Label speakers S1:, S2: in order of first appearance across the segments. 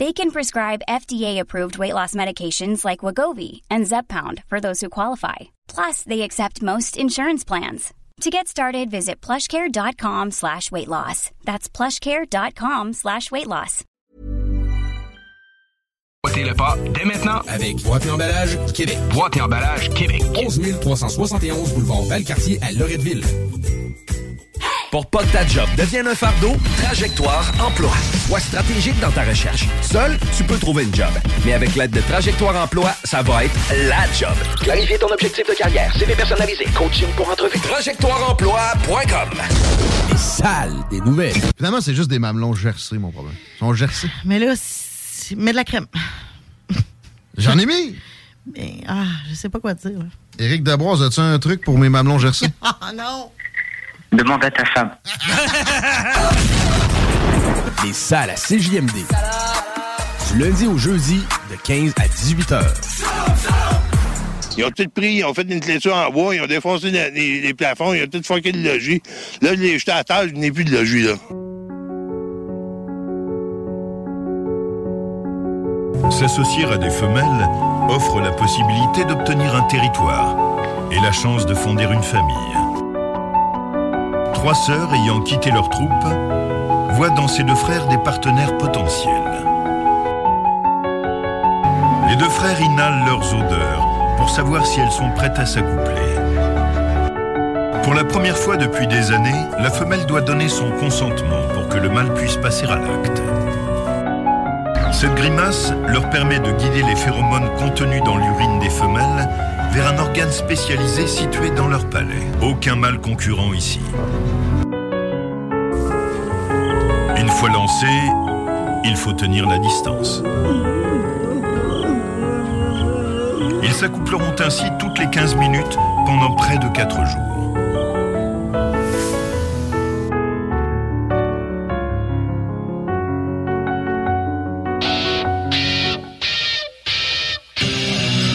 S1: They can prescribe FDA-approved weight loss medications like Wagovi and Zepbound for those who qualify. Plus, they accept most insurance plans. To get started, visit plushcare.com slash weight loss. That's plushcare.com slash weight loss.
S2: Boîtez le pas dès maintenant
S3: avec Boîte et emballage Québec.
S2: Boîte et emballage Québec.
S3: 11 371 boulevard Valcartier à Loretteville.
S4: Pour pas que ta job devienne un fardeau, Trajectoire Emploi. Sois stratégique dans ta recherche. Seul, tu peux trouver une job. Mais avec l'aide de Trajectoire Emploi, ça va être la job. Clarifier ton objectif de carrière, CV personnalisé, coaching pour entrevue. TrajectoireEmploi.com
S3: Les salles des nouvelles.
S5: Finalement, c'est juste des mamelons gercés, mon problème. Ils sont gercés.
S6: Mais là, mets de la crème.
S5: J'en ai mis!
S6: Mais, ah, je sais pas quoi dire.
S5: Éric Dabroise, as-tu un truc pour mes mamelons gercés?
S6: Ah non!
S7: Demande à ta femme.
S3: Les salles à CJMD. Du lundi au jeudi, de 15 à 18 heures.
S8: Ils ont tout pris, ils ont fait une clôture en bois, ils ont défoncé les, les- les plafonds, ils ont tout fucké le logis. Là, je l'ai jeté à terre, je n'ai plus de logis, là.
S9: S'associer à des femelles offre la possibilité d'obtenir un territoire et la chance de fonder une famille. Trois sœurs ayant quitté leur troupe voient dans ces deux frères des partenaires potentiels. Les deux frères inhalent leurs odeurs pour savoir si elles sont prêtes à s'accoupler. Pour la première fois depuis des années, la femelle doit donner son consentement pour que le mâle puisse passer à l'acte. Cette grimace leur permet de guider les phéromones contenus dans l'urine des femelles vers un organe spécialisé situé dans leur palais. Aucun mâle concurrent ici. Une fois lancé, il faut tenir la distance. Ils s'accoupleront ainsi toutes les 15 minutes pendant près de 4 jours.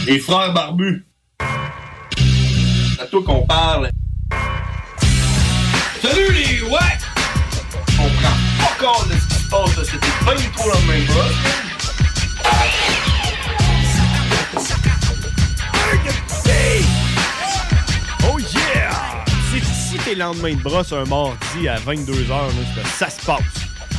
S10: Les frères barbus. C'est à toi qu'on parle. Salut les ouais! On prend pas compte de ce qui se passe, là. c'était pas du tout la même chose.
S11: Oh yeah! C'est ici tes lendemains de brosse un mardi à 22h, ça se passe.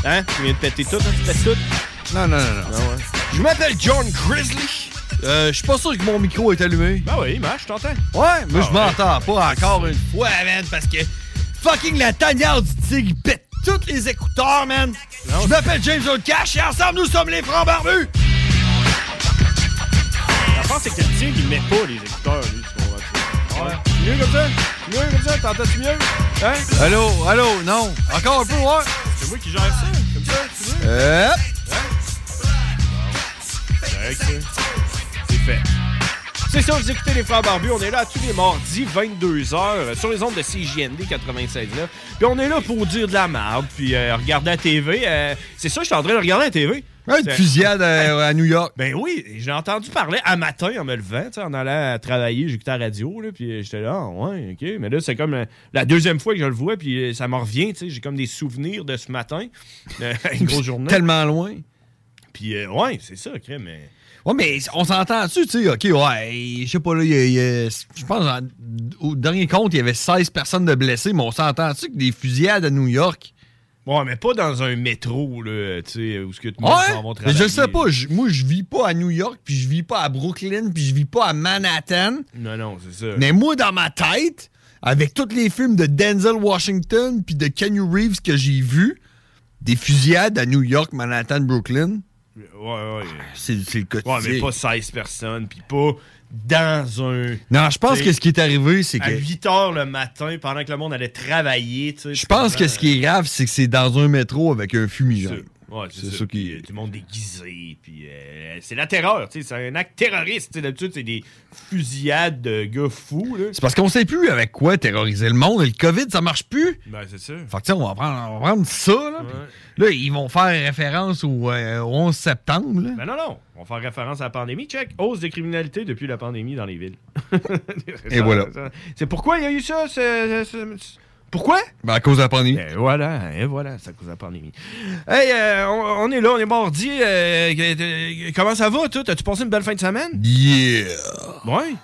S11: Hein? Tu viens de péter tout, hein? Tu pètes tout?
S5: Non, non, non, non.
S11: Ah ouais.
S5: Je m'appelle John Grizzly. Euh, je suis pas sûr que mon micro est allumé.
S11: Ben oui, Mash, je t'entends.
S5: Ouais, mais
S11: Ah
S5: je m'entends pas encore une fois, man, parce que fucking la tanière du tigre pète tous les écouteurs, man. Je m'appelle James Cash et ensemble nous sommes les francs barbus.
S11: La France, c'est que le tigre, il met pas les écouteurs, lui, tu comprends? Ouais. Mieux comme ça? Mieux comme ça? T'entends-tu mieux? Hein?
S5: Allô, allô, non. Encore un peu, ouais.
S11: C'est moi qui gère ça, comme ça, tu veux?
S5: Euh,
S11: Correct, ça. C'est fait. C'est ça, vous écoutez les Frères Barbus. On est là tous les mardis, 22h, sur les ondes de CJND 96.9. Puis on est là pour dire de la merde, puis euh, regarder la TV. euh, c'est ça, je suis en train de regarder la TV.
S5: Ouais, une fusillade à, à New York.
S11: Ben oui, j'ai entendu parler à matin en me levant, en allant travailler, j'écoutais la radio, là, puis j'étais là, ah, ouais, ok. Mais là, c'est comme euh, la deuxième fois que je le vois, puis euh, ça me revient, tu sais, j'ai comme des souvenirs de ce matin, euh, une grosse journée.
S5: Tellement loin.
S11: Puis euh, ouais, c'est ça, crème, mais...
S5: Ouais, mais on s'entend-tu, tu sais, OK, ouais, je sais pas, là, je pense, en- au dernier compte, il y avait 16 personnes de blessés, mais on s'entend-tu que des fusillades à New York?
S11: Ouais, mais pas dans un métro, là, tu sais, où ce que va
S5: Ouais, mais je sais pas, je- moi, je vis pas à New York, puis je vis pas à Brooklyn, puis je vis pas à Manhattan,
S11: Non, non, c'est ça.
S5: mais moi, dans ma tête, avec tous les films de Denzel Washington puis de Kenny Reeves que j'ai vus, des fusillades à New York, Manhattan, Brooklyn.
S11: Ouais, ouais.
S5: C'est c'est le quotidien.
S11: Ouais, mais pas 16 personnes, puis pas dans un.
S5: Non, je pense que ce qui est arrivé, c'est
S11: À
S5: que.
S11: 8 h le matin, pendant que le monde allait travailler, tu sais.
S5: Je pense que ce qui est grave, c'est que c'est dans un métro avec un fumigène.
S11: Ouais, c'est ça.
S5: qui-
S11: euh, Tout le monde déguisé. Puis euh, c'est la terreur. C'est un acte terroriste. D'habitude, c'est des fusillades de gars fous. Là.
S5: C'est parce qu'on sait plus avec quoi terroriser le monde. Le COVID, ça marche plus.
S11: Ben, c'est ça.
S5: Fait que, on va prendre, on va prendre ça, là. Là, ils vont faire référence au, euh, au 11 septembre, là.
S11: Ben non, non. On va faire référence à la pandémie. Check. Hausse de criminalité depuis la pandémie dans les villes.
S5: Et voilà.
S11: C'est pourquoi il y a eu ça? ce- ce- ce- Pourquoi?
S5: Ben, à cause de la pandémie.
S11: Et voilà, et voilà, c'est à cause de la pandémie. Hey, euh, on, on est là, on est mardi. euh, euh, comment ça va, toi? As-tu passé une belle fin de semaine?
S5: Yeah!
S11: Ouais.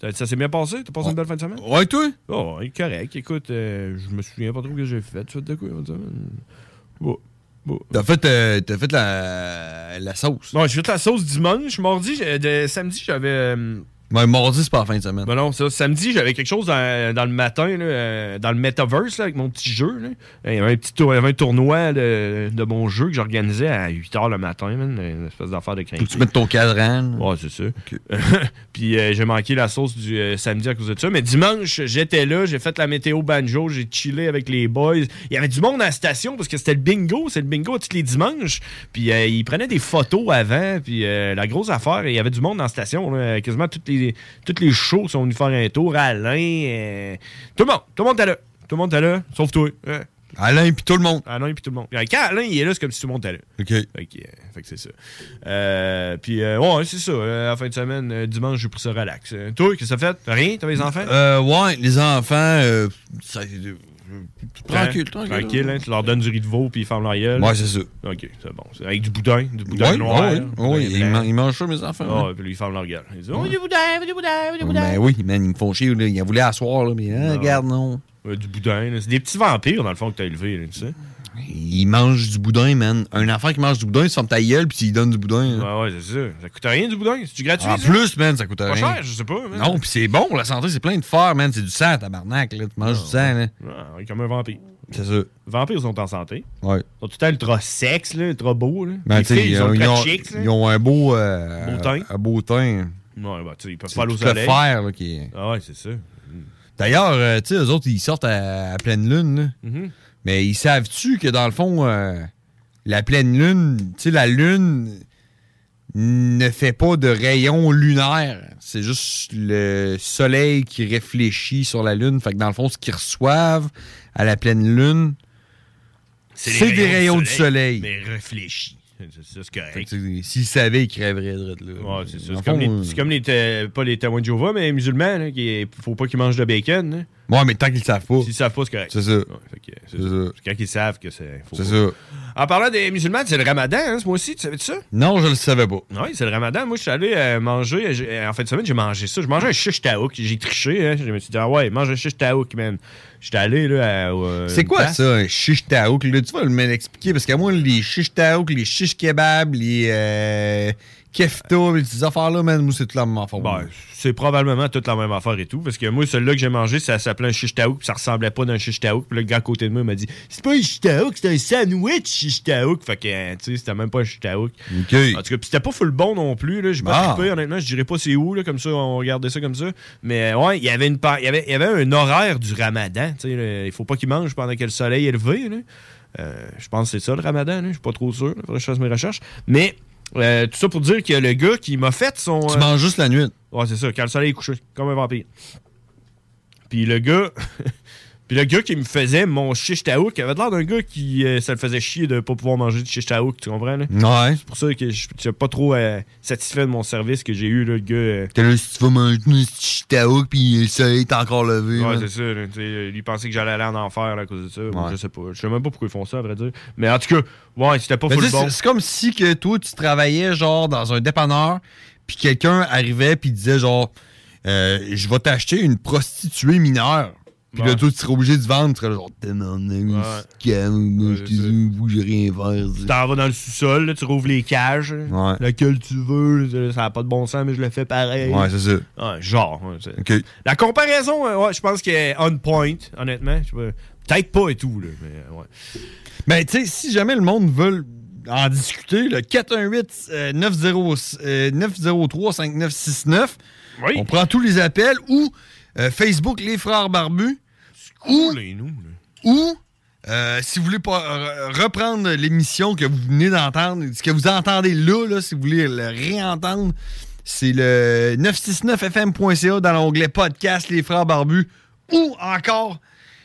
S11: Ça, ça s'est bien passé? T'as passé une belle fin de semaine?
S5: Ouais, toi?
S11: Oh, ouais, correct. Écoute, euh, je me souviens pas trop ce que j'ai fait. Tu fais de quoi? en semaine? Bon. Bon.
S5: T'as fait, euh, t'as fait la, la sauce.
S11: Non, j'ai fait la sauce dimanche. Mardi, de, samedi, j'avais. euh,
S5: Ouais, mardi, c'est pas la fin de semaine.
S11: Ben non, ça, samedi, j'avais quelque chose dans, dans le matin, là, euh, dans le metaverse, là, avec mon petit jeu. là. Il y avait un petit tour- il y avait un tournoi de, de mon jeu que j'organisais à 8h le matin, man, une espèce d'affaire de crainte.
S5: Faut que tu mettes ton cadran.
S11: Ouais, c'est ça. Puis euh, j'ai manqué la sauce du euh, samedi à cause de ça. Mais dimanche, j'étais là, j'ai fait la météo banjo, j'ai chillé avec les boys. Il y avait du monde à la station parce que c'était le bingo, c'est le bingo tous les dimanches. Puis euh, ils prenaient des photos avant. Puis la grosse affaire, il y avait du monde dans la station. quasiment toutes les, toutes les shows sont venus faire un tour. Alain, euh, tout le monde, tout le monde était là. Tout le monde était là, sauf toi. Ouais.
S5: Alain puis tout le monde.
S11: Alain puis tout le monde. Quand Alain il est là, c'est comme si tout le monde était là.
S5: OK.
S11: Fait que, euh, fait que c'est ça. Euh, puis, euh, ouais, c'est ça. À la fin de semaine, dimanche, j'ai pris ça relax. Toi, qu'est-ce que ça fait? Rien? T'as les enfants?
S5: Euh, ouais, les enfants, ça, tranquille, tranquille.
S11: Tranquille, hein? Tu leur donnes du riz de veau puis ils ferment leur gueule?
S5: Ouais, c'est ça.
S11: OK, c'est bon. Avec du boudin, du boudin
S5: Ouais,
S11: noir.
S5: ouais, ouais,
S11: boudin
S5: ils, man- ils mangent ça, mes enfants.
S11: Ah,
S5: hein?
S11: puis là, ils ferment leur gueule. Ils disent, oh, du boudin, du boudin, du boudin.
S5: Ben oui, man, ils me font chier. Là. Ils voulaient asseoir, là, mais hein, regarde, non.
S11: Ouais, du boudin. là. C'est des petits vampires, dans le fond, que t'as élevés, là, tu sais.
S5: Ils mangent du boudin, man. Un enfant qui mange du boudin, il se ferme ta gueule puis il donne du boudin. hein.
S11: Ouais, ouais, c'est ça. Ça coûte rien, du boudin? C'est-tu gratuit?
S5: En
S11: ça?
S5: plus, man, ça coûte
S11: Pas
S5: rien.
S11: cher, je sais pas. man.
S5: Non, puis c'est bon la santé, c'est plein de fer, man. C'est du sang, tabarnak, là. Tu manges du sang, là.
S11: Ah, comme un vampire.
S5: C'est ça.
S11: Les vampires sont en santé.
S5: Ouais.
S11: Ils sont tout le temps ultra sexe, là, ultra beaux. Là.
S5: Ben,
S11: filles,
S5: ils,
S11: ils sont
S5: ont, ils ont- ils ont un beau, euh,
S11: Beau teint.
S5: Un beau teint.
S11: Ouais, bah, tu sais, ils peuvent
S5: C'est
S11: pas aller au soleil.
S5: fer, là, qui
S11: Ah ouais, c'est ça.
S5: D'ailleurs, euh, tu sais, eux autres, ils sortent à, à pleine lune, là.
S11: Mhm.
S5: Mais ils savent-tu que, dans le fond, euh, la pleine lune, tu sais, la lune ne fait pas de rayons lunaires. C'est juste le soleil qui réfléchit sur la lune. Fait que, dans le fond, ce qu'ils reçoivent à la pleine lune, c'est des rayons du soleil.
S11: Mais réfléchis. C'est correct.
S5: S'ils savaient, ils crèveraient de là.
S11: Ouais, c'est ça. C'est comme, les, c'est comme les pas les témoins de Jéhovah, mais les musulmans, là, qui faut pas qu'ils mangent de bacon. là.
S5: Ouais, mais tant qu'ils le savent pas.
S11: S'ils savent pas, c'est correct.
S5: C'est ça.
S11: Ouais, fait que, c'est
S5: C'est
S11: ça.
S5: ça.
S11: C'est quand ils savent que c'est. faut
S5: C'est
S11: pas.
S5: ça.
S11: En parlant des musulmans, c'est le ramadan, hein, ce mois-ci, tu savais ça?
S5: Non, je le savais pas.
S11: Oui, c'est le ramadan. Moi, je suis allé euh, manger. j'ai- En fin de semaine, j'ai mangé ça. Je mangeais un shish taouk. J'ai triché. Hein. Je me suis dit, ah ouais, mange un shish taouk, man. J'étais allé, là, à. euh,
S5: C'est quoi
S11: place.
S5: ça, un shish taouk? Là, tu vas le m'expliquer parce que moi, les shish taouk, les shish kebab, les euh, kefta, affaires-là, man, moi, c'est tout la même affaire.
S11: Ben, c'est probablement toute la même affaire et tout. Parce que moi, celui-là que j'ai mangé, ça s'appelait un shish taouk, puis ça ressemblait pas d'un shish taouk. Puis le gars à côté de moi il m'a dit C'est pas un shish taouk, c'est un sandwich shish taouk. Fait que, euh, tu sais, c'était même pas un shish taouk.
S5: OK.
S11: En tout cas, puis c'était pas full bon non plus. Là. J'ai pas
S5: Ah.
S11: trippé, honnêtement. Je dirais pas c'est où, là, comme ça, on regardait ça comme ça. Mais euh, ouais, il y avait une par- y avait, y avait un horaire du ramadan. tu sais. Il faut pas qu'il mange pendant que le soleil est levé. là. Euh, je pense que c'est ça le ramadan. Je suis pas trop sûr. Il faudrait que je fasse mes recherches. Mais euh, tout ça pour dire que le gars qui m'a fait son.
S5: Tu
S11: euh,
S5: manges juste la nuit.
S11: Ouais, c'est ça, quand le soleil est couché, comme un vampire. Puis le gars. Puis le gars qui me faisait mon shish taouk avait l'air d'un gars qui euh, ça le faisait chier de pas pouvoir manger du shish taouk, tu comprends? Là?
S5: Ouais.
S11: C'est pour ça que je suis pas trop euh, satisfait de mon service que j'ai eu, là, le gars. euh,
S5: T'es là, si tu vas manger un shish taouk puis le soleil est encore levé.
S11: Ouais, c'est ça. là, lui pensait que j'allais aller en enfer là, à cause de ça. Moi, Je sais pas. Je sais même pas pourquoi ils font ça, à vrai dire. Mais en tout cas, ouais, c'était pas full bon.
S5: c'est- C'est comme si que toi, tu travaillais genre dans un dépanneur, puis quelqu'un arrivait puis disait genre, euh, je vais t'acheter une prostituée mineure. Puis là,
S11: Ouais.
S5: toi, tu serais obligé de vendre. Tu serais genre, t'es calme, je te dis, vous, j'ai rien faire.
S11: Tu t'en vas dans le sous-sol, là, tu rouvres les cages,
S5: Ouais.
S11: laquelle tu veux, là, ça n'a pas de bon sens, mais je le fais pareil.
S5: Ouais, c'est ça.
S11: Ouais, genre. ouais. La comparaison, euh, ouais, je pense qu'elle est on point, honnêtement. Je sais pas, Peut-être pas et tout, là. Mais, ouais.
S5: Ben, tu sais, si jamais le monde veut en discuter, le 418-903-5969, on prend tous les appels ou euh, Facebook Les Frères Barbus. Ou, ou euh, si vous voulez pas euh, reprendre l'émission que vous venez d'entendre, ce que vous entendez là, là, si vous voulez le réentendre, c'est le 969fm.ca dans l'onglet podcast Les Frères Barbus ou encore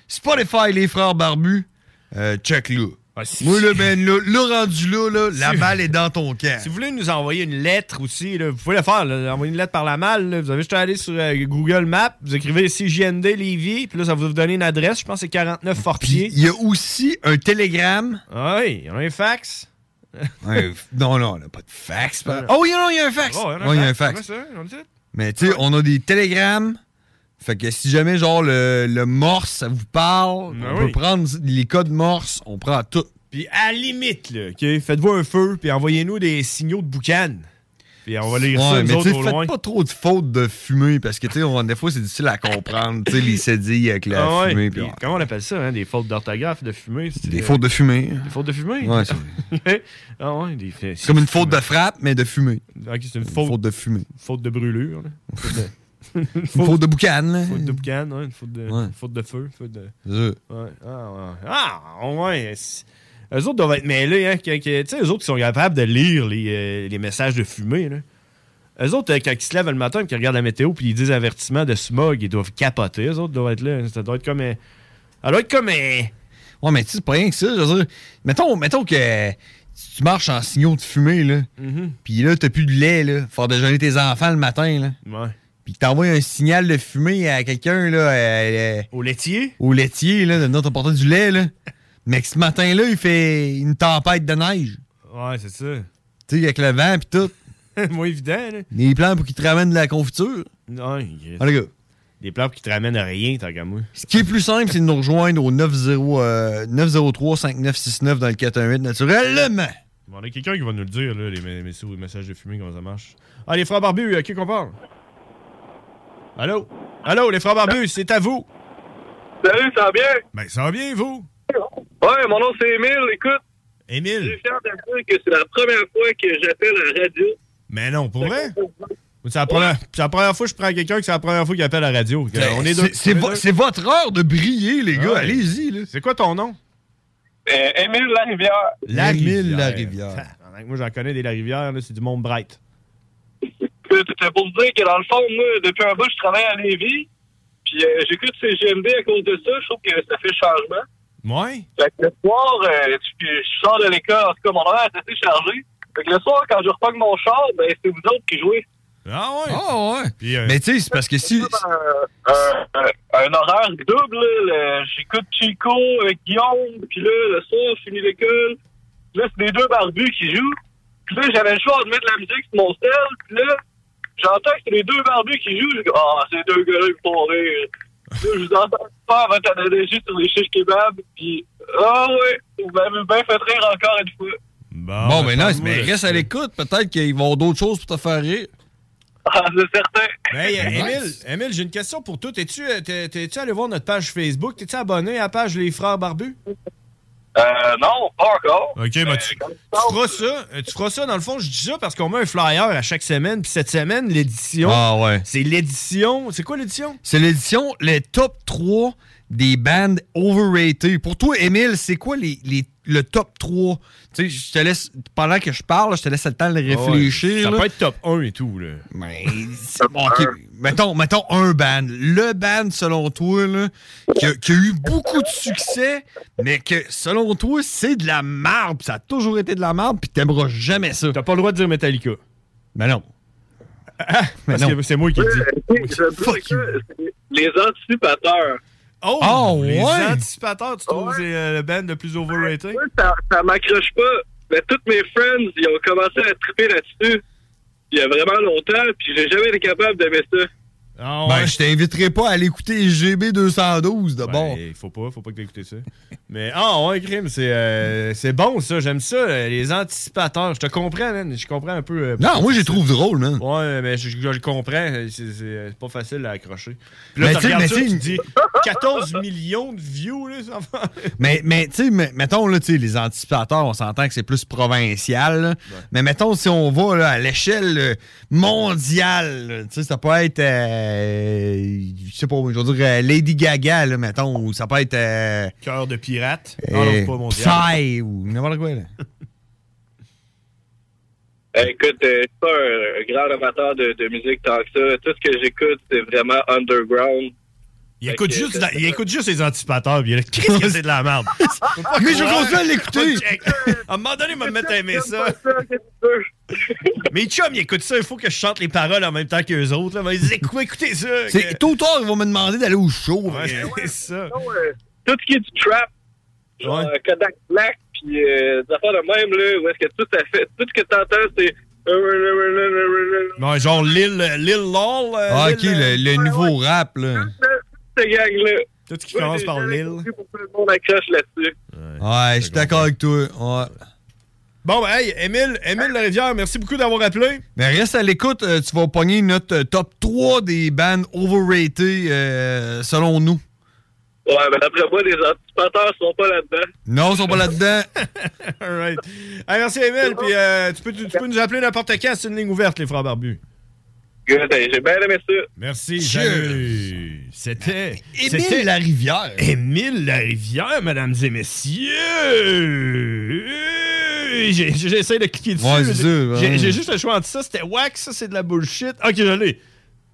S5: Spotify Les Frères Barbus. Euh, check là. Moi, là, ben, là, là, rendu là, là, la
S11: Si-
S5: balle est dans ton camp.
S11: Si vous voulez nous envoyer une lettre aussi, là, vous pouvez le faire. là, envoyer une lettre par la malle. là. Vous avez juste à aller sur euh, Google Maps, vous écrivez CJND Lévis, puis là, ça va vous donner une adresse. Je pense que c'est 49 Fortier.
S5: Il y a aussi un télégramme.
S11: Ah oui, il y a un fax.
S5: Ouais, non, non, on n'a pas de fax. pas- Oh, oui, non, il y a un fax.
S11: Oh,
S5: il y a un fax.
S11: On a a ça?
S5: Mais tu sais, on a des télégrammes. Fait que si jamais, genre, le, le morse, ça vous parle,
S11: Ben
S5: on
S11: oui.
S5: peut prendre les codes morse, on prend tout.
S11: Puis à la limite, là, OK, faites-vous un feu, puis envoyez-nous des signaux de boucan. Puis on va lire
S5: Ouais, mais tu
S11: autres,
S5: sais,
S11: au
S5: faites
S11: loin.
S5: pas trop de fautes de fumée parce que, tu sais, des fois, c'est difficile à comprendre, tu sais, les cédilles avec la
S11: Ah ouais,
S5: fumée.
S11: comment on appelle ça, hein, des fautes d'orthographe, de fumée?
S5: Des fautes de fumée.
S11: Des fautes de fumée?
S5: Ouais, c'est
S11: ah ouais, des
S5: comme une faute de frappe, mais de fumée.
S11: C'est une faute,
S5: de fumée.
S11: faute de brûlure. là. Faute de-
S5: Une faute de boucan, là.
S11: Faute de boucan, ouais, une faute de,
S5: Ouais.
S11: une faute de feu. Faute de... Ouais. Ah, ouais. Ah, ouais. Eux autres doivent être mêlés, hein. Tu sais, eux autres qui sont capables de lire les, euh, les messages de fumée, là. Eux autres, euh, quand ils se lèvent le matin et qu'ils regardent la météo puis ils disent avertissement de smog, ils doivent capoter. Eux autres doivent être là. Ça doit être comme. un- Ça doit être comme.
S5: Ouais, mais tu sais, c'est pas rien que ça. Je veux dire, mettons, mettons que tu marches en signaux de fumée, là.
S11: Mhm.
S5: Puis là, t'as plus de lait, là. Faut déjeuner tes enfants le matin, là.
S11: Ouais.
S5: Puis que t'envoies un signal de fumée à quelqu'un, là. euh,
S11: Au laitier?
S5: Au laitier, là, de notre apporter du lait, là. Mais que ce matin-là, il fait une tempête de neige.
S11: Ouais, c'est ça.
S5: Tu sais, avec le vent pis tout.
S11: Moins évident, là.
S5: Des plans pour qu'ils te ramènent de la confiture. Ah, les gars.
S11: Des plans qui te ramènent à rien, tant qu'à moi.
S5: Ce qui est plus simple, c'est de nous rejoindre au 90, euh, 903-5969 dans le 418 naturellement.
S11: Bon, on a quelqu'un qui va nous le dire, là, les messages de fumée, comment ça marche. Ah, les frères barbus, à qui qu'on parle? Allô? Allô, les frères barbus, c'est à vous.
S12: Salut, ça va bien?
S11: Ben, ça va bien, vous?
S12: Ouais, mon nom c'est Émile, écoute.
S11: Émile?
S12: Je suis fier de dire que c'est la première fois que j'appelle à la radio.
S11: Mais non, pour vrai? C'est la, première, c'est la première fois que je prends quelqu'un que c'est la première fois qu'il appelle à la radio. On est
S5: C'est- C'est
S11: on est
S5: vo-
S11: deux.
S5: c'est votre heure de briller, les gars.
S11: Ouais.
S5: Allez-y, là.
S11: C'est quoi ton nom?
S12: Euh, Émile Larivière.
S11: La
S5: Émile
S11: Rivière.
S5: Larivière.
S11: Ah, Moi, j'en connais des Larivière, là, c'est du monde bright.
S12: C'était pour dire que dans le fond, moi, depuis un bout, je travaille à Lévis. Puis euh, j'écoute CGMD à cause de ça. Je trouve que ça fait changement.
S11: Ouais?
S12: Fait que le soir, euh, tu- je sors de l'école. En tout cas, mon horaire est assez chargé. Fait que le soir, quand je repogne mon char, ben, c'est vous autres qui jouez.
S11: Ah ouais?
S5: Ah ouais.
S11: Puis, euh,
S5: Mais tu sais, c'est parce que si.
S12: un, un- un horaire double. J'écoute Chico avec Guillaume, puis là, le soir, je finis l'école. Là, c'est les deux barbus qui jouent. Puis là, j'avais le choix de mettre la musique sur mon sel. Puis là, j'entends que c'est les deux barbus qui jouent. Je dis, ah, ces deux gars-là, ils font rire. Je vous entends faire votre analogie sur les chiches kebab. Puis, ah ouais, vous m'avez bien fait rire encore une fois.
S5: Bon, ben non,
S11: parle-moi
S5: mais
S11: de
S5: reste
S11: ça.
S5: à l'écoute. Peut-être qu'ils vont avoir d'autres choses pour te faire rire.
S12: Ah, c'est certain.
S5: Nice.
S11: Émile, Émile, j'ai une question pour toi. T'es-tu euh, t'es- t'es-tu allé voir notre page Facebook? T'es-tu abonné à la page Les Frères Barbus?
S12: Euh, non, pas encore.
S11: OK, ben tu, tu feras ça. euh, Tu feras ça, dans le fond, je dis ça parce qu'on met un flyer à chaque semaine. Puis cette semaine, l'édition.
S5: Ah ouais.
S11: C'est l'édition. C'est quoi l'édition?
S5: C'est l'édition, les top 3 des bandes overrated. Pour toi, Émile, c'est quoi les, les- le top 3? Tu sais, je te laisse, pendant que je parle, je te laisse le temps de réfléchir.
S11: Ça
S5: là.
S11: peut être top 1 et tout, là.
S5: Mais, bon, mettons, mettons un band. Le band, selon toi, là, qui, a, qui a eu beaucoup de succès, mais que, selon toi, c'est de la marbre. Ça a toujours été de la marbre, puis t'aimeras jamais ça.
S11: T'as pas le droit de dire Metallica.
S5: Mais non. Mais
S11: Parce
S5: non.
S11: que c'est moi qui le dis.
S12: C'est les anticipateurs.
S11: Oh,
S5: Oh,
S11: les
S5: ouais.
S11: anticipateurs, tu trouves que c'est euh, le band le plus overrated?
S12: Ça, ça m'accroche pas. Mais tous mes friends, ils ont commencé à triper là-dessus il y a vraiment longtemps, puis j'ai jamais été capable d'aimer ça.
S11: Ah
S5: Ben,
S11: ouais?
S5: je t'inviterai pas à l'écouter GB 212 de bon.
S11: Ben, faut pas, faut pas que écouté ça. Mais, ah, ouais, crime, c'est euh, c'est bon, ça. J'aime ça, euh, les anticipateurs. Je te comprends, man. Je comprends un peu. euh,
S5: Non, moi, j'ai
S11: fais
S5: trouve drôle, man.
S11: Ouais, mais je, je- je comprends. C'est pas facile à accrocher. Puis là,
S5: Mais
S11: tu regardes
S5: mais
S11: ça,
S5: tu
S11: dis 14 millions de views, là, ça va.
S5: Mais, mais tu sais, mais- mettons, là, tu sais, les anticipateurs, on s'entend que c'est plus provincial. là. Mais mettons, si on va là, à l'échelle mondiale, tu sais, ça peut être, euh, je sais pas, je veux dire, euh, Lady Gaga, là, mettons, ou ça peut être... Euh,
S11: Cœur de pirate? Ah non, c'est pas mondial.
S5: Psy, ou n'importe quoi, là.
S12: Eh, écoute, euh, je suis pas un, grand amateur de, de musique tant que ça. Tout ce que j'écoute, c'est vraiment underground.
S11: Il écoute, juste la- il écoute juste les anticipateurs. Puis il est là, Qu'est-ce que c'est de la merde?
S5: Mais je continue à l'écouter.
S11: À un moment donné, il va me mettre à aimer ça. Mais chum, il écoute ça. Il faut que je chante les paroles en même temps qu'eux autres. Là. Mais ils disent, écoutez, écoutez ça.
S5: C'est- Tôt ou tard, ils vont me demander d'aller au show.
S11: Ouais,
S5: mais-
S11: ça.
S12: Tout ce qui est du trap, genre euh, Kodak Black, puis euh, des affaires de même, là, où est-ce que tout ça fait, tout ce que t'entends, c'est...
S11: Non, genre Lil, Lil Lol. euh,
S5: Ah,
S11: Lil,
S5: ok, le, le nouveau rap, là.
S12: Cette gang-là.
S11: Tout ce qui commence par Lil.
S12: Pour que le monde accroche là-dessus.
S5: Ouais, je suis d'accord avec toi. Ouais.
S11: Bon, ben, hey, Émile, Émile Larivière, merci beaucoup d'avoir appelé.
S5: Mais reste à l'écoute, euh, tu vas pogner notre euh, top 3 des bands overrated euh, selon nous.
S12: Ouais, mais d'après moi, les anticipateurs sont pas là-dedans.
S5: Non, ils sont pas là-dedans.
S11: All right. Hey, merci, Émile. Puis euh, tu, peux, tu, peux nous appeler n'importe quand. C'est une ligne ouverte, les frères barbus.
S12: Good, hey, j'ai bien aimé ça.
S11: Merci. Salut. C'était.
S5: Émile Larivière.
S11: Émile Larivière, mesdames et messieurs. J'ai- J'essaie de cliquer dessus.
S5: Ouais,
S11: J'ai
S5: ouais.
S11: juste le choix entre ça. C'était wax, ça, c'est de la bullshit. Ok, je l'ai.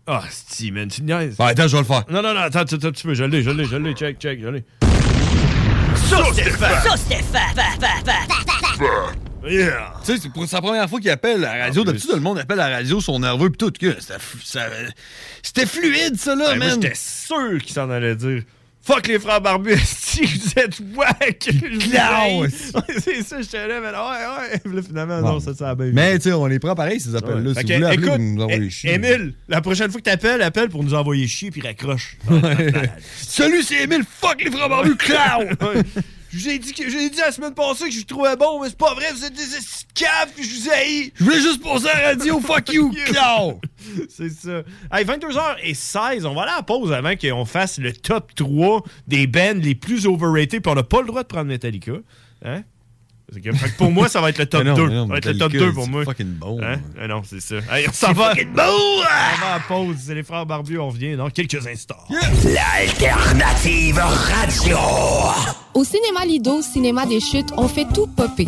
S11: Ah, si, man, tu niaises.
S5: Ouais, attends, je vais le faire.
S11: Non, non, non, attends, attends, attends un petit peu. Je l'ai, je l'ai, je l'ai. Check, check, je l'ai.
S13: Stéphane! Stéphane!
S11: Yeah!
S5: Tu sais, c'est pour sa première fois qu'il appelle à la radio. D'habitude, le monde appelle à la radio, sont nerveux pis tout. que C'était f- ça- C'était fluide, ça, là,
S11: Ouais, moi,
S5: man.
S11: j'étais sûr qu'il s'en allait dire. Fuck les frères barbus, si vous êtes wack! C'est ça, j'étais là, mais ouais, ouais. Là, finalement, non, ça, ça a bien
S5: Mais, tu sais, on les prend pareil, ces appels-là. Si vous voulez appeler, vous nous envoyez chier.
S11: Émile, la prochaine fois que t'appelles, appelle pour nous envoyer chier puis raccroche.
S5: Salut, c'est Émile. Fuck les frères barbus, clown!
S11: Je vous ai dit, que, je vous ai dit la semaine passée que je trouvais bon, mais c'est pas vrai, vous êtes des caves puis je vous haïs.
S5: Je voulais juste passer à la radio. Fuck you, clown!
S11: C'est ça. Hey, 22h16, on va aller à la pause avant qu'on fasse le top 3 des bands les plus overrated, puis on n'a pas le droit de prendre Metallica. Hein? Que- pour moi, ça va être le top
S5: Mais non,
S11: 2.
S5: mais non,
S11: ça va être le top
S5: Metallica,
S11: 2 pour
S5: c'est
S11: moi.
S5: fucking bon.
S11: Hein? Ah non, c'est ça. Hey, on s'en va.
S5: fucking bon!
S11: On va à pause. C'est les frères barbus, on revient dans quelques instants.
S13: L'alternative radio!
S14: Au cinéma Lido, cinéma des chutes, on fait tout popper.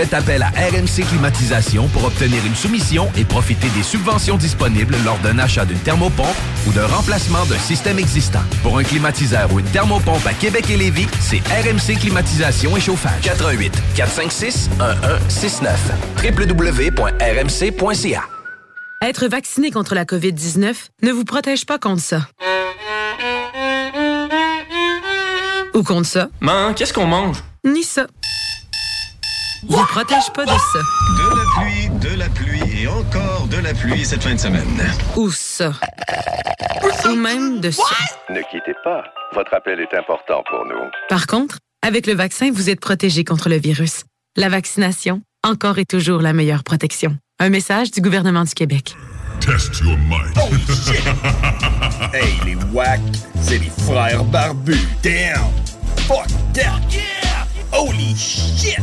S4: Faites appel à RMC Climatisation pour obtenir une soumission et profiter des subventions disponibles lors d'un achat d'une thermopompe ou d'un remplacement d'un système existant. Pour un climatiseur ou une thermopompe à Québec et Lévis, c'est RMC Climatisation et Chauffage. 88 456 1169 www.rmc.ca
S15: Être vacciné contre la COVID-19 ne vous protège pas contre ça. Ou contre ça.
S8: Man, qu'est-ce qu'on mange?
S15: Ni ça. Vous protège pas de ça.
S16: De la pluie, de la pluie et encore de la pluie cette fin de semaine.
S15: Ou ça. Ou même de ça.
S17: Ne quittez pas. Votre appel est important pour nous.
S15: Par contre, avec le vaccin, vous êtes protégé contre le virus. La vaccination, encore et toujours la meilleure protection. Un message du gouvernement du Québec.
S18: Test your mind.
S19: Oh shit! hey, les c'est les frères barbus. Damn! Fuck that! Yeah! Holy shit!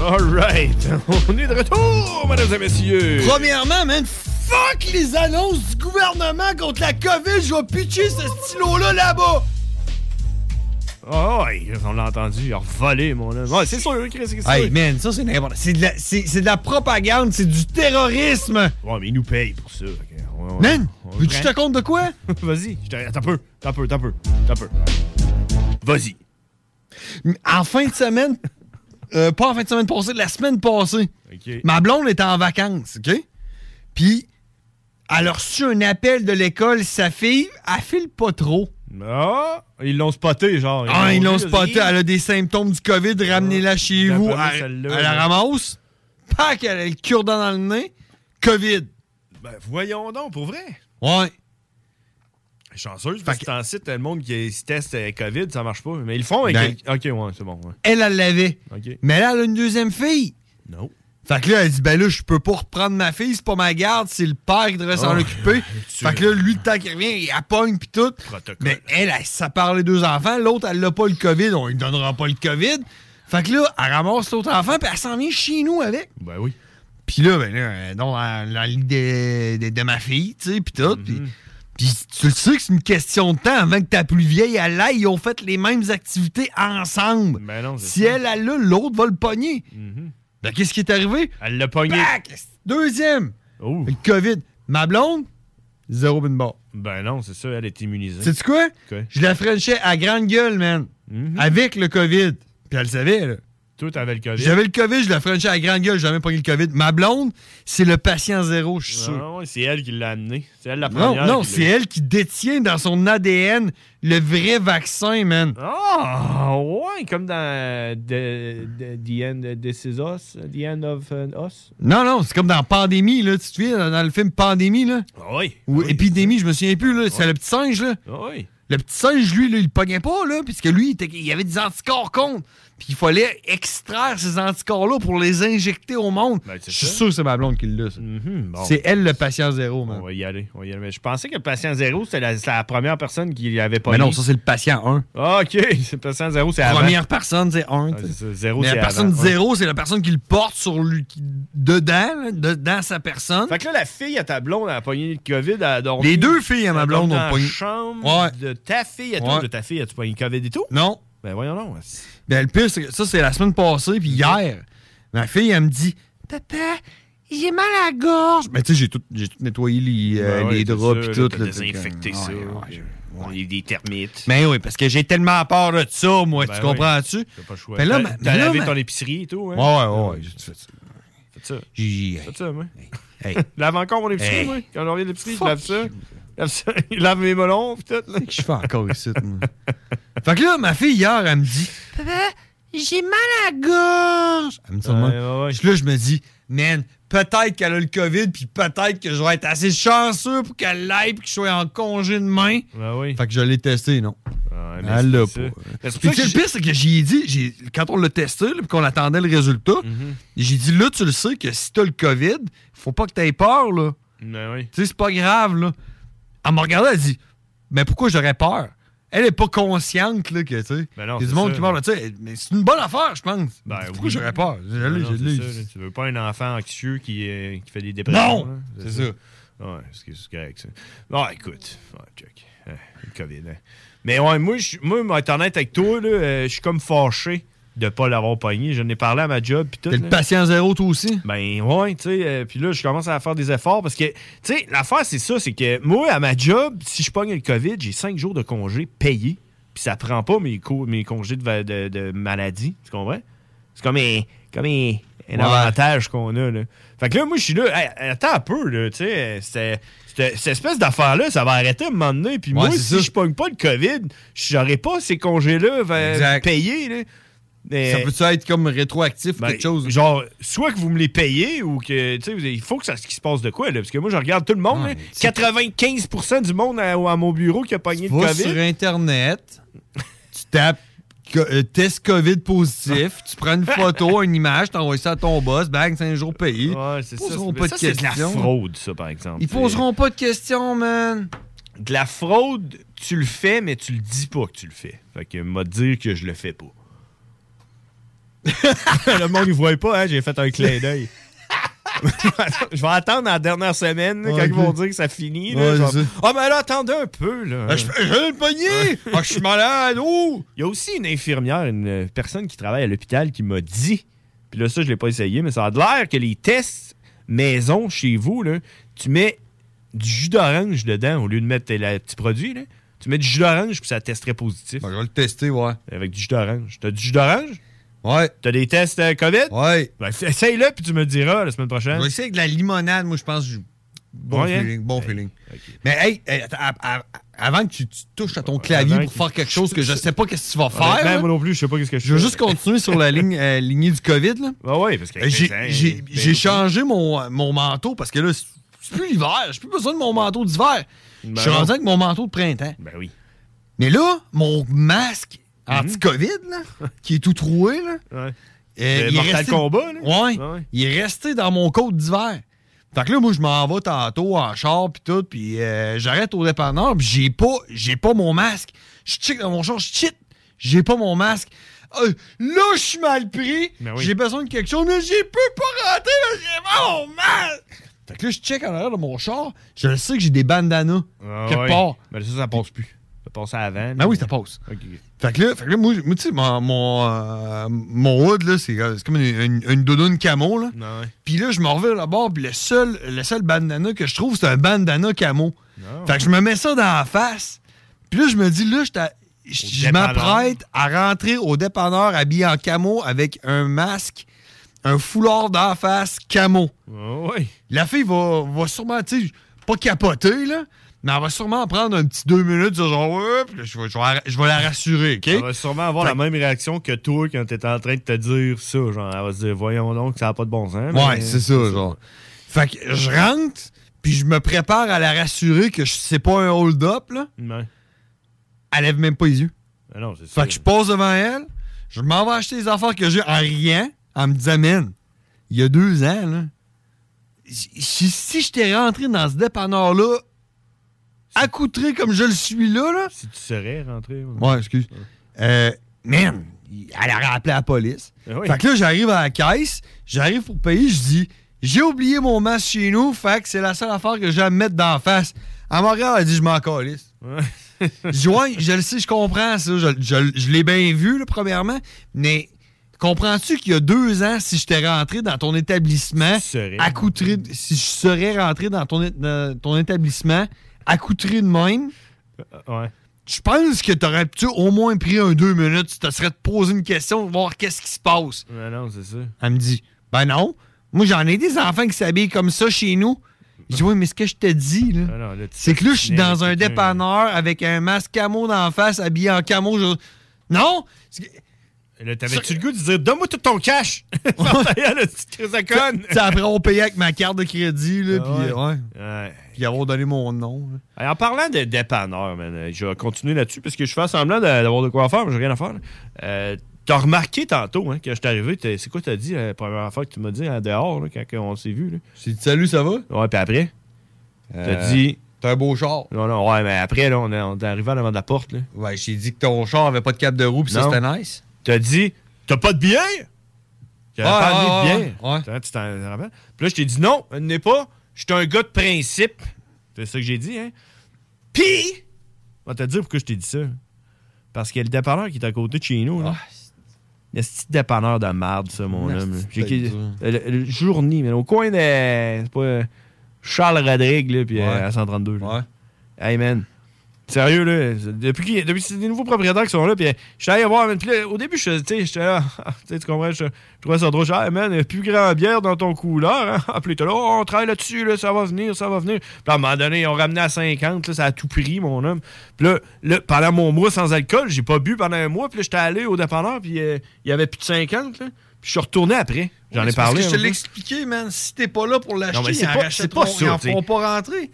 S11: Alright, on est de retour, mesdames et messieurs.
S5: Premièrement, man, fuck les annonces du gouvernement contre la COVID. Je vais pitcher ce stylo-là là-bas.
S11: Oh, on l'a entendu, il a volé, mon homme. Ouais, c'est sûr, Chris, c'est.
S5: Hey, man, ça, c'est n'importe C'est de, la- c'est- c'est de la propagande, c'est du terrorisme.
S11: Ouais, mais ils nous payent pour ça. ok. Ouais, ouais.
S5: Man,
S11: On
S5: veux-tu que je te compte de quoi?
S11: Vas-y, un peu, un peu, un peu, un peu. Vas-y.
S5: En fin de semaine, euh, pas en fin de semaine passée, la semaine passée, ma blonde était en vacances, OK? Puis, elle a reçu un appel de l'école, sa fille, elle file pas trop.
S11: Ah, ils l'ont spoté, genre.
S5: Ah, ils l'ont spoté, elle a des symptômes du COVID, ramenez-la chez vous. Elle, la ramasse, pack, elle a le cure-dent dans le nez, COVID.
S11: Ben, voyons donc, pour vrai.
S5: Ouais.
S11: Chanceuse, parce que c'est en site, le monde qui se teste euh, COVID, ça marche pas. Mais ils le font avec.
S5: Ben.
S11: Ok, ouais, c'est bon. Ouais.
S5: Elle, elle l'avait. Mais là, elle a une deuxième fille.
S11: Non.
S5: Fait que là, elle dit, ben là, je peux pas reprendre ma fille, c'est pas ma garde, c'est le père qui devrait s'en
S11: Oh,
S5: occuper.
S11: tu-
S5: Fait que là, lui, le temps qu'il revient, il appogne pis tout. Mais elle, elle, ça parle les deux enfants. L'autre, elle l'a pas le COVID, on lui donnera pas le COVID. Fait que là, elle ramasse l'autre enfant, puis elle s'en vient chez nous avec.
S11: Ben oui.
S5: Puis là, ben là, euh, dans la, la ligue de, de- de ma fille, tu sais, pis tout.
S11: Mhm.
S5: Puis puis tu le sais que c'est une question de temps avant que ta plus vieille, elle aille, ils ont fait les mêmes activités ensemble.
S11: Ben non, c'est
S5: si
S11: ça.
S5: elle, elle l'a, l'autre va le pogner.
S11: Mhm.
S5: Ben, qu'est-ce qui est arrivé?
S11: Elle l'a pogné.
S5: Bac! Deuxième!
S11: Oh.
S5: Le COVID. Ma blonde, zéro bin bar.
S11: Ben non, c'est ça, elle est immunisée.
S5: Sais-tu quoi? Je la frenchais à grande gueule, man.
S11: Mhm.
S5: Avec le COVID. Puis elle le savait, là.
S11: Toi, t'avais le COVID.
S5: J'avais le COVID, je la frenchais à grande gueule, j'ai jamais pogné le COVID. Ma blonde, c'est le patient zéro, je suis sûr.
S11: Non, c'est elle qui l'a amené. C'est elle la
S5: Non,
S11: première.
S5: non,
S11: qui
S5: c'est
S11: l'a-
S5: elle qui détient dans son ADN le vrai vaccin, man.
S11: Ah, ouais, comme dans the, the, the End of This Is Us, The End of uh, Us.
S5: Non, non, c'est comme dans Pandémie, là. Tu te souviens, dans, le film Pandémie, là?
S11: Ah oui.
S5: Ou Épidémie, je me souviens plus, là. C'est le petit singe, là.
S11: Ah oui.
S5: Le petit singe, lui, là, il pognait pas, là, puisque lui, il, était- il avait des anticorps contre. Puis il fallait extraire ces anticorps-là pour les injecter au monde.
S11: Ben,
S5: Je suis sûr que c'est ma blonde qui l'a.
S11: Mhm, bon.
S5: C'est elle le patient zéro, man.
S11: On va y aller. On va y aller. Mais je pensais que le patient zéro, c'était la, la première personne qui avait pas
S5: Mais non, ça, c'est le patient 1.
S11: Ah, OK. Le patient zéro, c'est avant.
S5: Première personne, c'est 1.
S11: Ah, c'est ça. Zéro,
S5: Mais
S11: c'est
S5: la personne
S11: avant.
S5: Zéro, c'est la personne qui le porte sur lui, qui- dedans, dedans sa personne.
S11: Fait que là, la fille à ta blonde, elle a pogné le COVID, elle a dormi.
S5: Les deux filles à ma blonde ont
S11: dans la
S5: pogné.
S11: chambre
S5: Ouais.
S11: de ta fille à toi,
S5: Ouais.
S11: de ta fille, as-tu pogné le COVID et tout?
S5: Non.
S11: Ben voyons donc.
S5: Ben, le pire, c'est que ça, c'est la semaine passée, puis hier, ma fille, elle me dit Papa, j'ai mal à la gorge. Ben, tu sais, j'ai tout, j'ai tout nettoyé les, euh,
S11: Ben ouais,
S5: les draps, puis tout. là,
S11: désinfecté ça. y a des termites.
S5: Mais oui, parce que j'ai tellement peur de ça, moi,
S11: Ben
S5: tu
S11: oui.
S5: comprends-tu?
S11: T'as pas le choix.
S5: Ben là,
S11: T'as- lavé
S5: ma-
S11: ton épicerie et tout, hein?
S5: Ouais, ouais, ouais, j'ai fait ça.
S11: Faites ça.
S5: J'ai.
S11: Faites ça, moi.
S5: Hey.
S11: Lave encore mon épicerie,
S5: Hey.
S11: moi. Quand on revient de l'épicerie, je lave ça. Il lave mes melons, pis tout. là.
S5: que je fais encore ici, moi? Fait que là, ma fille, hier, elle me dit Papa, j'ai mal à la gorge. Elle me dit ça de
S11: Ouais,
S5: même.
S11: ouais, ouais.
S5: Puis Là, je me dis, man, peut-être qu'elle a le COVID, puis peut-être que je vais être assez chanceux pour qu'elle l'aille, puis que je sois en congé demain.
S11: Ben oui.
S5: Fait que je l'ai testé, non.
S11: Ouais, mais
S5: Elle
S11: c'est
S5: l'a
S11: ça.
S5: pas.
S11: Mais c'est pour
S5: Puis
S11: ça
S5: tu sais,
S11: que
S5: le pire, c'est que j'y ai dit, j'ai- quand on l'a testé, là, puis qu'on attendait le résultat,
S11: Mhm.
S5: j'ai dit, là, tu le sais que si t'as le COVID, faut pas que t'aies peur, là.
S11: Ben oui.
S5: Tu sais, c'est pas grave, là. Elle m'a regardé, elle dit, mais pourquoi j'aurais peur? Elle est pas consciente, là, que, tu sais.
S11: Ben
S5: Il y a du monde
S11: ça.
S5: qui meurt, là, tu sais. Mais c'est une bonne affaire, je pense.
S11: Ben
S5: pourquoi
S11: oui.
S5: j'aurais peur? Je
S11: Ben non, ça. Tu veux pas un enfant anxieux qui, euh, qui fait des dépressions.
S5: Non! C'est ça.
S11: Ouais, c'est correct, ça. Bon, écoute. Ouais, check. Euh, le COVID, hein. Mais ouais, moi, je- moi, moi, être honnête avec toi, là, euh, je suis comme fâché de pas l'avoir pogné. J'en ai parlé à ma job, puis tout.
S5: T'es le patient zéro, toi aussi?
S11: Ben ouais, tu sais, euh, puis là, je commence à faire des efforts parce que, tu sais, l'affaire, c'est ça, c'est que moi, à ma job, si je pogne le COVID, j'ai cinq jours de congé payés, puis ça prend pas mes, co- mes congés de, va- de- de maladie, tu comprends? C'est comme un, comme un, un
S5: Ouais.
S11: avantage qu'on a, là. Fait que là, moi, je suis là, Hey, attends un peu, là, tu sais, c'était- cette espèce d'affaire-là, ça va arrêter à un moment donné, puis
S5: Ouais,
S11: moi, si
S5: ça.
S11: je pogne pas le COVID, j'aurais pas ces congés-là euh, payés, là. Mais-
S5: Ça peut-tu être comme rétroactif ou
S11: ben,
S5: quelque chose?
S11: Genre, soit que vous me les payez ou que, tu sais, il faut que ça qu'il se passe de quoi, là. Parce que moi, je regarde tout le monde, là, 95% du monde à, à mon bureau qui a pogné le COVID.
S5: sur Internet, tu tapes euh, test COVID positif, tu prends une photo, une image, t'envoies ça à ton boss, bang, 5 jours payés.
S11: Ouais, c'est
S5: Ils poseront pas
S11: ça,
S5: de
S11: c'est de la
S5: questions.
S11: fraude, ça, par exemple.
S5: Ils poseront pas de questions, man.
S11: De la fraude, tu le fais, mais tu le dis pas que tu le fais. Fait que m'a dire que je le fais pas. le monde, il voit pas, hein, j'ai fait un clin d'œil. je vais attendre la dernière semaine,
S5: Ouais,
S11: quand ils vont dire que ça finit.
S5: Ouais.
S11: Ah, mais là, attendez un peu. Là.
S5: Ah, je le pogner! Ah, je suis malade! Oh!
S11: Il y a aussi une infirmière, une euh, personne qui travaille à l'hôpital qui m'a dit, puis là, ça, je l'ai pas essayé, mais ça a l'air que les tests maison chez vous, là, tu mets du jus d'orange dedans au lieu de mettre le petit produit. Là. Tu mets du jus d'orange puis ça testerait positif.
S5: je vais le tester, ouais.
S11: Avec du jus d'orange. T'as du jus d'orange?
S5: Ouais.
S11: T'as des tests euh, COVID?
S5: Ouais.
S11: Ben, essaye-le puis tu me le diras la semaine prochaine.
S5: Je vais essayer avec de la limonade, moi, je pense. je- Bon
S11: Ouais, hein?
S5: feeling, bon feeling. Mais hey, hey, attends, à- à- avant que tu, tu touches à ton clavier
S11: avant
S5: pour faire quelque chose que je sais pas qu'est-ce que tu vas faire. Là,
S11: moi non plus, je sais pas qu'est-ce que je
S5: je veux juste continuer sur la ligne, euh, lignée du COVID. Là.
S11: Ah ouais, parce que
S5: Euh, J'ai
S11: ben, ben,
S5: j'ai changé mon, mon manteau parce que là, c'est plus l'hiver. J'ai plus besoin de mon manteau d'hiver.
S11: Ben
S5: je suis rendu avec mon manteau de printemps.
S11: Ben oui.
S5: Mais là, mon masque. anti-COVID, là, qui est tout troué, là,
S11: Ouais.
S5: euh,
S11: Le Mortal Kombat, là?
S5: Ouais,
S11: Ouais.
S5: Il est resté dans mon côte d'hiver. Fait que là, moi, je m'en vais tantôt en char puis tout, puis euh, j'arrête au dépanneur, puis j'ai pas, j'ai pas mon masque. Je check dans mon char, je cheat, j'ai pas mon masque. Euh, là, je suis mal pris.
S11: Ben oui.
S5: J'ai besoin de quelque chose, mais j'ai peux pas rentrer, là, j'ai pas mon masque. Fait que là, je check en arrière de mon char, je sais que j'ai des bandanas
S11: Ah
S5: quelque
S11: ouais.
S5: part.
S11: Ben ça, ça passe plus. Ça passe avant.
S5: Ben oui, ça passe. Fait que là, fait que là, moi, moi, tu sais, mon, mon, euh, mon hood, là, c'est c'est comme une, une, une doudoune camo, là.
S11: Ouais.
S5: Puis là, je me reviens là-bas, puis le seul, le seul bandana que je trouve, c'est un bandana camo.
S11: Non.
S5: Fait que je me mets ça dans la face. Puis là, je me dis, là, je m'apprête à rentrer au dépanneur habillé en camo avec un masque, un foulard la face camo.
S11: Ouais.
S5: La fille va, va sûrement, tu sais, pas capoter, là, mais elle va sûrement prendre un petit deux minutes, dire genre, ouais, puis je vais, je vais, je vais la rassurer, OK?
S11: Elle va sûrement avoir
S5: Fait
S11: la même réaction que toi quand t'étais en train de te dire ça. Genre, elle va se dire, voyons donc, ça n'a pas de bon sens.
S5: Ouais,
S11: mais-
S5: c'est ça, genre. Fait que je rentre, puis je me prépare à la rassurer que c'est pas un hold-up, là.
S11: Ouais.
S5: Elle lève même pas les yeux.
S11: Non, c'est ça.
S5: Fait que je passe devant elle, Je m'en vais acheter les affaires que j'ai en riant, en me disant, man, il y a deux ans, là, si si j'étais rentré dans ce dépanneur-là, accoutré comme je le suis là, là.
S11: Si tu serais rentré.
S5: Ouais, excuse. Euh, man, elle a rappelé la police.
S11: Oui.
S5: Fait que là, j'arrive à la caisse, j'arrive pour payer, je dis, j'ai oublié mon masque chez nous, fait que c'est la seule affaire que j'ai à me mettre d'en face. M'a regardé, elle a dit, je m'en calisse. je dis, ouais, je le sais, je comprends ça. Je, je- je l'ai bien vu, là, premièrement, mais comprends-tu qu'il y a deux ans, si j'étais rentré dans ton établissement, accoutré, de- si je serais rentré dans ton, é- dans ton établissement, accoutré de même,
S11: Ouais.
S5: je pense que t'aurais pu au moins pris un deux minutes, tu te serais posé une question, voir qu'est-ce qui se passe.
S11: Non, non, c'est ça.
S5: Elle me dit, ben non, moi j'en ai des enfants qui s'habillent comme ça chez nous. Je dis, oui, mais ce que je te dis, là,
S11: Ah là,
S5: c'est que là, je suis dans un dépanneur avec un masque camo d'en face, habillé en camo. je- Non!
S11: T'avais-tu le goût de dire, donne-moi tout ton cash?
S5: Après, on payait avec ma carte de crédit, là,
S11: Ah ouais.
S5: euh, ouais.
S11: Ouais.
S5: Puis avoir donné mon nom.
S11: En parlant de dépanneur, man, euh, je vais continuer là-dessus parce que je fais semblant d'avoir de quoi faire, mais j'ai rien à faire. Euh, T'as remarqué tantôt, hein, quand je suis arrivé, c'est quoi t'as dit la première fois que tu m'as dit en dehors, là, quand on s'est vu? là?
S5: J'ai dit salut, ça va?
S11: Ouais, puis après?
S5: Euh,
S11: T'as dit.
S5: T'as un beau char.
S11: Non, non, ouais, mais après, là, on est, on est arrivé en avant de la porte. Là.
S5: Ouais, j'ai dit que ton char avait pas de cap de roue, puis ça, c'était nice.
S11: T'as dit, t'as pas de bière? J'avais
S5: Ouais,
S11: pas
S5: ouais,
S11: de
S5: ouais,
S11: bière. Hein, Tu t'en rappelles? Puis là, je t'ai dit non, elle n'est pas. Je suis un gars de principe. C'est ça que j'ai dit, hein? Pis, on va te dire pourquoi je t'ai dit ça. Parce qu'il y a le dépanneur qui est à côté de chez nous. Là. Le petit dépanneur de merde, ça, mon
S5: Ah,
S11: homme.
S5: dur.
S11: le, journée, mais au coin de. C'est pas. euh, Charles Rodrigue, là, puis euh,
S5: Ouais.
S11: à 132. là. Hey, man. Sérieux, là. Depuis, depuis c'est des nouveaux propriétaires qui sont là, puis euh, je suis allé voir, man. Puis au début, j'étais là. tu sais, tu comprends, je, trouvais ça drôle. Hey, man, plus grand bière dans ton couleur. Hein? Puis là, Oh, on travaille là-dessus, là, ça va venir, ça va venir. Puis à un moment donné, ils ont ramené à 50, là, ça a tout pris, mon homme. Puis là, là, pendant mon mois sans alcool, j'ai pas bu pendant un mois. Puis là, j'étais allé au dépanneur, puis euh, il y avait plus de 50, là. Puis je suis retourné après. J'en ai
S5: parce
S11: parlé.
S5: que je te
S11: peu.
S5: l'ai expliqué, man. Si t'es pas là pour l'acheter, ils
S11: pas- c'est pas
S5: ils en feront pas rentrer.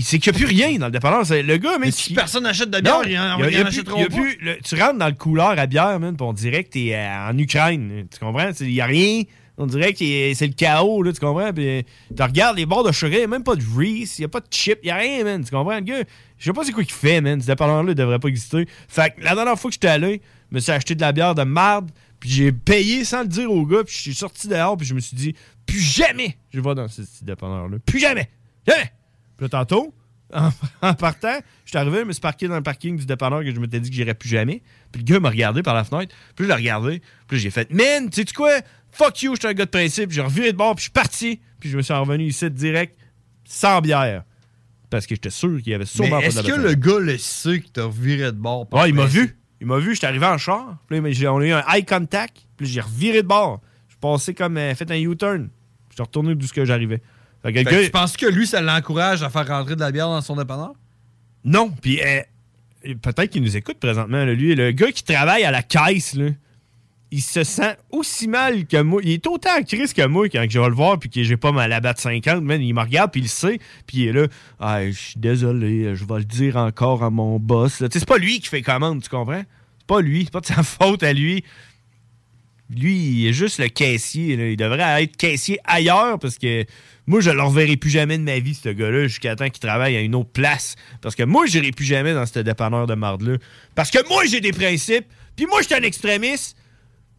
S11: C'est qu'il n'y a plus rien dans le dépanneur. Le gars.
S5: Mais si personne n'achète de bière, ils en- achèteront pas.
S11: tu rentres dans le couleur à bière, man, puis on dirait que t'es euh, en Ukraine. Tu comprends? Il n'y a rien. On dirait que c'est le chaos, là, tu comprends? Puis euh, tu regardes les bords de sugar, il n'y a même pas de Reese, il n'y a pas de chip, il n'y a rien, man. Tu comprends? Le gars, je sais pas c'est quoi qu'il fait, man. Ce dépanneur-là, il devrait pas exister. Fait que la dernière fois que j'étais allé, je me suis acheté de la bière de marde, puis j'ai payé sans le dire au gars, puis je suis sorti dehors, puis je me suis dit, plus jamais je vais dans ce petit dépanneur-là. Plus jamais! Jamais! Puis là, tantôt, en, en partant, je suis arrivé, je me suis parqué dans le parking du dépanneur que je m'étais dit que j'irais plus jamais. Puis le gars m'a regardé par la fenêtre. Puis je l'ai regardé. Puis j'ai fait Man, tu sais quoi? Fuck you, je suis un gars de principe. J'ai reviré de bord, puis je suis parti. Puis je me suis revenu ici direct, sans bière. Parce que j'étais sûr qu'il y avait sûrement
S5: Mais
S11: pas de
S5: est-ce que le gars le sait que t'as viré de bord?
S11: Ouais, il m'a vu. Il m'a vu, j'étais arrivé en char. Puis là, on a eu un eye contact. Puis j'ai reviré de bord. Je suis passé comme. euh, fait un U-turn. Je suis retourné d'où ce que j'arrivais. Fait que
S5: Fait tu penses que lui, ça l'encourage à faire rentrer de la bière dans son dépanneur?
S11: Non, puis euh, peut-être qu'il nous écoute présentement, là, lui. Le gars qui travaille à la caisse, là, il se sent aussi mal que moi. Il est autant en crise que moi quand je vais le voir puis que j'ai pas ma labat de 50. Man, il me regarde puis il le sait. Puis il est là. Je suis désolé, je vais le dire encore à mon boss. C'est pas lui qui fait commande, tu comprends? C'est pas lui, c'est pas de sa faute à lui. Lui, il est juste le caissier. Il devrait être caissier ailleurs parce que moi, je ne le reverrai plus jamais de ma vie, ce gars-là, jusqu'à temps qu'il travaille à une autre place. Parce que moi, je n'irai plus jamais dans ce dépanneur de marde-là. Parce que moi, j'ai des principes. Puis moi, je suis un extrémiste.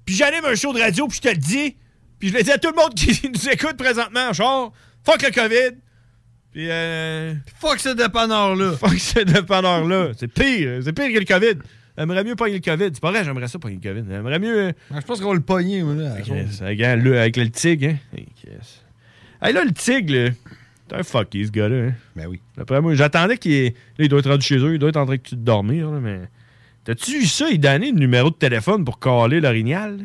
S11: Puis j'anime un show de radio, puis je te le dis. Puis je le dis à tout le monde qui nous écoute présentement en char. Fuck le COVID. Puis euh...
S5: Fuck ce dépanneur-là.
S11: Fuck ce dépanneur-là. C'est pire. C'est pire que le COVID. J'aimerais mieux pogner le COVID. C'est pas vrai, j'aimerais ça pogner le COVID. J'aimerais mieux. euh,
S5: Je pense qu'on va le pogner, moi, là.
S11: Chris, avec, hein, le, avec le tigre, hein? Hey, Chris. Hey, là, le tigre, là, c'est un fucky, ce gars-là. Hein?
S5: Ben oui.
S11: Après moi, j'attendais qu'il là, il doit être rendu chez eux, il doit être en train de dormir, là, mais. T'as-tu vu ça? Il donnait le numéro de téléphone pour caler l'orignal?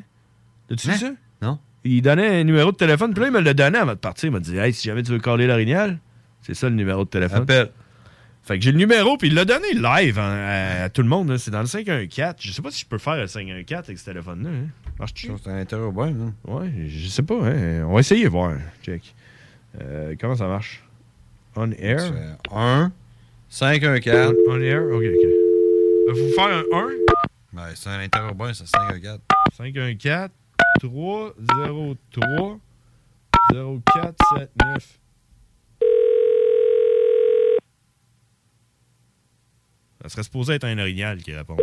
S11: T'as-tu vu ça?
S5: Non.
S11: Il donnait un numéro de téléphone, puis là, il me l'a donné avant de partir. Il m'a dit, hey, si jamais tu veux caler l'orignal, c'est ça le numéro de téléphone.
S5: Appelle.
S11: Fait que j'ai le numéro, puis il l'a donné live hein, à, à tout le monde. là. C'est dans le 514. Je sais pas si je peux faire le 514 avec ce téléphone-là. Hein. Marche-tu?
S5: C'est un interrobot, non?
S11: Ouais, je sais pas. Hein. On va essayer, voir. Check. Euh, comment ça marche? On air?
S5: 1, 5, 1, 4.
S11: On air? Ok, ok. Vous faire un 1?
S5: Ouais, c'est un interurbain, c'est 514.
S11: 514 303 0479. Ça serait supposé être un orignal qui répond.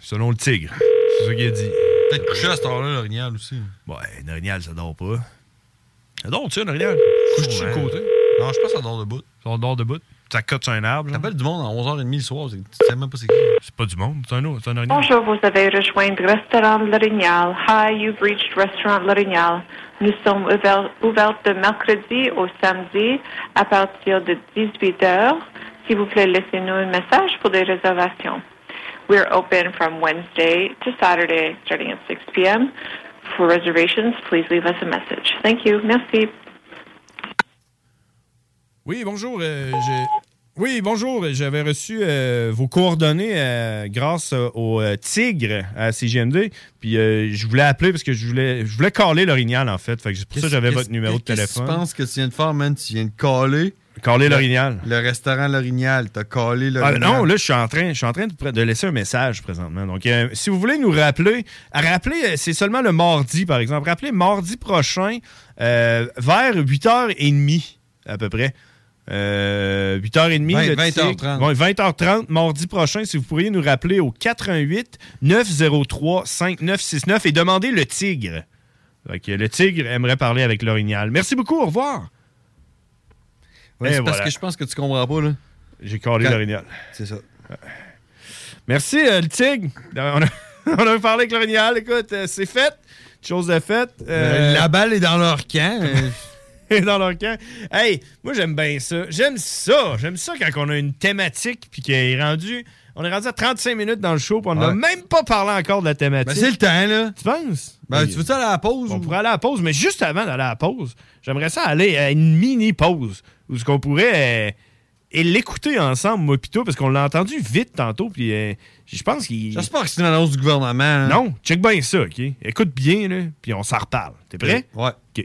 S11: Selon le tigre. C'est ça qu'il a dit.
S5: Peut-être couché à cette heure-là, l'orignal aussi.
S11: Ouais, un orignal, ça dort pas. Ça dort, tu sais, un orignal?
S5: Couche sur le côté? Non, je pense que ça dort debout.
S11: Ça dort debout. Ça cote sur un arbre.
S5: T'appelles du monde à 11h30 le soir. Tu sais même pas c'est qui.
S11: C'est pas du monde, c'est un autre, c'est un orignal.
S20: Bonjour, vous avez rejoint le restaurant L'Orignal. Hi, you've reached restaurant L'Orignal. Nous sommes ouverts, ouverts de mercredi au samedi à partir de 18 heures. S'il vous plaît, laissez-nous un message pour des réservations. We're open from Wednesday to Saturday, starting at 6 p.m. For reservations, please leave us a message. Thank you. Merci.
S11: Oui, bonjour. euh, oui, bonjour. J'avais reçu euh, vos coordonnées euh, grâce au Tigre à CGMD. Puis euh, je voulais appeler parce que je voulais, je voulais caler l'orignal, en fait. fait que c'est pour ça que j'avais votre numéro de téléphone.
S5: Tu penses que tu viens de faire, man? Tu viens de caler.
S11: Caler l'orignal.
S5: Le restaurant L'Orignal. T'as calé
S11: Ah,
S5: l'Orignal.
S11: non, là, je suis en train, je suis en train de, laisser un message présentement. Donc, si vous voulez nous rappeler, rappeler, c'est seulement le mardi, par exemple. Rappelez mardi prochain, vers 8h30, à peu près. Euh, 8h30.
S5: Vingt-
S11: le
S5: 20h30.
S11: Tigre. Ouais, 20h30, mardi prochain, si vous pourriez nous rappeler au 88 903 5969 et demander le tigre. Le tigre aimerait parler avec l'orignal. Merci beaucoup, au revoir.
S5: Ouais, c'est parce que je pense que tu comprends pas, là.
S11: J'ai calé
S5: Quand-
S11: l'orignal.
S5: C'est ça.
S11: Merci, euh, le tigre. On a, on a parlé avec l'orignal. Écoute, euh, c'est fait. Chose de faite.
S5: Euh, la balle est dans leur camp.
S11: dans leur camp. Hey, moi, j'aime bien ça. J'aime ça. J'aime ça quand on a une thématique puis qu'il est rendu... On est rendu à 35 minutes dans le show puis on n'a
S5: Ouais.
S11: même pas parlé encore de la thématique.
S5: Ben, c'est le temps, là.
S11: Tu penses?
S5: Ben,
S11: Oui.
S5: tu veux-tu aller à la pause?
S11: On
S5: ou-
S11: pourrait aller à la pause, mais juste avant d'aller à la pause, j'aimerais ça aller à une mini-pause où ce qu'on pourrait euh, et l'écouter ensemble, moi pis toi, parce qu'on l'a entendu vite tantôt, puis euh, je pense qu'il...
S5: J'espère que c'est une annonce du gouvernement. hein.
S11: Non, check bien ça, OK? Écoute bien, là, puis on s'en reparle. T'es prêt?
S5: Ouais.
S11: OK.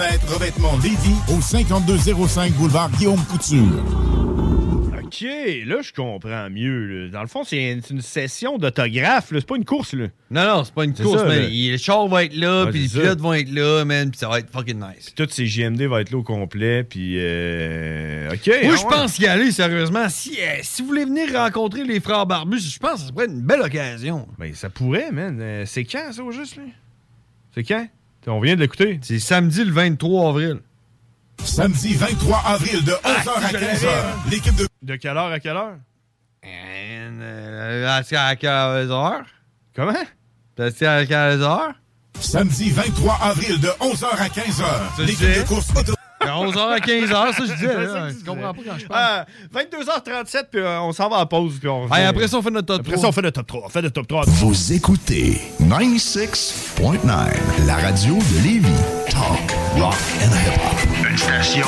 S21: Revêtement Lévis au 5205 boulevard Guillaume Couture.
S11: OK, là, je comprends mieux. là. Dans le fond, c'est une, session d'autographe. C'est pas une course, là.
S5: Non, non, c'est pas une course,
S11: ça,
S5: mais
S11: là.
S5: il- le char va être là,
S11: Ouais,
S5: puis les
S11: ça.
S5: pilotes vont être là, man, puis ça va être fucking nice.
S11: Toutes ces JMD vont être là au complet, puis... euh, OK.
S5: Moi,
S11: ah
S5: je
S11: ouais.
S5: pense y aller, sérieusement. Si, euh, si vous voulez venir rencontrer les frères Barbus, je pense que ça pourrait être une belle occasion.
S11: Ben, ça pourrait, man. Euh, c'est quand, ça, au juste, là? C'est quand? On vient de l'écouter.
S5: C'est samedi le 23 avril.
S21: Samedi 23 avril de 11h
S11: Ah,
S21: à
S11: si, je
S21: 15h.
S11: l'avais.
S21: L'équipe de
S11: De quelle heure à quelle heure?
S5: Euh, à, à quelle heure?
S11: Comment?
S5: C'est à quelle heure?
S21: Samedi 23 avril de 11h à 15h.
S5: Ça,
S21: L'équipe de course automobile.
S5: À 11h à 15h, ça je disais.
S11: Ça
S5: là,
S11: que
S5: Tu comprends pas quand je parle.
S11: Ah, 22h37, puis euh, on s'en va en pause. Puis on
S5: Hey, après ça, on fait notre top
S11: Après
S5: 3.
S11: ça, on fait le top 3. On fait le top 3.
S22: Vous écoutez 96.9, la radio de Lévis. Talk, rock and hip-hop.
S23: Une station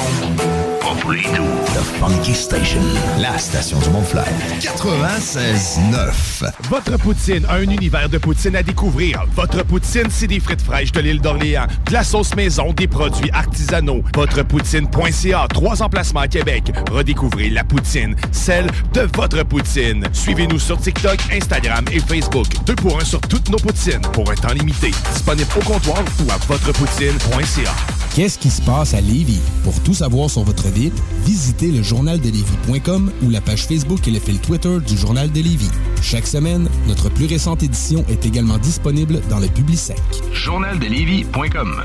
S23: pas pour les doux.
S22: The Funky Station, la station du Mont-Flair. 96.9.
S24: Votre poutine, un univers de poutine à découvrir. Votre poutine, c'est des frites fraîches de l'île d'Orléans, de la sauce maison, des produits artisanaux. Votrepoutine.ca, trois emplacements à Québec. Redécouvrez la poutine, celle de votre poutine. Suivez-nous sur TikTok, Instagram et Facebook. Deux pour un sur toutes nos poutines, pour un temps limité. Disponible au comptoir ou à votrepoutine.ca.
S3: Qu'est-ce qui se passe à Lévis? Pour tout savoir sur votre visitez le journaldelévis.com ou la page Facebook et le fil Twitter du Journal de Lévis. Chaque semaine, notre plus récente édition est également disponible dans le Publisec.
S8: Journaldelévis.com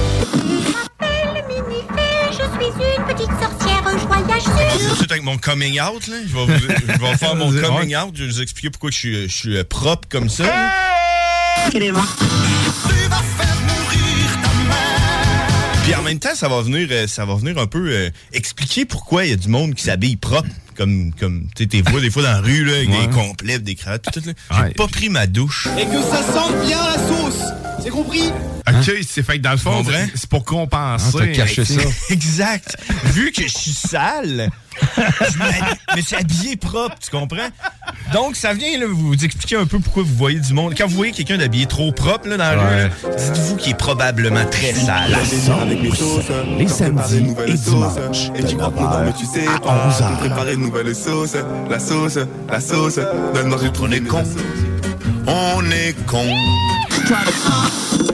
S25: Petite sorcière
S26: suite avec mon coming out, là. Je vais, vous- je vais faire mon coming out. Je vais vous expliquer pourquoi je suis, je suis euh, propre comme ça. Puis en même temps, ça va venir, euh, ça va venir un peu euh, expliquer pourquoi il y a du monde qui s'habille propre comme, comme tu sais, vois des fois dans la rue, là, avec
S5: ouais.
S26: des complets, des cravates, tout, J'ai pas pris ma douche.
S27: Et que ça sente bien la sauce. C'est compris?
S24: OK, hein? c'est fait dans le fond, c'est pour compenser.
S5: Ah, On caché ça.
S26: exact. Vu que je suis sale, je me suis habillé propre, tu comprends? Donc, ça vient là, vous expliquer un peu pourquoi vous voyez du monde. Quand vous voyez quelqu'un d'habillé trop propre là, dans la rue, dites-vous qu'il est probablement très sale.
S28: Les samedis et
S29: nouvelle sauce. La sauce, la sauce. Donne-moi du On est con.
S23: On est con.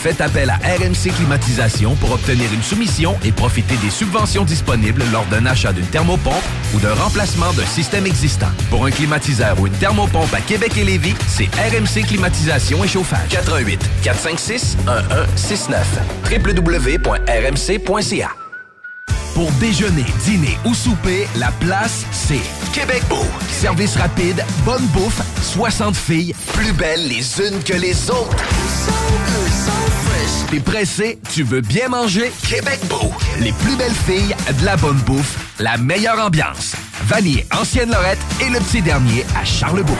S4: Faites appel à RMC Climatisation pour obtenir une soumission et profiter des subventions disponibles lors d'un achat d'une thermopompe ou d'un remplacement d'un système existant. Pour un climatiseur ou une thermopompe à Québec et Lévis, c'est RMC Climatisation et Chauffage. 88 456 1169 www.rmc.ca pour déjeuner, dîner ou souper, la place, c'est Québec Beau. Service rapide, bonne bouffe, 60 filles, plus belles les unes que les autres. T'es pressé, tu veux bien manger? Québec Beau. Les plus belles filles, de la bonne bouffe, la meilleure ambiance. Vanier, Ancienne Lorette et le petit dernier à Charlebourg.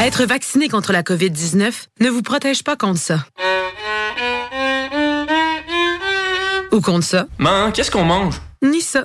S15: Être vacciné contre la COVID-19 ne vous protège pas contre ça. Ou contre ça.
S8: Man, qu'est-ce qu'on mange?
S15: Ni ça.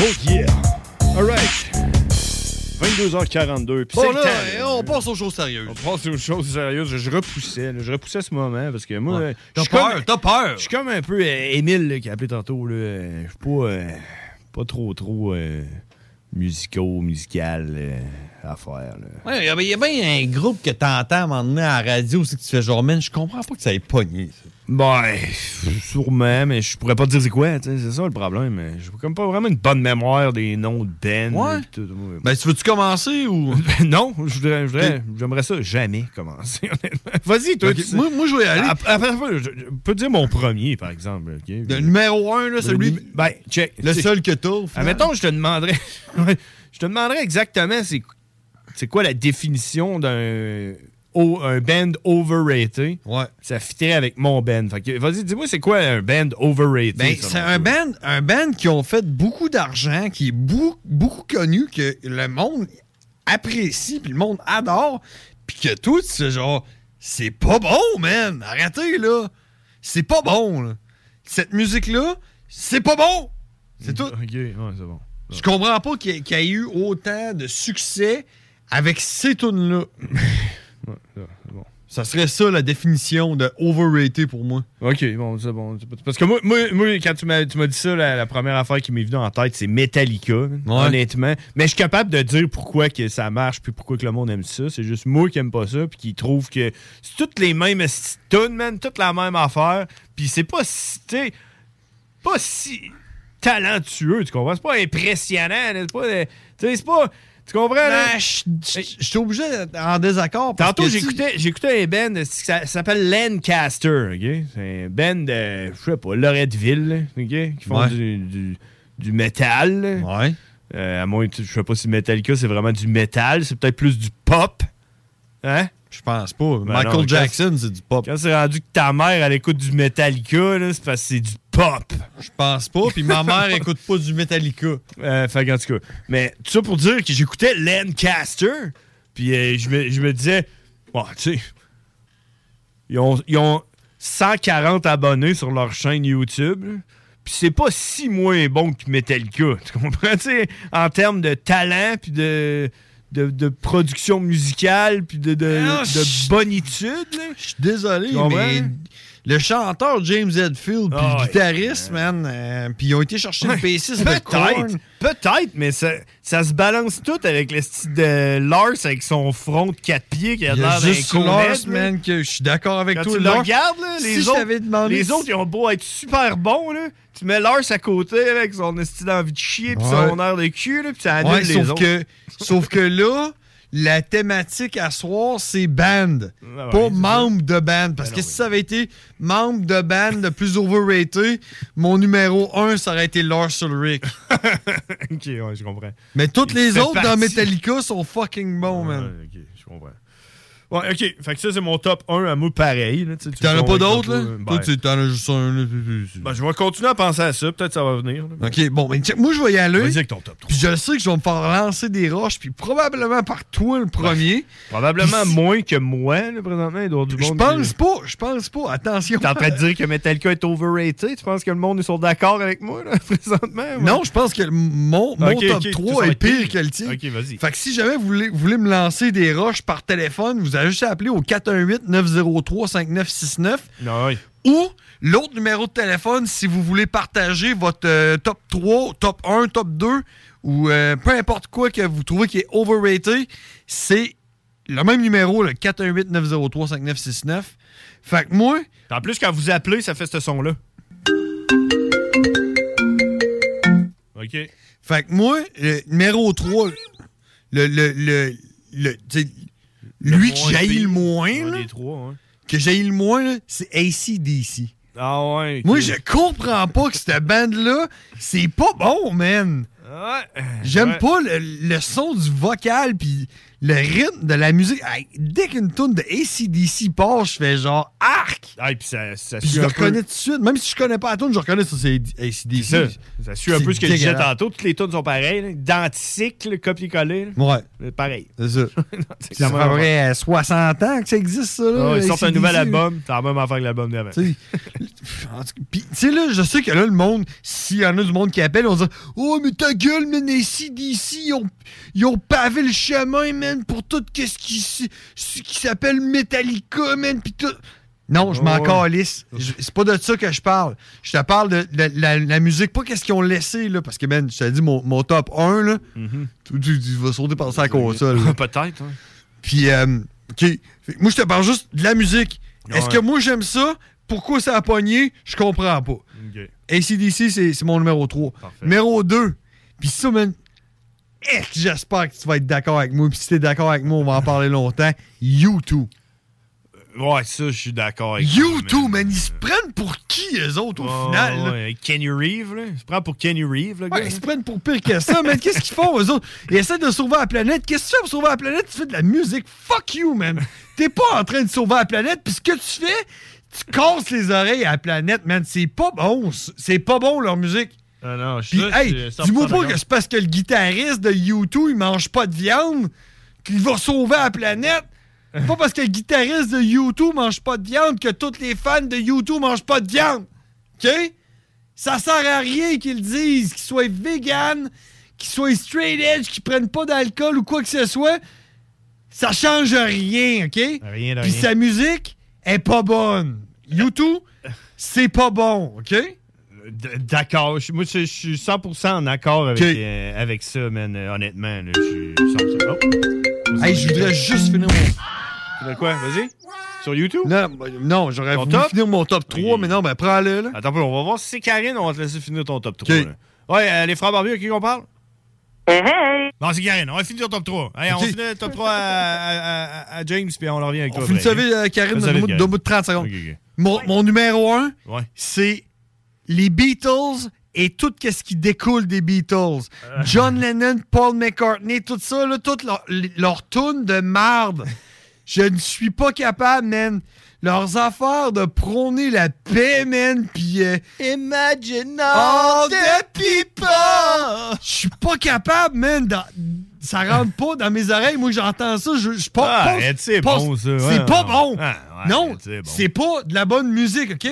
S11: Oh yeah! Alright! 22h42. Puis le
S5: là,
S11: temps,
S5: on passe aux choses sérieuses.
S11: On passe aux choses sérieuses. Je, je repoussais, là, je repoussais ce moment parce que moi.
S5: Ouais.
S11: euh,
S5: T'as peur, t'as peur.
S11: Je suis comme un peu euh, Émile là, qui a appelé tantôt. là. Je suis pas, euh, pas trop, trop euh, musico, musical à faire. là.
S5: Ouais, il y a- il y a bien un groupe que t'entends à un moment donné à la radio, c'est que tu fais genre, man, je comprends pas que ça ait pogné. ça.
S11: Ben, sûrement, mais je pourrais pas te dire c'est quoi, c'est ça le problème. mais J'ai comme pas vraiment une bonne mémoire des noms de bands.
S5: Ouais.
S11: et tout.
S5: Ben, tu veux-tu commencer ou?
S11: non, je voudrais, j'aimerais ça jamais commencer, honnêtement. Vas-y, toi. Tu
S5: moi- moi, je vais y aller.
S11: Après, après, je, je peux te dire mon premier, par exemple.
S5: Le numéro 1, là, celui.
S11: Le- Ben, check.
S5: Le seul que t'as.
S11: Admettons, je te demanderais. Je te demanderais exactement c'est, c'est quoi la définition d'un un band overrated.
S5: Ouais.
S11: Ça fitterait avec mon band. Fait que, vas-y, dis-moi, c'est quoi un band overrated?
S5: Ben, c'est un band, un band qui ont fait beaucoup d'argent, qui est beaucoup, beaucoup connu, que le monde apprécie, puis le monde adore, puis que tout, c'est genre, c'est pas bon, man! Arrêtez, là! C'est pas bon, là! Cette musique-là, c'est pas bon! C'est tout.
S11: Ok, ouais, c'est bon.
S5: Je comprends pas qu'il y, ait- qu'il y ait eu autant de succès avec ces tunes-là. Ça serait ça la définition de overrated pour moi.
S11: Ok, bon, c'est bon. Parce que moi, moi, moi, quand tu m'as, tu m'as dit ça, la, la première affaire qui m'est venue en tête, c'est Metallica, honnêtement. Mais je suis capable de dire pourquoi que ça marche puis pourquoi que le monde aime ça. C'est juste moi qui aime pas ça puis qui trouve que c'est toutes les mêmes tunes, man, toute la même affaire. Puis c'est pas si, pas si talentueux, tu comprends? C'est pas impressionnant, c'est pas, c'est pas... Tu comprends, là?
S5: Ben, je suis obligé d'être en désaccord. parce
S11: Tantôt, j'écoutais, j'écoutais un band, ça, ça s'appelle Lancaster? C'est un band de, je sais pas, Loretteville? Qui font
S5: Ouais.
S11: du, du, du métal.
S5: Ouais.
S11: Euh, à moins, je sais pas si Metallica, c'est vraiment du métal. C'est peut-être plus du pop. Hein?
S5: Je pense pas.
S11: Ben
S5: Michael
S11: non,
S5: Jackson, c'est du pop.
S11: Quand c'est rendu que ta mère, elle écoute du Metallica, c'est parce que c'est du pop.
S5: Je pense pas. Puis ma mère écoute pas du Metallica.
S11: Euh, fait qu'en tout cas. Mais tout ça pour dire que j'écoutais Lancaster. Puis euh, je, me, je me disais, bon, tu sais, ils ont, ils ont 140 abonnés sur leur chaîne YouTube. là. Puis c'est pas si moins bon que Metallica. Tu comprends? En termes de talent, puis de, de, de production musicale, puis de, de,
S5: Ah,
S11: de bonitude.
S5: Je suis désolé, mais le chanteur James Hetfield, puis
S11: Ah
S5: le
S11: ouais.
S5: guitariste, man, euh, puis ils ont été chercher le
S11: Ouais,
S5: bassiste de Korn.
S11: Peut-être, peut-être, mais ça, ça se balance tout avec le style de Lars avec son front de quatre pieds qui a l'air d'un
S5: Lars, man, que je suis d'accord avec
S11: Quand
S5: toi.
S11: tu le regardes, là, les, autres,
S5: demandé
S11: les autres, ils ont beau être super bons, là. Tu mets Lars à côté avec son style d'envie de chier puis
S5: Ouais.
S11: son air de cul, là, puis ça annule
S5: Ouais,
S11: les
S5: sauf
S11: autres.
S5: que, sauf que là, la thématique à soir, c'est band.
S11: Ah ouais,
S5: pas membre de band.
S11: Ben
S5: Parce que si ça avait été membre de band le plus overrated, mon numéro 1, ça aurait été Lars Ulrich.
S11: ok, ouais, je comprends.
S5: Mais toutes
S11: Il
S5: les autres dans Metallica sont fucking bons, man.
S11: Ouais, ok, je comprends. Ouais, ok. Fait que ça, c'est mon top 1 à moi pareil. là, tu
S5: T'en as pas d'autres, là? Toi,
S11: ben,
S5: tu t'en as juste un. là.
S11: ben, je vais continuer à penser à ça. Peut-être que ça va venir. là.
S5: Ok, bon, mais check, moi, je vais y aller.
S11: Vas-y avec ton top 3.
S5: Puis je sais que je vais me faire lancer des roches, puis probablement par toi le premier.
S11: Probablement moins que moi, là, présentement. Il doit y avoir du
S5: Je
S11: monde
S5: pense
S11: qui-
S5: pas, je pense pas. Attention.
S11: T'es en train de dire que Metallica est overrated? Tu penses que le monde est sur d'accord avec moi, là, présentement?
S5: Non, je pense que le- mon, mon
S11: Ok,
S5: top
S11: ok,
S5: 3
S11: ça va
S5: est
S11: être
S5: pire. que le tien.
S11: Ok, vas-y.
S5: Fait que si jamais vous voulez, vous voulez me lancer des roches par téléphone, vous avez juste à appeler au 418-903-5969.
S11: Non, oui.
S5: Ou l'autre numéro de téléphone si vous voulez partager votre euh, top 3, top 1, top 2 ou euh, peu importe quoi que vous trouvez qui est overrated, c'est le même numéro, le 418-903-5969. Fait que moi,
S11: En plus, quand vous appelez, ça fait ce son-là. OK.
S5: Fait que moi, le numéro 3, le, le, le, le- lui que
S11: moins
S5: j'ai
S11: pire.
S5: le moins, là,
S11: trois,
S5: que j'ai le moins, c'est ACDC.
S11: Ah ouais.
S5: Moi, je comprends pas que cette bande-là, c'est pas bon, man.
S11: Ouais.
S5: J'aime
S11: Ouais.
S5: pas le, le son du vocal puis le rythme de la musique. Hey, dès qu'une tune de ACDC part, je fais genre arc.
S11: Ah, et puis ça, ça
S5: Puis
S11: suit
S5: je le reconnais tout de suite. Même si je connais pas la tune, je reconnais ça, c'est ACDC.
S11: C'est ça. Ça suit un peu ce que je disais tantôt. Toutes les tunes sont pareilles. là. Identiques, copier-coller.
S5: Ouais.
S11: Pareil.
S5: C'est ça.
S11: C'est
S5: à peu près 60 ans que ça existe, ça. Là,
S11: Ah, ils sortent un nouvel album. T'as la même affaire que l'album d'avant.
S5: Puis, tu sais, là, je sais que là, le monde, s'il y en a du monde qui appelle, on va dire Oh, mais ta gueule, man, les CDC, ils ont, ils ont pavé le chemin, man, pour tout ce qui, ce qui s'appelle Metallica, man, pis tout. Non, je m'en
S11: Ouais.
S5: calisse. C'est pas de ça que je parle. Je te parle de, la, la musique, pas qu'est-ce qu'ils ont laissé, là, parce que, man, je t'ai dit, mon, mon top 1, là, tu, tu- tu vas sauter par sa console. là.
S11: Peut-être. hein.
S5: Puis, euh, OK. Moi, je te parle juste de la musique. Est-ce que moi, j'aime ça? Pourquoi ça a pogné, je comprends pas. ACDC, c'est mon numéro 3. Numéro 2, puis ça, man, eh, j'espère que tu vas être d'accord avec moi. Puis si t'es d'accord avec moi, on va en parler longtemps. U2.
S11: Ouais, ça, je suis d'accord avec
S5: U2, man, ils se prennent pour qui, eux autres, au final? là?
S11: ouais, Kenny Reeve, là. Il se prend pour Kenny Reeve, gars.
S5: Ouais, ils se prennent pour pire que ça, man. Qu'est-ce qu'ils font, eux autres? Ils essaient de sauver la planète. Qu'est-ce que tu fais pour sauver la planète? Tu fais de la musique. Fuck you, man. T'es pas en train de sauver la planète. Puis ce que tu fais, tu casses les oreilles à la planète, man. C'est pas bon. C'est pas bon, leur musique.
S11: Ah non, je
S5: Puis,
S11: suis
S5: hey, dis-moi pas que c'est parce que le guitariste de U2, il mange pas de viande qu'il va sauver la planète. C'est pas parce que le guitariste de U2 mange pas de viande que tous les fans de U2 mangent pas de viande. OK? Ça sert à rien qu'ils le disent, qu'ils soient vegan, qu'ils soient straight edge, qu'ils prennent pas d'alcool ou quoi que ce soit. Ça change rien, OK?
S11: Rien de
S5: Puis
S11: rien.
S5: sa musique est pas bonne. U2, c'est pas bon, OK?
S11: D'accord. Je- Moi, je suis 100% en accord avec, euh, avec ça, man. euh, honnêtement, je suis 100%. Oh.
S5: Hey, je voudrais juste finir mon.
S11: Tu veux quoi? Vas-y. Sur YouTube?
S5: Non, non j'aurais voulu
S11: top?
S5: finir mon top 3, mais non, ben prends-le, là.
S11: Attends un peu, on va voir si c'est Karine, on va te laisser finir ton top 3.
S5: Ok.
S11: là. Ouais, euh, les frères Barbier, à qui on parle?
S30: Hey, hey!
S11: Non, c'est Karine, on va finir le top 3. Hey, On
S5: Ok.
S11: va finir le top 3 à, à- à- à James, puis on en revient avec
S5: On
S11: toi.
S5: finit ça vite, euh, Karine, bout- de 30 secondes. Mon, mon numéro 1,
S11: Ouais.
S5: c'est les Beatles et tout ce qui découle des Beatles.
S11: Euh.
S5: John Lennon, Paul McCartney, tout ça, là, toutes leurs leur tunes de marde. Je ne suis pas capable, man. Leurs affaires de prôner la paix, man, pis... euh,
S11: Imagine
S5: all the people! Je suis pas capable, man. dans- Ça rentre pas dans mes oreilles. Moi, j'entends ça. Je, je pas.
S11: Ah, c'est
S5: pas-
S11: bon, ça.
S5: C'est pas bon.
S11: Ah, ouais,
S5: non,
S11: c'est bon.
S5: pas de la bonne musique, OK?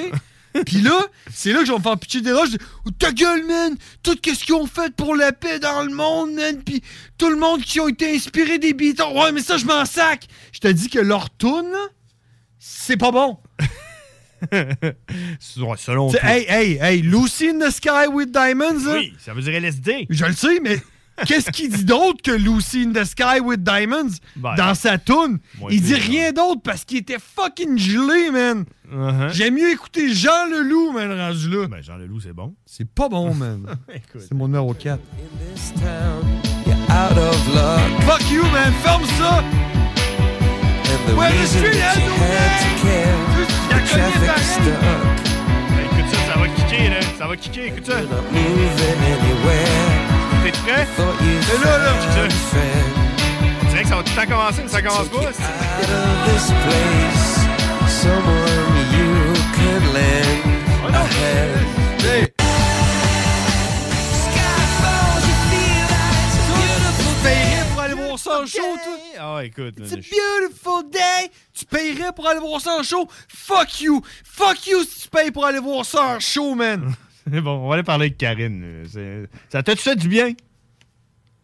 S5: Puis là, c'est là que je vais me faire pitcher des roches. Je dis, Oh, Ta gueule, man! Tout ce qu'ils ont fait pour la paix dans le monde, man! Puis tout le monde qui ont été inspirés des Beatles. Ouais, mais ça, je m'en sac! Je te dis que leur tune, là, c'est pas bon.
S11: Selon toi.
S5: hey, hey, hey, Lucy in the Sky with Diamonds, là.
S11: Oui, ça veut dire LSD.
S5: Je le sais, mais qu'est-ce qu'il dit d'autre que Lucy in the Sky with Diamonds
S11: Ben,
S5: dans sa toune? Il dit rien d'autre parce qu'il était fucking gelé, man.
S11: Uh-huh.
S5: J'aime mieux écouter Jean Leloup, man, rendu là.
S11: Ben, Jean Leloup, c'est bon.
S5: C'est pas bon, man. C'est mon numéro 4.
S31: out of luck.
S5: Fuck you, man. Ferme ça.
S31: And the reason
S5: street
S31: that you had to care, the traffic stuck.
S11: Ben, écoute ça, ça va kicker, là. Ça va kicker, écoute ça.
S31: Moving anywhere.
S11: T'es prêt? C'est là, là.
S31: found a friend.
S11: On dirait que ça va tout le temps commencer, mais ça commence pas.
S31: Out of this place, someone you could lend a hand.
S5: Voir en show, toi?
S11: Ah, écoute.
S5: It's a beautiful day. Tu paierais pour aller voir ça en show? Fuck you. Fuck you si tu payes pour aller voir ça en show, man.
S11: C'est bon, on va aller parler avec Karine. Ça t'a-tu fait du bien?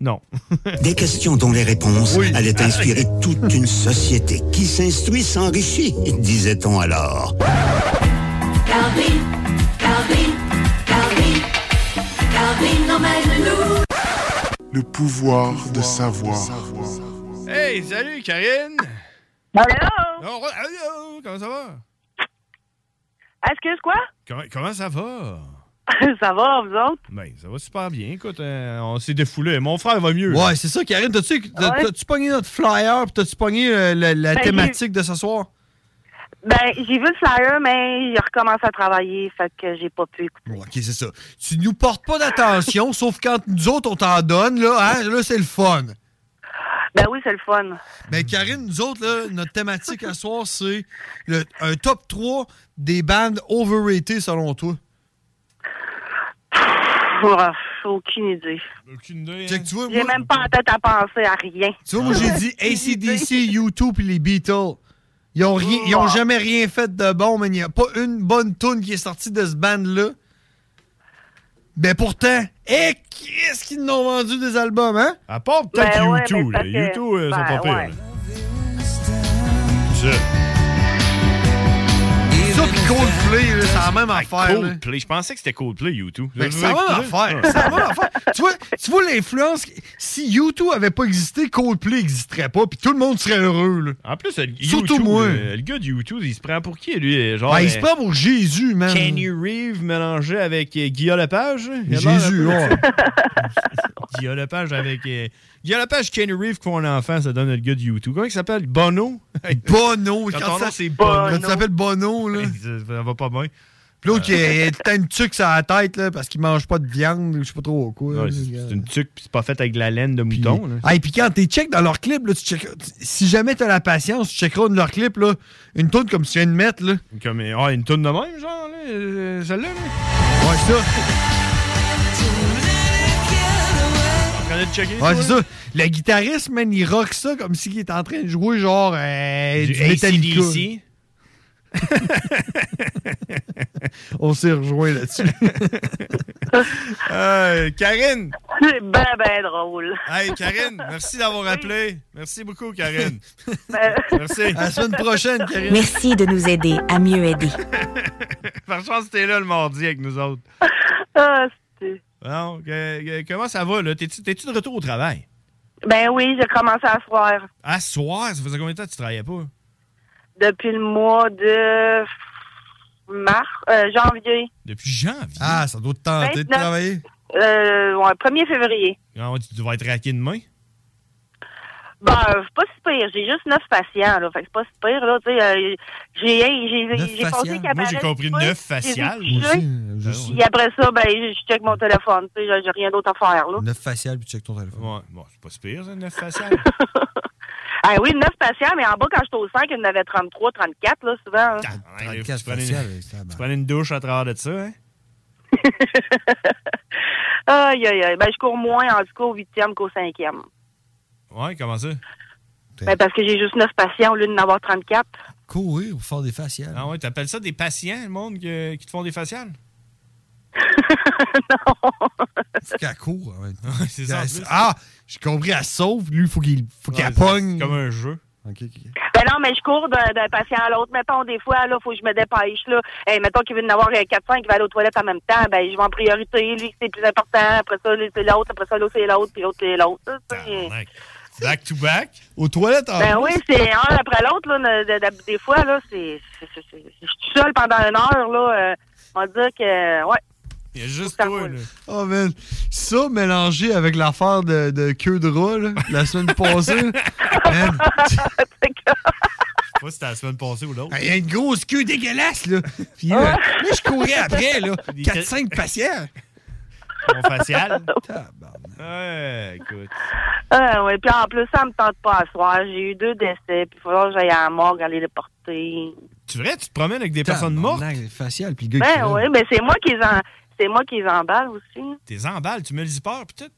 S11: Non.
S32: Des questions dont les réponses allaient inspirer toute une société qui s'instruit s'enrichit, disait-on alors.
S33: Calvin, Calvin, Calvin, Calvin emmène-nous.
S34: Le pouvoir de savoir.
S11: Hey, salut, Karine!
S30: Allô?
S11: Oh, allô, comment ça va?
S30: Excuse quoi?
S11: Comment, comment ça va?
S30: ça va, vous autres?
S11: Ben, ça va super bien. Écoute, euh, on s'est défoulé. Mon frère va mieux.
S5: Ouais, c'est ça, Karine. T'as-tu t'as-
S30: Ouais?
S5: t'as-tu pogné notre flyer pis t'as-tu pogné euh, la, la
S30: Ben,
S5: thématique de ce soir?
S30: Ben, j'ai vu le flyer, mais il recommence à travailler, fait que j'ai pas pu écouter.
S5: Ok, c'est ça. Tu nous portes pas d'attention, sauf quand nous autres, on t'en donne, là, hein? Là, c'est le fun.
S30: Ben oui, c'est le fun.
S5: Mais Karine, nous autres, là, notre thématique à soir, c'est le- un top 3 des bandes overrated selon toi.
S30: Ah, aucune idée.
S11: Aucune idée.
S30: J'ai même pas en tête à penser à rien.
S5: Tu vois, moi, j'ai dit ACDC, U2 puis les Beatles. Ils ont, rien, ils ont jamais rien fait de bon, mais il n'y a pas une bonne tune qui est sortie de ce band-là. Ben pourtant, eh, qu'est-ce qu'ils nous ont vendu des albums, hein?
S11: À part peut-être
S30: Ben ouais,
S11: U2,
S30: mais
S11: là.
S30: parce que-
S11: U2, euh, sont
S30: ben
S11: pas pires.
S30: ouais.
S11: là.
S5: Coldplay, c'est la même affaire. là.
S11: Coldplay. Je pensais que c'était Coldplay, YouTube.
S5: C'est la même affaire. C'est la même affaire. Tu vois, tu vois l'influence. Si YouTube avait pas existé, Coldplay existerait pas, puis tout le monde serait heureux. Là.
S11: En plus, le,
S5: Surtout moi.
S11: euh, le gars de YouTube, il se prend pour qui, lui? Genre,
S5: Ben, il se
S11: euh,
S5: prend pour Jésus, man.
S11: Kenny Reeve mélangé avec euh, Guillaume Lepage?
S5: Jésus, ouais.
S11: Guillaume Lepage avec... Euh, Guillaume Lepage, Kenny Reeve, qui font un enfant, ça donne le gars de YouTube. Comment il s'appelle? Bono?
S5: Bono.
S11: Quand
S5: ça-
S11: c'est Bono.
S5: Quand tu t'appelles Bono, là.
S11: Ça, va pas bien.
S5: Puis l'autre, il a temps une tuque sur la tête, là, parce qu'il mange pas de viande, je sais pas trop quoi.
S11: Ouais, c'est une tuque, puis c'est pas fait avec de la laine de mouton. là.
S5: Ah, et puis quand t'es check dans leur clip, là, tu check, si jamais t'as la patience, tu checkeras de leur clip, là, une tourne comme tu viens de mettre, là.
S11: Comme ah, une tourne de même, genre, là, euh, celle-là. Là.
S5: Ouais, c'est ça.
S11: Train de checker.
S5: Ouais,
S11: toi,
S5: c'est ça. Le guitariste, man, il rock ça comme s'il était en train de jouer, genre, euh,
S11: Du
S5: du, Metallica.
S11: AC/DC.
S5: On s'est rejoint là-dessus.
S11: Euh, Karine!
S30: C'est ben, ben drôle.
S11: Hey, Karine, merci d'avoir appelé. Merci beaucoup, Karine.
S30: Ben,
S11: Merci.
S5: À la semaine prochaine, Karine.
S35: Merci de nous aider à mieux aider.
S11: Par chance, t'es là le mardi avec nous autres.
S30: ah, c'est-
S11: Non, que- que- comment ça va, là? T'es-tu t'es-tu de retour au travail?
S30: ben oui, j'ai commencé à soir.
S11: À soir, ça faisait combien de temps que tu travaillais pas?
S30: Depuis le mois de mars, euh, janvier.
S11: Depuis janvier?
S5: Ah, ça doit te tenter de
S30: 29.
S5: travailler.
S30: Euh, ouais, 1er février.
S11: Ah, ouais, tu vas être raqué demain?
S30: Ben, c'est pas si pire. J'ai juste neuf patients, là. Fait que c'est pas si pire, là. Tu sais, euh, j'ai, j'ai,
S11: Neuf
S30: j'ai passé
S11: faciales? Moi, j'ai compris neuf faciales.
S30: J'ai
S11: aussi,
S30: couché, Puis après ça, ben, je check mon téléphone. Tu sais, j'ai- j'ai rien d'autre à faire, là.
S5: Neuf faciales, puis tu check ton téléphone.
S11: Ouais, bon, c'est pas si pire, ça, neuf faciales.
S30: Ah oui, neuf patients, mais en bas, quand j'étais au 5, il y en avait 33, 34, là, souvent. hein.
S11: Ouais, tu, prenais
S5: faciales,
S11: une, tu prenais une douche à travers de ça, hein?
S30: Aïe, aïe, aïe. Ben, je cours moins, en tout cas, au huitième qu'au cinquième.
S11: Ouais, comment ça?
S30: Ben, parce que j'ai juste neuf patients au lieu d'en avoir 34.
S5: Courir pour faire des faciales.
S11: Ah ouais, t'appelles ça des patients, le monde que- qui te font des faciales?
S5: Faut qu'elle court. ouais.
S11: c'est ça, en plus.
S5: Ah, j'ai compris, elle sauve. Lui, faut qu'il faut qu'elle pogne.
S11: c'est comme un jeu.
S5: Ok, ok.
S30: Ben non, mais je cours d'un d'un patient à l'autre. Mettons, des fois, là, faut que je me dépêche, là. Hey, mettons qu'il veut en avoir 4-5 qui va aller aux toilettes en même temps. Ben, je vais en priorité. Lui, c'est plus important. Après ça, lui, c'est l'autre. Après ça, l'autre, c'est l'autre. Puis l'autre, c'est l'autre. Ça, c'est-
S11: Back to back?
S5: Aux toilettes, en
S30: Ben oui, c'est un après l'autre, là. de- de- de- des fois, là, c'est. c'est- c'est- c'est- Je suis seule pendant une heure, là. euh, on va dire que. Ouais.
S11: Il y a juste toi, là.
S5: Oh, man. Ça, mélangé avec l'affaire de, de queue de rat, là, la semaine passée. man,
S11: Je sais pas si c'était la semaine passée ou l'autre.
S5: il y a une grosse queue dégueulasse, là. Puis là, là, je courais après, là.
S11: Des-
S5: 4-5 patients.
S11: Mon facial. Ouais, écoute.
S30: Ah, ouais. Puis en plus, ça me tente pas à soir. J'ai eu deux décès. Puis il faudra que j'aille à la morgue aller les porter.
S11: Tu vrai, tu te promènes avec des personnes mortes?
S5: facial, puis le gars
S30: Ben oui, mais c'est moi qui les en. C'est moi qui les emballe aussi.
S11: T'es emballes, tu mets le zipper, pis tout?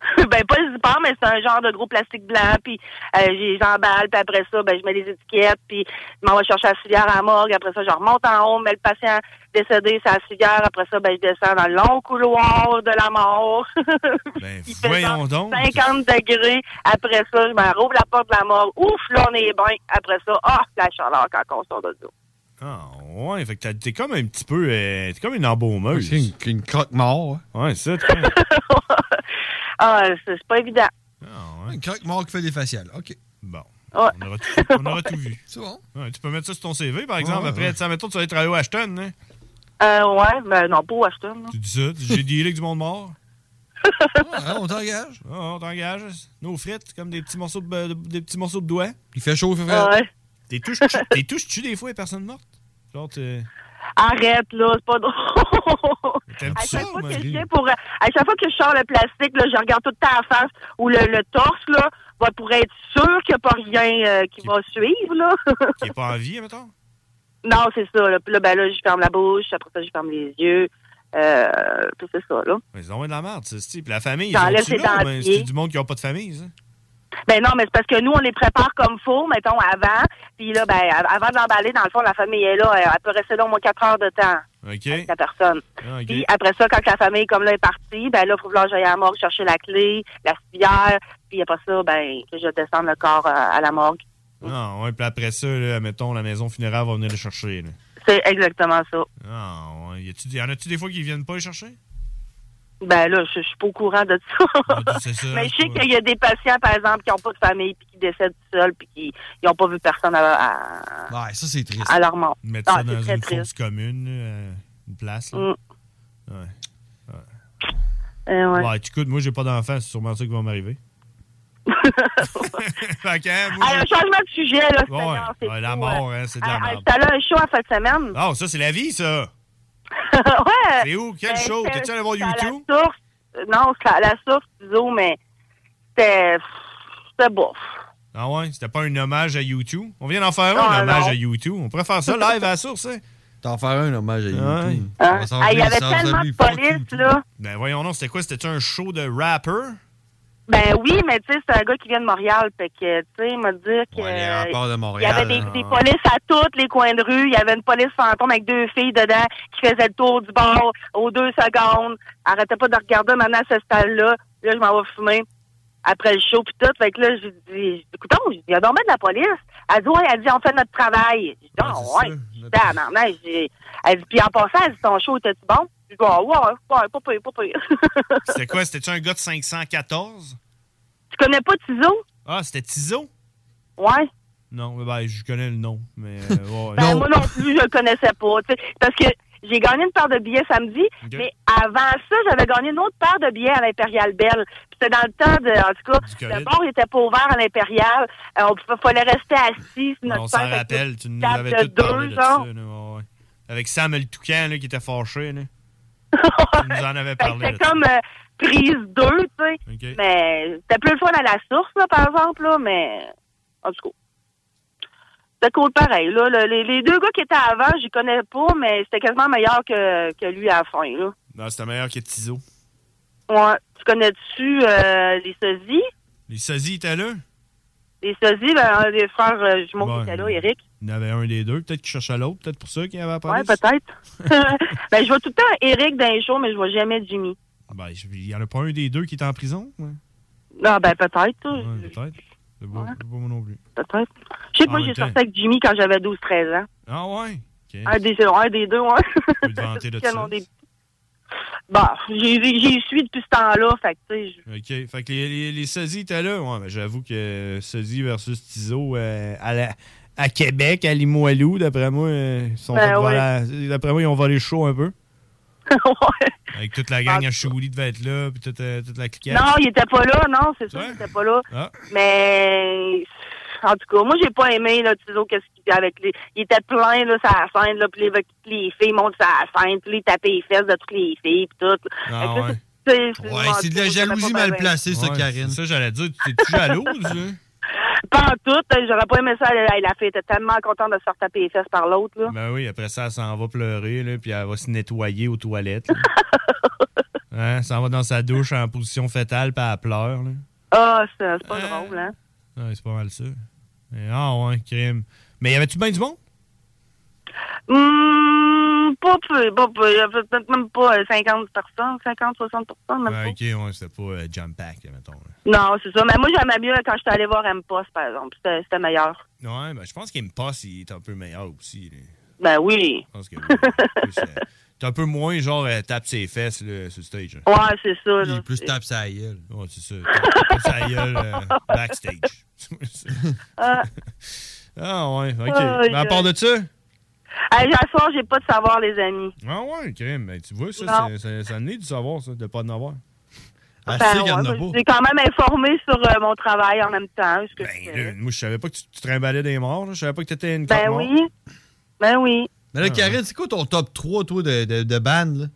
S30: ben pas le zipper, mais c'est un genre de gros plastique blanc, puis euh, j'ai- j'emballe, puis après ça, ben je mets les étiquettes, puis je m'en vais chercher la civière à la morgue, après ça, je remonte en haut, mets le patient décédé la civière, après ça, ben je descends dans le long couloir de la mort.
S11: Ben,
S30: Il
S11: voyons donc.
S30: 50 degrés, après ça, je me rouvre la porte de la morgue, ouf, là on est bien, après ça, ah, la chaleur quand on sort de l'eau.
S11: Ah, ouais, fait que t'es comme un petit peu. euh, t'es comme une embaumeuse.
S5: C'est une, une croque-mort.
S11: Ouais, c'est ça,
S30: Ah, c'est pas évident.
S5: Une croque-mort qui fait des faciales. OK.
S11: Bon.
S30: Ouais.
S11: On aura tout, on aura tout vu.
S5: C'est bon.
S11: Ouais, tu peux mettre ça sur ton CV, par exemple.
S5: Ouais,
S11: Après, sais, mettons, tu vas aller travailler au Ashton. Hein?
S30: Euh, ouais, ben non, pas Washington. là.
S11: Tu dis ça, j'ai dealé avec du monde mort?
S5: Ah, on t'engage.
S11: Ah, on t'engage. Nos frites, comme des petits morceaux de, de- des petits morceaux de doigts.
S5: Il fait chaud, il fait
S30: Ah
S5: frais.
S30: ouais.
S11: T'es touches-tu des fois les personnes mortes? Genre, t'es-
S30: Arrête, là, c'est pas drôle. À
S11: ça,
S30: chaque, fois que je pour, à chaque fois que je sors le plastique, là, je regarde tout le temps la face ou le, le torse, là, pour être sûr qu'il n'y a pas rien euh, qui va suivre, là.
S11: Qui est pas en vie, mettons?
S30: non, c'est ça, là. Puis là, ben là, je ferme la bouche, après ça, je ferme les yeux. Euh, puis c'est ça, là.
S11: Mais ils ont de la merde, ça, c'est. Puis la famille, ils là? C'est du monde qui n'a pas de famille, ça?
S30: Ben non, mais c'est parce que nous, on les prépare comme faut, mettons, avant. Puis là, ben, av- avant de l'emballer, dans le fond, la famille est là. Elle, elle peut rester là au moins quatre heures de temps,
S11: OK.
S30: la personne.
S11: Ah, OK.
S30: Puis après ça, quand la famille comme là est partie, ben là, il faut que là, j'aille à la morgue chercher la clé, la civière, puis après ça, ben, que je descende le corps euh, à la morgue.
S11: Ah, ouais, puis après ça, là, mettons, la maison funéraire va venir le chercher. là.
S30: C'est exactement ça.
S11: Ah, ouais. Y, en a-tu des fois qui viennent pas les chercher?
S30: Ben là, je, je suis pas au courant de ça.
S11: c'est ça.
S30: Mais je sais qu'il y a des patients, par exemple, qui n'ont pas de famille puis qui décèdent seuls puis qui n'ont pas vu personne à, à,
S5: Ouais, ça, c'est triste.
S30: à leur mort.
S11: Mettre
S30: Ah,
S11: ça
S30: c'est
S11: dans une fosse commune, euh, une place. Là.
S30: Mm.
S11: Ouais.
S30: Euh, ouais.
S11: Ouais, écoute, moi, j'ai pas d'enfant, c'est sûrement ça qui va m'arriver. fait que, hein, moi,
S30: un changement de sujet, là,
S11: Ouais, la mort,
S30: euh.
S11: hein, c'est de la
S30: Ah, ah,
S11: merde.
S30: T'as là un show en fin de semaine.
S11: Oh, ça, c'est la vie, ça!
S30: ouais.
S11: C'est où? Quel
S30: Ben,
S11: show? T'es-tu allé voir YouTube?
S30: La source. Non, c'est à la source, Tizo, mais c'était. C'était bof.
S11: Ah ouais? C'était pas un hommage à YouTube? On vient d'en faire un,
S30: Non,
S11: un hommage
S30: non.
S11: à YouTube. On pourrait faire ça live à la source, hein?
S5: T'en faire un hommage à YouTube.
S11: Ouais.
S30: Hein? Ah, Il y avait tellement de police, là.
S11: Ben voyons non, c'était quoi? C'était un show de rapper?
S30: Ben oui, mais tu sais, c'est un gars qui vient de Montréal. Fait que, tu sais, il m'a dit que.
S5: Ouais,
S30: Il y avait des,
S5: hein.
S30: des polices à tous les coins de rue. Il y avait une police fantôme avec deux filles dedans qui faisaient le tour du bar aux deux secondes. Arrêtait pas de regarder maintenant à ce stade-là. Là, je m'en vais fumer après le show puis tout. Fait que là, j'ai dit, écoute, il y a dormi de la police. Elle dit, ouais, elle dit, on fait notre travail. J'ai dit, ah, ouais. Ah, non, Elle dit, puis en passant, elle dit, ton show était-tu bon? Dit, ah, ouais, ouais, pas pire, pas pire.
S11: C'était quoi? C'était-tu un gars de 514?
S30: tu connais pas Tizo?
S11: Ah, c'était Tizo?
S30: Ouais.
S11: Non, ben, je connais le nom, mais euh, ouais.
S30: Ben, moi non plus, je le connaissais pas. Parce que j'ai gagné une paire de billets samedi, mais avant ça, j'avais gagné une autre paire de billets à l'Impérial Belle. Puis C'était dans le temps de. En tout cas, le bar était pas ouvert à l'Impérial. Euh, on fallait rester assis sur notre
S11: On s'en rappelle, tu nous avais
S30: de
S11: tout parlé
S30: deux,
S11: de ça. ouais, ouais. Avec Sam le Toucan là, qui était fâché. Là. Tu nous en avais parlé.
S30: C'était comme euh, prise 2, tu sais. Mais c'était plus le fun à la source, là, par exemple, là, mais en tout cas. C'était cool pareil. Là. Le- les, les deux gars qui étaient avant, j'y connais pas, mais c'était quasiment meilleur que, que lui à la fin. Là.
S11: Non, c'était meilleur que Tizo.
S30: Ouais. Tu connais-tu euh, les sosies?
S11: Les sosies étaient là?
S30: Les sosies, ben, un des frères euh, jumeaux
S11: Ouais.
S30: qui était là, Eric.
S11: Il y en avait un des deux. Peut-être qu'il cherchait l'autre. Peut-être pour ça qu'il avait appelé.
S30: Ouais, peut-être. ben, je vois tout le temps Eric dans les shows, mais je vois jamais Jimmy.
S11: Ben, je- il y en a pas un des deux qui est en prison? Ouais,
S30: Non, ben, peut-être.
S11: Ouais, peut-être. C'est pas, pas moi non plus.
S30: Peut-être. Je sais que
S11: En
S30: moi, j'ai sorti avec Jimmy quand j'avais 12-13 ans.
S11: Ah ouais?
S30: Un des, un des deux, ouais.
S11: peux te vanter de ça.
S30: des- Bah, j'y suis depuis ce temps-là, fait que, tu sais, je-
S11: OK. Fait que les, les, les étaient là. Ouais, ben, j'avoue que sosie versus Tizo euh, à, la- à Québec, à Limoilou, d'après moi, euh, ils sont
S30: Ben ouais.
S11: d'après moi, ils ont volé chaud un peu.
S30: ouais.
S11: Avec toute la gang à Chouli devait être là, puis toute, euh, toute la cliquette.
S30: Non, il était pas là, non, c'est sûr, il était pas là.
S11: Ah.
S30: Mais, en tout cas, moi, j'ai pas aimé, là, Tizo, qu'est-ce qu'il avec les. Il était plein, là, sur la scène, là, puis les, les filles montent sur la scène, puis il tapait les fesses de toutes les filles, puis tout.
S11: Ah ouais.
S30: c'est-
S5: Ouais, de la jalousie mal placée, ça, Karine.
S11: C'est ça, j'allais dire. T'es-tu jalouse? hein?
S30: Pas en tout, hein, j'aurais pas aimé ça. La, la fille était tellement contente de se faire taper les fesses par l'autre, là.
S11: Ben oui, après ça, elle s'en va pleurer, là, puis elle va se nettoyer aux toilettes. hein, elle s'en va dans sa douche en position fétale, puis elle pleure.
S30: Ah, c'est c'est pas drôle, hein.
S11: Ouais, c'est pas mal ça. Ah ouais, crime. Mais y avait-tu bien du monde?
S30: Hum, pas peu, pas peu. Il y avait peut-être même pas euh, 50 personnes, 50, 60 personnes, même
S11: Ouais,
S30: pas.
S11: ok, ouais, c'était pas euh, jump pack, mettons. là.
S30: Non, c'est ça. Mais moi, j'aimais mieux quand j'étais allé voir M-Post, par exemple. C'était meilleur.
S11: Ouais, ben je pense qu'il me passe, il est un peu meilleur aussi. là.
S30: Ben oui.
S11: Je pense que oui. Euh, T'es un peu moins, genre, euh, tape ses fesses là, sur le stage. là.
S30: Ouais, c'est ça.
S5: Il est plus tape sa gueule.
S11: Ouais, c'est ça. Tape tape sa gueule euh, backstage.
S30: Ah.
S11: ah ouais, ok. Mais à part de ça?
S30: Hey, à j'ai pas de savoir, les amis.
S11: Ah ouais, crime. Ben, tu vois, ça, c'est- ça, ça amenait du savoir, ça, de pas en avoir.
S5: Ah,
S30: Ben, ouais, moi, j'ai quand même informé sur euh, mon travail en même temps. ce que je.
S11: Là, moi, je savais pas que tu, tu trimballais des morts. là. Je savais pas que t'étais une
S30: Ben
S11: morte.
S30: oui. Ben oui.
S5: Mais là,
S11: Ah,
S5: Karine, c'est quoi ton top 3, toi, de, de, de band, là?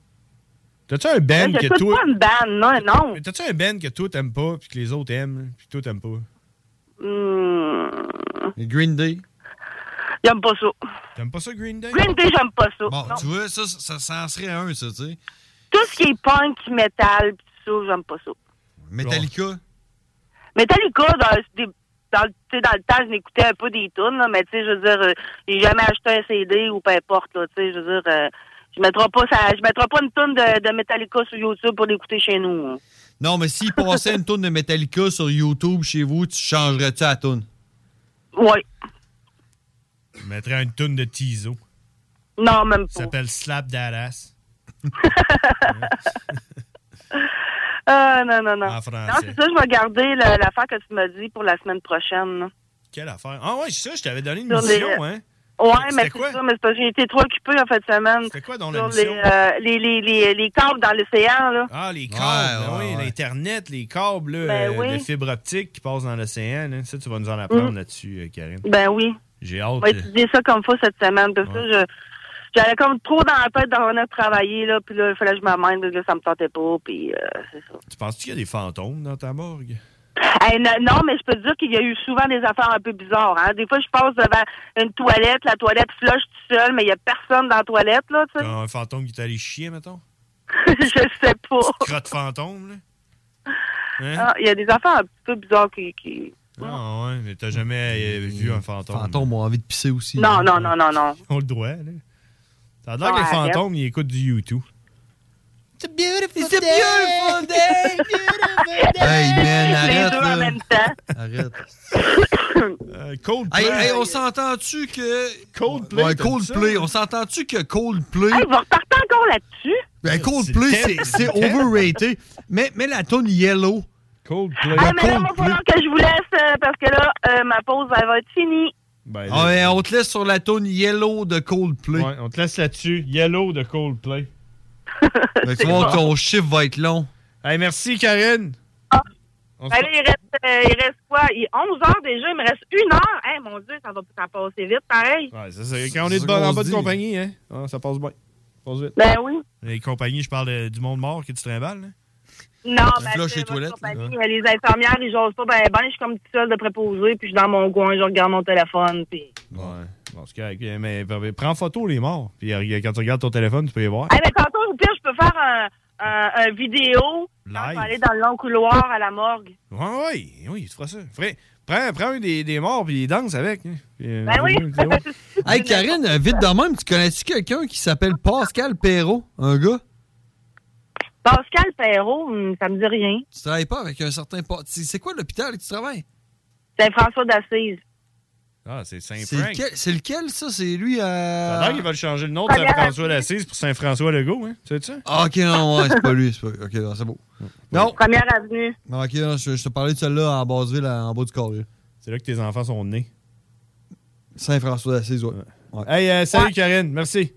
S11: T'as-tu un band que
S30: J'écoute
S11: toi.
S30: pas une bande, non, non.
S11: T'as-tu un band que toi t'aimes pas, puis que les autres aiment, puis que toi t'aimes pas?
S30: Hum,
S5: Green Day.
S30: J'aime pas ça.
S11: T'aimes pas ça, Green Day?
S30: Green Day, j'aime pas ça.
S5: Bon,
S30: Non.
S5: tu vois, ça, ça, ça en serait un, ça, tu sais.
S30: Tout ce qui est punk, metal, pis tout ça, j'aime pas ça.
S5: Metallica?
S30: Metallica, dans, des- dans, le- tu sais, dans le temps, je m'écoutais un peu des tunes, là, mais tu sais, je veux dire, euh, j'ai jamais acheté un CD ou peu importe, là, tu sais, je veux dire, euh, je mettrai pas ça, je mettrai pas une tune de, de Metallica sur YouTube pour l'écouter chez nous. hein.
S5: Non, mais s'il passait une tourne de Metallica sur YouTube chez vous, tu changerais-tu la tourne?
S30: Oui.
S11: Je mettrais une toune de Tizo.
S30: Non, même
S11: Ça s'appelle Slap That Ass.
S30: Ah, non, non, non.
S11: En
S30: Non,
S11: français.
S30: c'est ça, je vais garder l'affaire que tu m'as dit pour la semaine prochaine. là.
S11: Quelle affaire? Ah ouais, c'est ça, je t'avais donné une
S30: Sur les-
S11: mission, hein?
S30: Ouais, mais
S11: quoi?
S30: c'est ça, mais c'est parce que j'ai été trop occupée en fin de semaine.
S11: C'était quoi dans
S30: Sur
S11: la mission?
S30: les, euh, les, les, les, les câbles dans l'océan, là.
S11: Ah, les câbles,
S5: Ouais,
S11: ben
S5: ouais,
S11: oui,
S5: ouais.
S11: l'Internet, les câbles là,
S30: Ben
S11: euh,
S30: oui.
S11: de fibre optique qui passent dans l'océan. là. Ça, tu vas nous en apprendre
S30: Mm.
S11: là-dessus, euh, Karine.
S30: Ben oui.
S11: J'ai
S30: On
S11: hâte.
S30: va
S11: euh,
S30: étudier ça comme faut cette semaine. Parce que je, j'avais comme trop dans la tête de revenir travailler, là. Puis là, il fallait que je m'amène, parce que là, ça me tentait pas. Puis, euh, c'est ça.
S11: Tu penses qu'il y a des fantômes dans ta morgue?
S30: Hey, non, mais je peux te dire qu'il y a eu souvent des affaires un peu bizarres. Hein. Des fois, je passe devant une toilette, la toilette flush tout seul, mais il y a personne dans la toilette, là,
S11: un fantôme qui t'a allé chier, mettons?
S30: je sais pas.
S11: Crotte fantôme, là? Hein?
S30: Ah, Il y a des affaires un petit peu bizarres qui... qui...
S11: Ah ouais, mais t'as jamais euh, vu un fantôme.
S5: Fantômes ont envie de pisser aussi.
S30: Non, non, non, non, non.
S11: Ils ont le droit, là. Ça a l'air que les fantômes, ils écoutent du YouTube.
S30: It's a beautiful day,
S5: Hey, man,
S30: Les
S5: arrête,
S30: deux
S5: là.
S30: en même temps.
S5: Arrête.
S11: Euh, Coldplay.
S5: Hey, hey, on s'entend-tu que.
S11: Coldplay.
S5: Ouais, Coldplay. On s'entend-tu que Coldplay.
S30: Hey, vous repartez encore là-dessus?
S5: Ben, Coldplay,
S11: C'est
S5: overrated. Mais, mais la tune Yellow.
S11: Coldplay.
S30: Hey, mais là, il va falloir que je vous laisse euh, parce que là, euh, ma pause, elle va être finie.
S11: Ben,
S5: Ah, ouais, on te laisse sur la tune Yellow de Coldplay.
S11: Ouais, on te laisse là-dessus. Yellow de Coldplay.
S5: Ben, tu vois ton chiffre va être long.
S11: Hey, merci, Karine. Se-
S30: Allez, il reste, euh, il reste quoi? Il est 11 heures déjà, il me reste une heure. Hey, mon Dieu, ça va ça passe vite, pareil.
S11: Ouais, c'est ça. Quand on est de en bonne
S5: dit.
S11: compagnie, hein? Ah, ça passe bien. Ça passe vite.
S30: Ben oui.
S11: Les compagnies, je parle du monde mort que tu trimbales, là.
S30: Non,
S5: Tu
S30: ben,
S5: les
S30: votre
S5: toilettes,
S30: compagnie. Les infirmières, ils jasent pas ben ben. Je suis comme toute seule de préposée, puis je suis dans mon coin, je regarde mon téléphone, puis...
S11: Ouais. Bon, c'est correct. Mais, mais prends photo les morts. Puis euh, quand tu regardes ton téléphone, tu peux les voir.
S30: Hey, mais tantôt, au pire, je peux faire un, un, un vidéo
S11: Live.
S30: aller dans le long couloir à la morgue.
S11: Ouais, ouais, oui, tu feras ça. Prends, prends un des, des morts puis danse avec. hein. Puis, euh,
S30: Ben oui.
S11: une vidéo.
S5: Hey, Karine, euh, vite de même, tu connais-tu quelqu'un qui s'appelle Pascal Perrault? Un gars?
S30: Pascal Perrault, hum, ça me dit rien.
S5: Tu travailles pas avec un certain. C'est c'est quoi l'hôpital que tu travailles?
S30: Saint-François d'Assise.
S11: Ah, c'est
S5: C'est
S11: Saint-Frank.
S5: lequel, c'est lequel, ça? C'est lui
S11: Ça
S5: à.
S11: a l'air qu'ils veulent changer le nom de Saint-François d'Assise pour Saint-François Legault, hein? Tu sais ça?
S5: Ah, ok, non, ouais, c'est pas lui. c'est Pas... Ok, non, c'est beau. Non.
S30: Première avenue.
S5: Non, ok, non, je, je te parlais de celle-là en Basseville, en bas du corps.
S11: C'est là que tes enfants sont nés.
S5: Saint-François d'Assise, ouais. Ouais.
S11: Hey, euh, salut Karine, merci.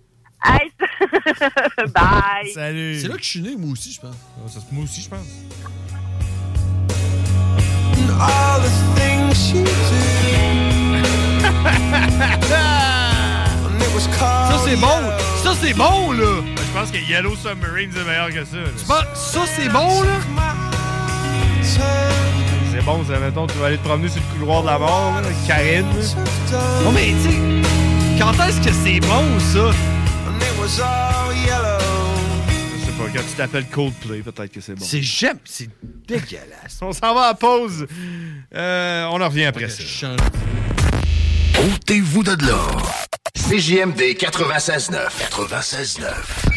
S30: Hey, bye.
S11: Salut.
S5: C'est là que je suis né, moi aussi, je pense.
S11: Ça, moi aussi, je pense.
S31: All the things she
S5: Ça, c'est bon! Ça, c'est bon, là!
S11: Je pense que Yellow Submarine, c'est meilleur que ça. là.
S5: Tu penses- Ça, c'est bon, là?
S11: C'est bon, ça, mettons, tu vas aller te promener sur le couloir de la mort, là, Karine. là.
S5: Non, mais, tu sais, quand est-ce que c'est bon, ça?
S11: Je sais pas, quand tu t'appelles Coldplay, peut-être que c'est bon.
S5: C'est j'aime, c'est dégueulasse.
S11: On s'en va à pause. Euh, on en revient après ça.
S36: Ôtez-vous de là. CJMD 96.9. 96.9.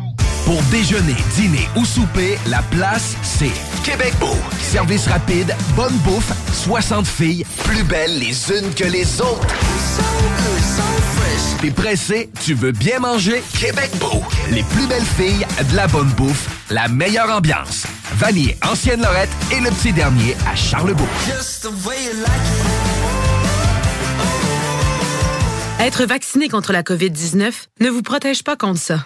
S4: Pour déjeuner, dîner ou souper, la place, c'est Québec Beau. Service rapide, bonne bouffe, 60 filles, plus belles les unes que les autres. T'es pressé, tu veux bien manger? Québec Beau. Les plus belles filles, de la bonne bouffe, la meilleure ambiance. Vanier, Ancienne Lorette et le petit dernier à Charlebourg.
S15: Être vacciné contre la COVID-19 ne vous protège pas contre ça.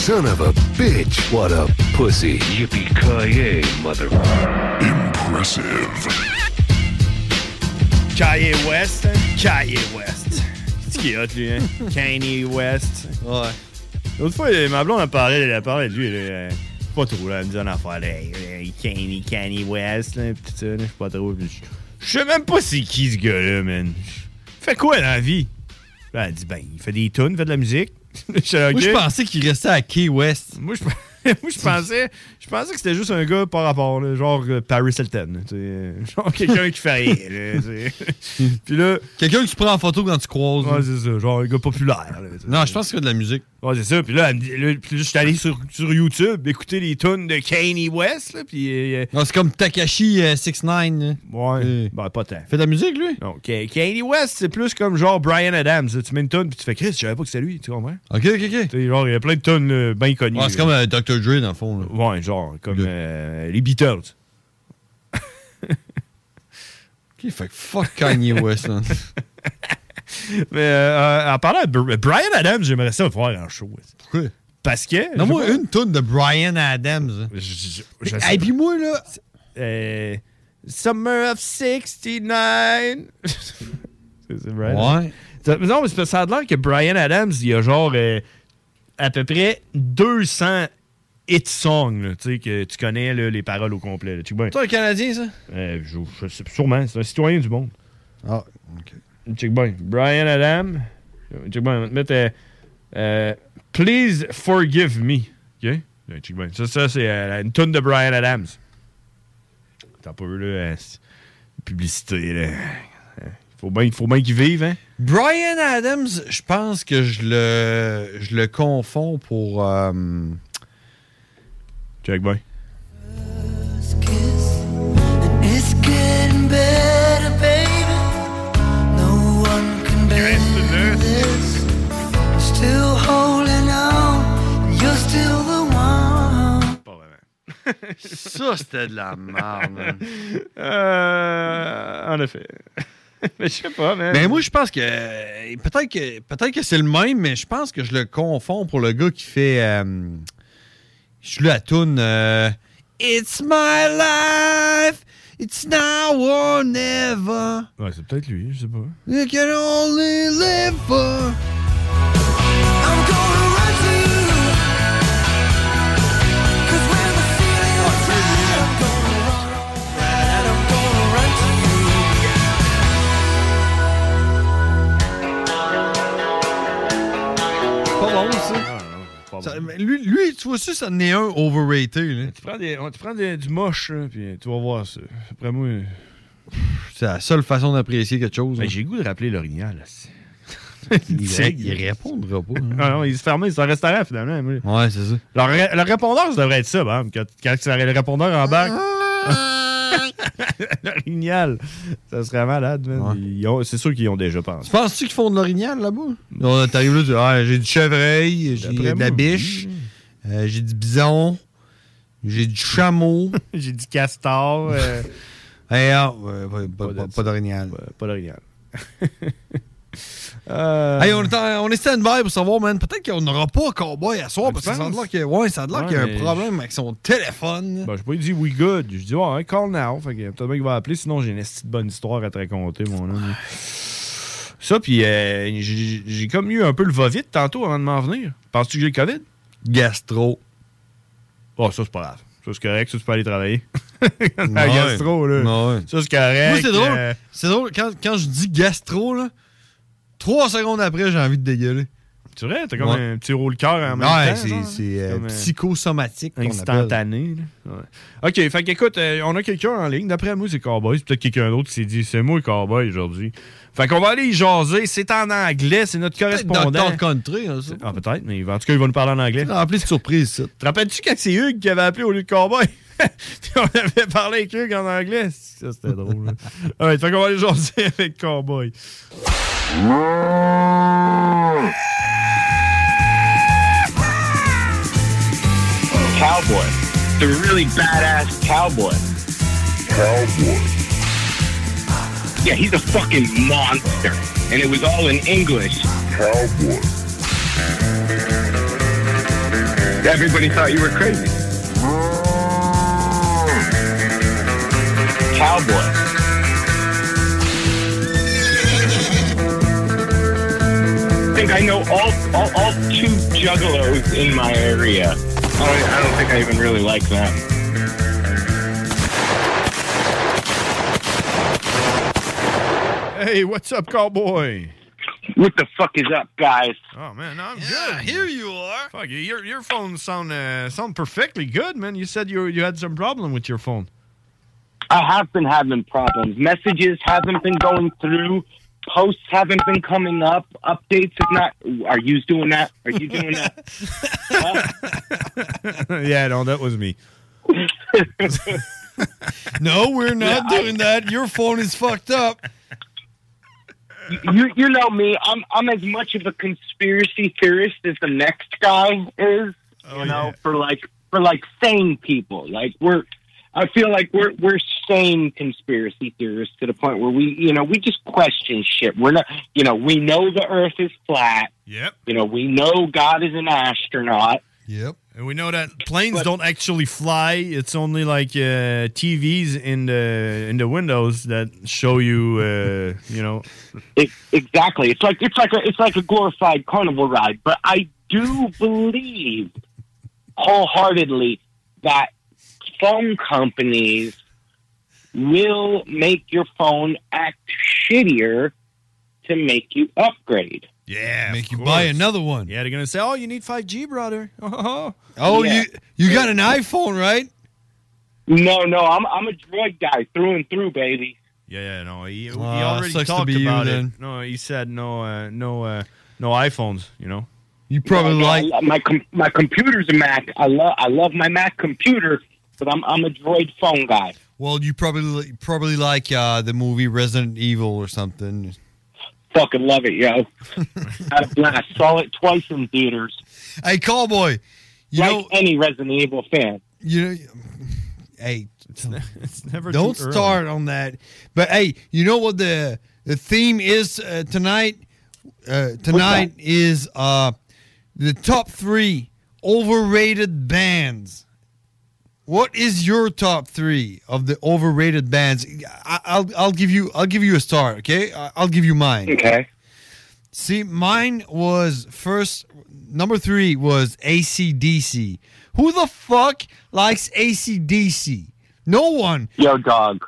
S37: Son of a bitch. What a pussy. Yippee-ki-yay, mother... Impressive.
S11: Kanye West. hein? Kanye West. C'est qui est hot, lui, hein? Kanye West. Ouais. L'autre fois, ma blonde a parlé, elle a parlé de lui. là, euh, pas trop, là. Elle me dit une affaire. Là, hey, Kanye, Kanye West, là, pis tout ça. là, Je sais pas trop. Je je sais même pas c'est qui, ce gars-là, man. Fait quoi dans la vie? Là, elle dit, ben, il fait des tunes, il fait de la musique.
S5: Moi, je pensais qu'il restait à Key West.
S11: Moi, je, moi, je pensais, je pensais que c'était juste un gars par rapport, là, genre euh, Paris Hilton. Genre quelqu'un qui fait sais. Puis là.
S5: Quelqu'un que tu prends en photo quand tu croises.
S11: Ouais, c'est ça. Genre un gars populaire. là.
S5: Non, je pense qu'il y a de la musique.
S11: Ouais, c'est ça. Puis là, là, là, je suis allé sur, sur YouTube écouter les tunes de Kanye West. Là, puis. euh,
S5: Non, c'est comme Takashi 69.
S11: Ouais. Ben, pas tant.
S5: Fait de la musique, lui?
S11: Non, Ka- Kanye West, c'est plus comme genre Brian Adams. là. Tu mets une tune, puis tu fais Chris, je savais pas que c'était lui. Tu comprends?
S5: Ok, ok, ok.
S11: Genre, il y a plein de tunes là, bien connues.
S5: Ouais, c'est
S11: là.
S5: comme euh, Dr. Dre, dans le fond. là.
S11: Ouais, genre, comme euh, les Beatles.
S5: Ok, fait fuck Kanye West. man.
S11: Mais euh, en parlant de Br- Brian Adams, j'aimerais ça le voir en show.
S5: Pourquoi?
S11: Parce que.
S5: Non, moi,
S11: pas.
S5: une toune de Brian Adams.
S11: je
S5: Et puis moi, là.
S11: Euh, Summer of 69. c'est Brian.
S5: Ouais.
S11: Ça- non, mais que ça a l'air que Brian Adams, il y a genre euh, à peu près 200 hit songs, tu sais, que tu connais là, les paroles au complet. bien.
S5: C'est un Canadien, ça?
S11: Euh, je, je sûrement, c'est un citoyen du monde.
S5: Ah, OK.
S11: Check bien. Brian Adams. Check bien, on va te mettre euh, euh, Please Forgive Me. OK? Check bien. Ça, ça c'est euh, une tonne de Brian Adams. T'as pas eu, là, euh, publicité, là. Faut bien faut bien qu'il vive, hein?
S5: Brian Adams, je pense que je le, je le confonds pour. euh,
S11: Check bien.
S31: It's
S5: Ça, c'était de la merde, man.
S11: Euh, en effet. mais je sais pas, man.
S5: Mais moi, je pense que. Peut-être que, peut que c'est le même, mais je pense que je le confonds pour le gars qui fait. euh, je suis la toune. euh, It's my life, it's now or never.
S11: Ouais, c'est peut-être lui, je sais pas.
S5: You can only live for.
S31: I'm
S5: Ça- lui, lui, tu vois ça, ça en est un overrated. Là.
S11: Tu prends, des, ouais, tu prends des- du moche, là, puis tu vas voir ça. Après moi.
S5: C'est la seule façon d'apprécier quelque chose.
S11: Ben,
S5: hein.
S11: j'ai le goût de rappeler l'orignal.
S5: il, il répondra pas. hein.
S11: Ah non, il se fermait, c'est un restaurant finalement. moi.
S5: Ouais, c'est ça.
S11: Leur répondeur, ça devrait être ça, bon, quand, quand le répondeur en bac. L'orignal. Ça serait malade, man. Ils ont- C'est sûr qu'ils ont déjà pensé.
S5: Tu penses-tu qu'ils font de l'orignal là-bas? T'arrives là, tu dis, ah, j'ai du chevreuil, j'ai de la biche, euh, j'ai du bison, j'ai du chameau.
S11: j'ai du castor. euh.
S5: Hey, ah, ouais, ouais, pas, pas- pas d'orignal.
S11: Pas d'orignal.
S5: Hey, on est, en- on est stand-by pour savoir, man. Peut-être qu'on n'aura pas Cowboy à soir parce que ça a l'air que- ouais, ça a l'air
S11: Ouais,
S5: qu'il y a un problème avec son téléphone.
S11: Ben, je pas dit we good. Je dis, ouais, call now. Fait que peut-être bien qu'il va appeler, sinon j'ai une petite bonne histoire à te raconter, mon homme. Ça, puis euh, j'ai j'ai comme eu un peu le va-vite tantôt avant de m'en venir. Penses-tu que j'ai le COVID?
S5: Gastro.
S11: Oh, ça, c'est pas grave. Ça, c'est correct. Ça, tu peux aller travailler. La
S5: Ouais.
S11: gastro, là.
S5: Ouais.
S11: Ça, c'est correct.
S5: Moi, c'est drôle.
S11: euh,
S5: C'est drôle, quand, quand je dis gastro, là, trois secondes après, j'ai envie de dégueuler.
S11: C'est vrai, t'as comme
S5: Ouais.
S11: un petit roule cœur en même
S5: Ouais,
S11: temps.
S5: c'est-
S11: genre,
S5: c'est, euh,
S11: Comme,
S5: psychosomatique qu'on
S11: Instantané. là. Ouais. OK, fait qu'écoute, euh, on a quelqu'un en ligne. D'après moi, c'est Cowboy. C'est peut-être quelqu'un d'autre qui s'est dit c'est moi le Cowboy aujourd'hui. Fait qu'on va aller y jaser. C'est en anglais. C'est notre correspondant.
S5: Dr. Country, hein, ça.
S11: Ah, peut-être, mais en tout cas, il va nous parler en anglais.
S5: Rempli de surprises, ça.
S11: Te rappelles-tu quand c'est Hugues qui avait appelé au lieu de Cowboy? Puis on avait parlé avec en anglais. Ça, c'était drôle. là. Alright, fait qu'on va aller jaser avec Cowboy.
S38: Cowboy. The really badass cowboy. Cowboy. Yeah, he's a fucking monster. And it was all in English. Cowboy. Everybody thought you were crazy. Cowboy. I think I know all, all, all two juggalos in my area. I don't, I don't think I even really like them.
S11: Hey, what's up, Cowboy?
S38: What the fuck is up, guys?
S11: Oh man, no, I'm good. Here you are. Fuck you. Your your phone sound uh, sound perfectly good, man. You said you you had some problem with your phone.
S38: I have been having problems. Messages haven't been going through. Posts haven't been coming up. Updates have not. Are you doing that? Are you doing that?
S11: yeah, no, that was me.
S5: no, we're not
S38: Yeah, I-
S5: doing that. Your phone is fucked up.
S38: you you know me. I'm I'm as much of a conspiracy theorist as the next guy is. Oh, you know, for like for like sane people. Like we're I feel like we're we're sane conspiracy theorists to the point where we you know we just question shit. We're not you know we know the Earth is flat.
S11: Yep.
S38: You know we know God is an astronaut.
S5: Yep.
S11: And we know that planes don't actually fly. It's only like uh, TVs in the in the windows that show you, uh, you know.
S38: It, exactly. It's like it's like a it's like a glorified carnival ride. But I do believe wholeheartedly that phone companies will make your phone act shittier to make you upgrade.
S11: Yeah,
S5: Make you buy another one.
S11: Yeah, they're gonna say, "Oh, you need 5G, brother." Oh,
S5: Oh,
S38: Yeah.
S5: you you got an iPhone, right?
S38: No, no, I'm I'm a droid guy through and through, baby.
S11: Yeah, yeah, no, he, he
S5: Ah,
S11: already talked
S5: be you
S11: about it.
S5: then.
S11: No, he said no, uh, no, uh, no iPhones. You know.
S5: You
S38: No, no, I lo- my com- my computer's a Mac. I love I love my Mac computer, but I'm I'm a droid phone guy.
S5: Well, you probably probably like uh, the movie Resident Evil or something.
S38: Fucking love it, yo. Had a blast. Saw it twice in theaters.
S5: Hey, Cowboy, you
S38: like
S5: know
S38: any Resident Evil fan.
S5: you know. Hey,
S11: it's never
S5: don't
S11: too early.
S5: start on that. But hey, you know what the the theme is uh, tonight? Uh, tonight is uh, the top three overrated bands. What is your top three of the overrated bands? I, I'll I'll give you I'll give you a start. Okay, I'll give you mine.
S38: Okay.
S5: See, mine was first. Number three was ACDC. Who the fuck likes ACDC? No one.
S38: Yo, dog.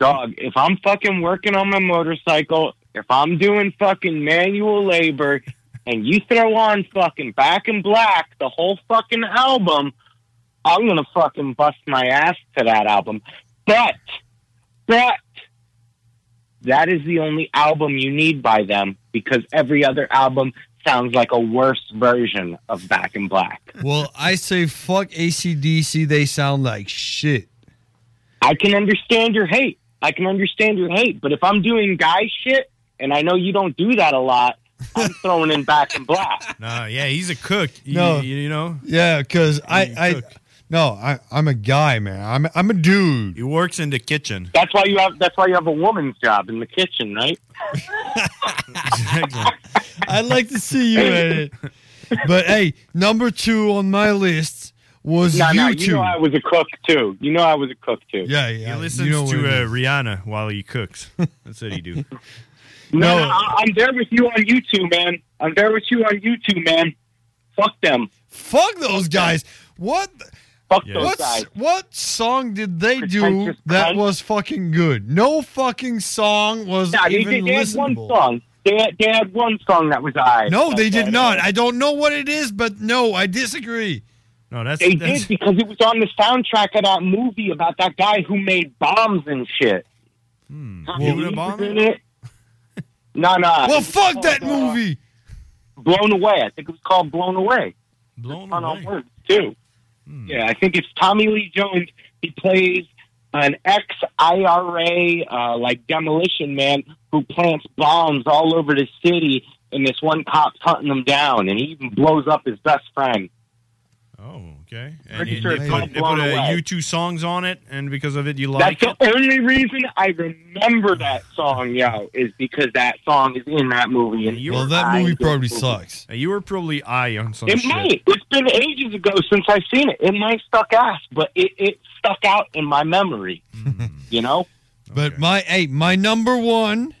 S38: Dog, if I'm fucking working on my motorcycle, if I'm doing fucking manual labor, and you throw on fucking Back in Black, the whole fucking album, I'm gonna fucking bust my ass to that album. But, but, that is the only album you need by them because every other album sounds like a worse version of Back in Black.
S5: Well, I say fuck ACDC. They sound like shit.
S38: I can understand your hate. I can understand your hate. But if I'm doing guy shit, and I know you don't do that a lot, I'm throwing in back in black.
S11: No, yeah, he's a cook. You,
S5: No.
S11: you, you know.
S5: Yeah, because I, I, no, I, I'm a guy, man. I'm, I'm a dude.
S11: He works in the kitchen.
S38: That's why you have. That's why you have a woman's job in the kitchen, right? Exactly.
S5: I'd like to see you at it. But hey, number two on my list was
S38: No, no,
S5: YouTube.
S38: you know I was a cook too. You know I was a cook too.
S5: Yeah, yeah.
S11: He
S5: yeah.
S11: listens
S5: you know
S11: to
S5: what
S11: uh. Rihanna while he cooks. That's what he do.
S38: No, no, I- I'm there with you on YouTube, man. I'm there with you on YouTube, man. Fuck them.
S5: Fuck those guys. What?
S38: Fuck
S11: Yeah.
S38: those
S5: What,
S38: guys.
S5: what song did they do that
S38: cunt.
S5: was fucking good? No fucking song was
S38: Yeah, they,
S5: even
S38: they, they had one song. They had, they had one song that was I.
S5: No, they did not. I don't know what it is, but no, I disagree.
S11: No, that's
S38: They
S11: that's,
S38: did because it was on the soundtrack of that movie about that guy who made bombs and shit.
S11: Hmm.
S38: Huh?
S11: You bomb?
S38: in it. No, no.
S5: Well,
S38: it was
S5: fuck that
S38: called, uh,
S5: movie.
S38: Blown Away. I think it was called Blown Away.
S11: Blown
S38: on
S11: away.
S38: on words too. Yeah, I think it's Tommy Lee Jones. He plays an ex IRA uh, like demolition man who plants bombs all over the city, and this one cop's hunting them down, and he even blows up his best friend.
S11: Oh, okay. And
S38: Pretty
S11: you-
S38: sure
S11: they put,
S38: called
S11: they put
S38: Blown
S11: uh,
S38: Away.
S11: U2 songs on it, and because of it, you like
S38: That's
S11: it.
S38: the only reason I remember that song, yo, is because that song is in that movie. And
S11: You
S5: Well, that
S38: I
S5: movie probably
S38: movie.
S5: sucks.
S11: You were probably eye on some
S38: It
S11: shit.
S38: might. It's been ages ago since I've seen it. It might stuck ass, but it, it stuck out in my memory. You know?
S5: But my hey, my number one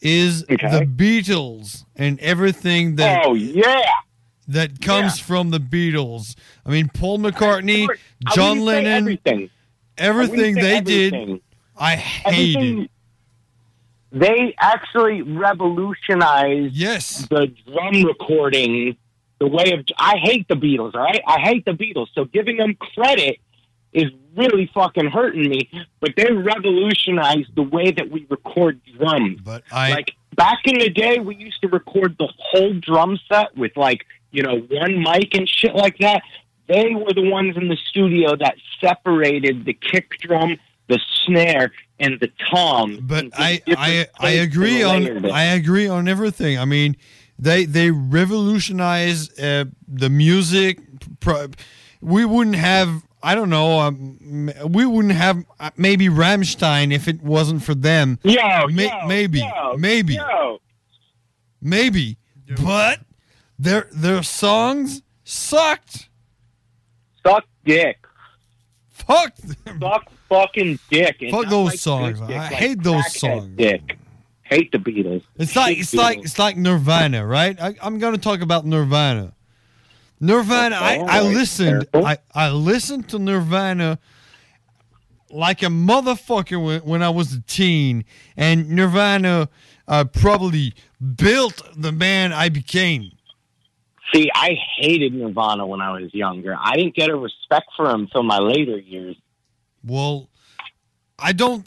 S5: is
S38: Okay.
S5: the Beatles and everything that
S38: Oh yeah.
S5: That comes from the Beatles. I mean, Paul McCartney, John Lennon,
S38: everything.
S5: Everything they
S38: everything.
S5: did, I hated.
S38: Everything- They actually revolutionized
S5: yes.
S38: the drum recording, the way of. I hate the Beatles, all right? I hate the Beatles. So giving them credit is really fucking hurting me. But they revolutionized the way that we record drums.
S5: But I
S38: like back in the day, we used to record the whole drum set with like you know one mic and shit like that. They were the ones in the studio that separated the kick drum, the snare, and the tom.
S5: But I I I agree on. I agree on everything. I mean, they they revolutionized uh, the music. We wouldn't have I don't know. Um, we wouldn't have uh, maybe Ramstein if it wasn't for them.
S38: Yeah,
S5: Ma-
S38: yo,
S5: maybe,
S38: yo,
S5: maybe,
S38: yo.
S5: maybe. But their their songs sucked.
S38: suck dick.
S5: Fuck.
S38: Suck fucking dick. and
S5: Fuck those
S38: like
S5: songs.
S38: dick,
S5: I
S38: like
S5: hate those songs.
S38: Dick. Hate the Beatles.
S5: It's like it's like it's like Nirvana, right? I, I'm gonna talk about Nirvana. Nirvana. I, I listened. I, I listened to Nirvana like a motherfucker when, when I was a teen, and Nirvana uh, probably built the man I became.
S38: See, I hated Nirvana when I was younger. I didn't get a respect for him until my later years.
S5: Well, I don't.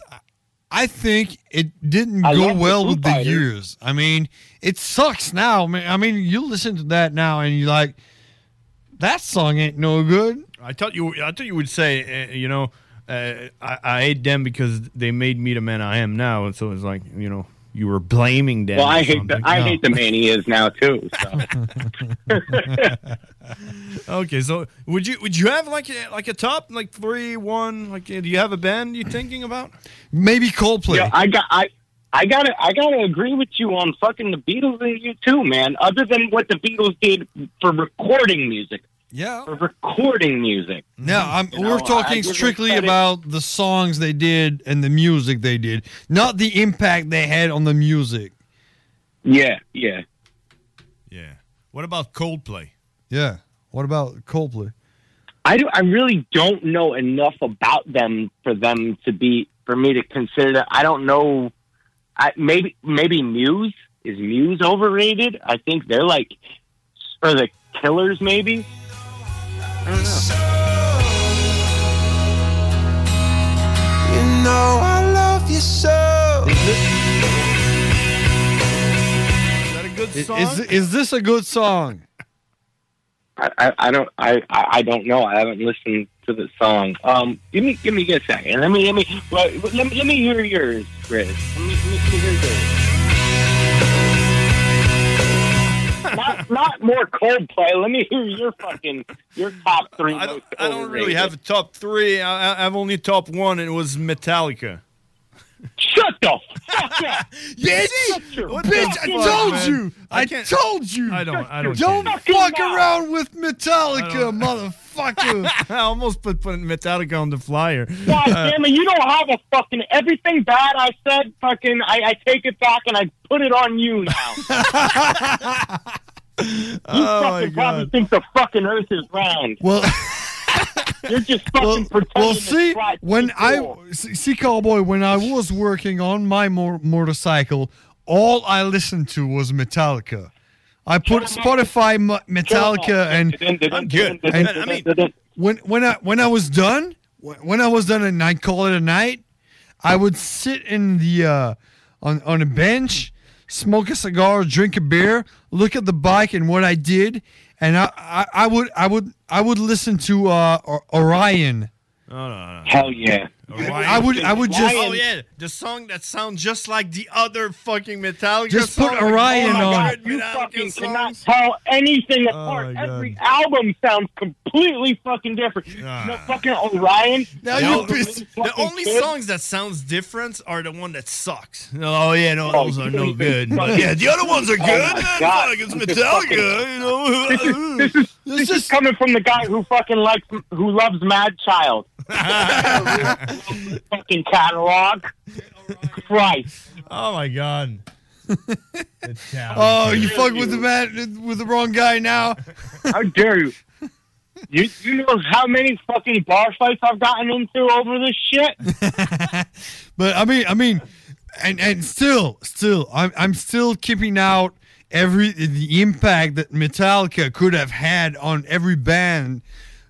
S5: I think it didn't
S38: I
S5: go
S38: love the
S5: well
S38: Foo
S5: with the
S38: Fighters.
S5: years. I mean, it sucks now. man. I mean, you listen to that now and you're like, that song ain't no good.
S11: I thought you. I thought you would say, uh, you know, uh, I, I hate them because they made me the man I am now, and so it's like, you know, you were blaming them.
S38: well, I hate the. I
S11: No.
S38: hate the man he is now too. So.
S11: okay, so would you would you have like a, like a top like three one like do you have a band you're thinking about?
S5: Maybe Coldplay.
S38: Yeah, I got I. I gotta, I gotta agree with you on fucking the Beatles and you too, man. Other than what the Beatles did for recording music,
S5: yeah,
S38: for recording music.
S5: No, I'm,
S38: You
S5: we're
S38: know,
S5: talking strictly about the songs they did and the music they did, not the impact they had on the music.
S38: Yeah, yeah.
S11: Yeah. What about Coldplay?
S5: Yeah. What about Coldplay?
S38: I do. I really don't know enough about them for them to be for me to consider. That. I don't know. I, maybe maybe Muse is Muse overrated. I think they're like or the Killers. Maybe. I don't know.
S31: You know I love you so.
S11: Is that a good song?
S5: Is, is this a good song?
S38: I, I, I don't I, I I don't know. I haven't listened to the song. Um, give me give me a second. Let me let me well, let me let me hear yours, Chris. Let me, let me hear yours. Not not more Coldplay. Let me hear your fucking your top three.
S11: I don't,
S38: most
S11: I don't really have a top three. I, I have only top one, and it was Metallica.
S38: Shut the fuck up,
S5: bitch!
S11: What
S5: bitch, I told
S11: man?
S5: you!
S11: I
S5: I, told you!
S11: I don't. I don't.
S5: Don't fuck around with Metallica, motherfucker!
S11: I almost put, put Metallica on the flyer.
S38: God
S11: Uh,
S38: damn it! You don't have a fucking everything bad I said. Fucking, I, I take it back and I put it on you now. you
S11: Oh,
S38: fucking probably think the fucking Earth is round.
S5: Well,
S38: you're just fucking pretending.
S5: well, see, when I see, cowboy, when I was working on my mor- motorcycle, all I listened to was Metallica. I put Spotify M- Metallica and
S11: I'm good.
S5: And
S11: I mean,
S5: when when I when I was done, when I was done and I call it a night, I would sit in the uh, on on a bench, smoke a cigar, drink a beer, look at the bike and what I did, and I I, I would I would I would listen to uh, Or- Orion.
S11: No, no, no.
S38: Hell yeah.
S5: I would I would just
S11: Oh yeah, the song that sounds just like the other fucking Metallica.
S5: Just put
S11: song, like
S5: Orion
S38: Oh
S5: on.
S38: God, you fucking cannot tell anything apart. Every album sounds completely fucking different.
S11: Ah.
S38: No fucking Orion.
S11: Now
S38: no,
S11: you pissed. The only
S38: kid.
S11: songs that sounds different are the one that sucks. Oh yeah, no,
S38: Oh,
S11: those are no good. But yeah, the other ones are
S38: Oh,
S11: good.
S38: my
S11: man.
S38: God.
S11: It's
S38: This is
S11: Metallica, you know.
S38: This is this is this is coming from the guy who fucking likes who loves Mad Child. fucking catalog. Christ.
S11: Oh my god.
S5: Oh, you fuck with the man with the wrong guy now.
S38: How dare you? You you know how many fucking bar fights I've gotten into over this shit?
S5: But I mean, I mean, and and still, still, I'm I'm still keeping out every the impact that Metallica could have had on every band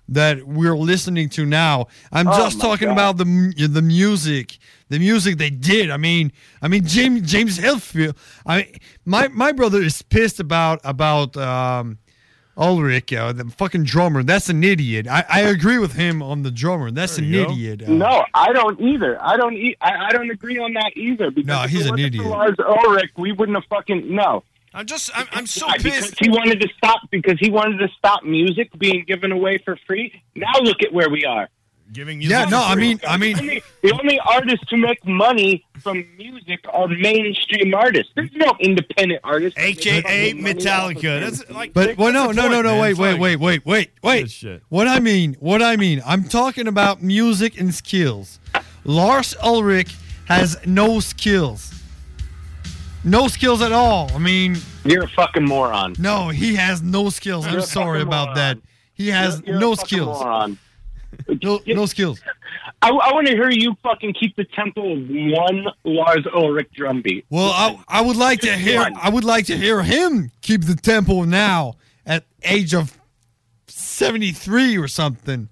S5: that we're listening to now. I'm
S38: Oh
S5: just talking
S38: God.
S5: about the the music, the music they did. I mean, I mean James James Hetfield. I mean, my my brother is pissed about about. Um, Ulrich, uh, the fucking drummer, that's an idiot. I, I agree with him on the drummer. That's an idiot. Uh,
S38: No, I don't either. I don't. E- I, I don't agree on that either. Because
S5: No, he's an idiot.
S38: For Lars Ulrich, we wouldn't have fucking no.
S11: I'm just, I'm, I'm so
S38: Why? Because
S11: pissed.
S38: he wanted to stop because he wanted to stop music being given away for free. Now look at where we are.
S11: giving you
S5: Yeah, no, I mean, I mean,
S38: the only, the only artists who make money from music are mainstream artists. There's no independent artists.
S11: AKA Metallica. That's like.
S5: But well, no,
S11: that's the
S5: no, no,
S11: point,
S5: no.
S11: man.
S5: Wait,
S11: It's
S5: wait,
S11: like-
S5: wait, wait, wait, wait. What I mean, what I mean, I'm talking about music and skills. Lars Ulrich has no skills. No skills at all. I mean,
S38: you're a fucking moron.
S5: No, he has no skills. I'm
S38: You're a
S5: sorry about that. He has
S38: You're- you're
S5: no skills.
S38: moron.
S5: No, no skills.
S38: I, I want to hear you fucking keep the tempo of one Lars Ulrich drum beat.
S5: Well, I, I would like to hear. I would like to hear him keep the tempo now at age of 73 or something.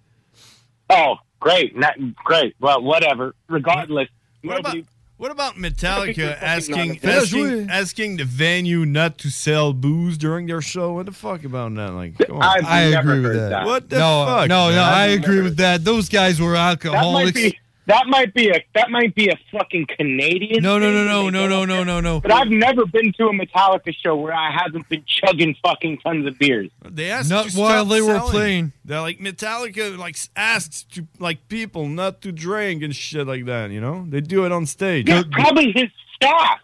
S38: Oh, great, not great. Well, whatever. Regardless,
S11: What about, what about Metallica asking asking, asking the venue not to sell booze during their show? What the fuck about that? Like, come on.
S5: I agree with that.
S11: What the
S5: no,
S11: fuck?
S5: No, no,
S11: man?
S5: I agree with that. Those guys were
S38: that might
S5: alcoholics.
S38: be that might be a that might be a fucking Canadian.
S5: No, no, no, no, no, no, no, no, no.
S38: But I've never been to a Metallica show where I haven't been chugging fucking tons of beers.
S11: They asked
S5: Not
S11: to
S5: while
S11: stop
S5: they were playing.
S11: They're like Metallica like asked to like people not to drink and shit like that. You know, they do it on stage.
S38: Yeah, probably his staff.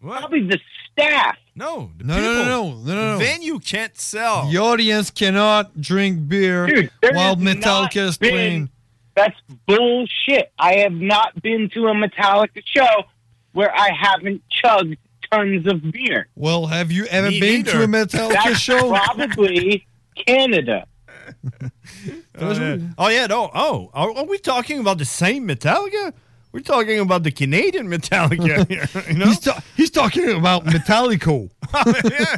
S38: Probably the staff.
S11: No, the
S5: No, no, no, no, no, no, no.
S11: The venue can't sell.
S5: The audience cannot drink beer
S38: Dude,
S5: while Metallica
S38: not
S5: is
S38: been-
S5: playing.
S38: That's bullshit. I have not been to a Metallica show where I haven't chugged tons of beer.
S5: Well, have you ever
S11: Me
S5: been to a Metallica
S38: That's
S5: show?
S38: Probably Canada.
S11: Oh yeah. oh yeah, no. Oh, are, are we talking about the same Metallica? We're talking about the Canadian Metallica. here, you know?
S5: He's, ta- he's talking about Metallico.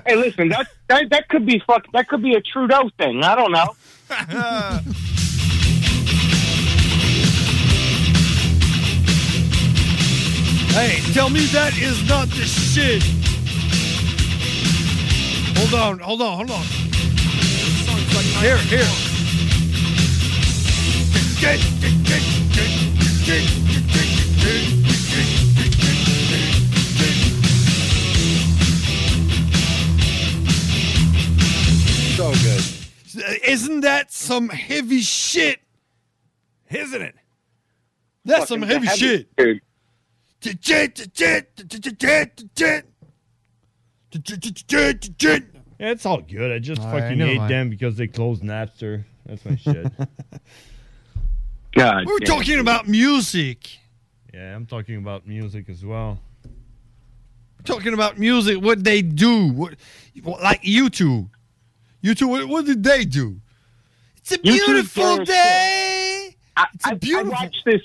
S38: Hey, listen, that, that that could be fuck. That could be a Trudeau thing. I don't know.
S5: Hey, tell me that is not the shit. Hold on, hold on, hold on. Here, here.
S11: so good.
S5: Isn't that some heavy shit?
S11: Isn't it?
S5: That's some heavy
S38: heavy,
S5: shit.
S38: dude.
S11: Yeah, it's all good. I just
S5: All right,
S11: fucking
S5: never
S11: hate them because they closed Napster. That's my shit.
S38: God,
S5: We're
S38: damn.
S5: talking about music.
S11: yeah, I'm talking about music as well.
S5: talking about music, what they do, what, like you two. You two, what, what did they do? It's a beautiful day.
S38: I,
S5: It's a
S38: I-
S5: beautiful.
S38: I watched this.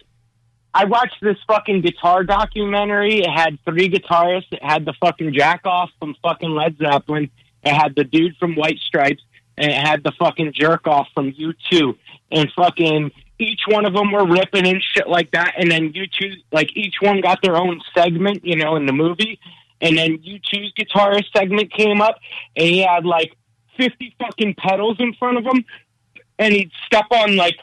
S38: I watched this fucking guitar documentary. It had three guitarists. It had the fucking jack off from fucking Led Zeppelin. It had the dude from White Stripes, and it had the fucking jerk off from U two. And fucking each one of them were ripping and shit like that. And then U two, like each one got their own segment, you know, in the movie. And then U 2s guitarist segment came up, and he had like fifty fucking pedals in front of him, and he'd step on like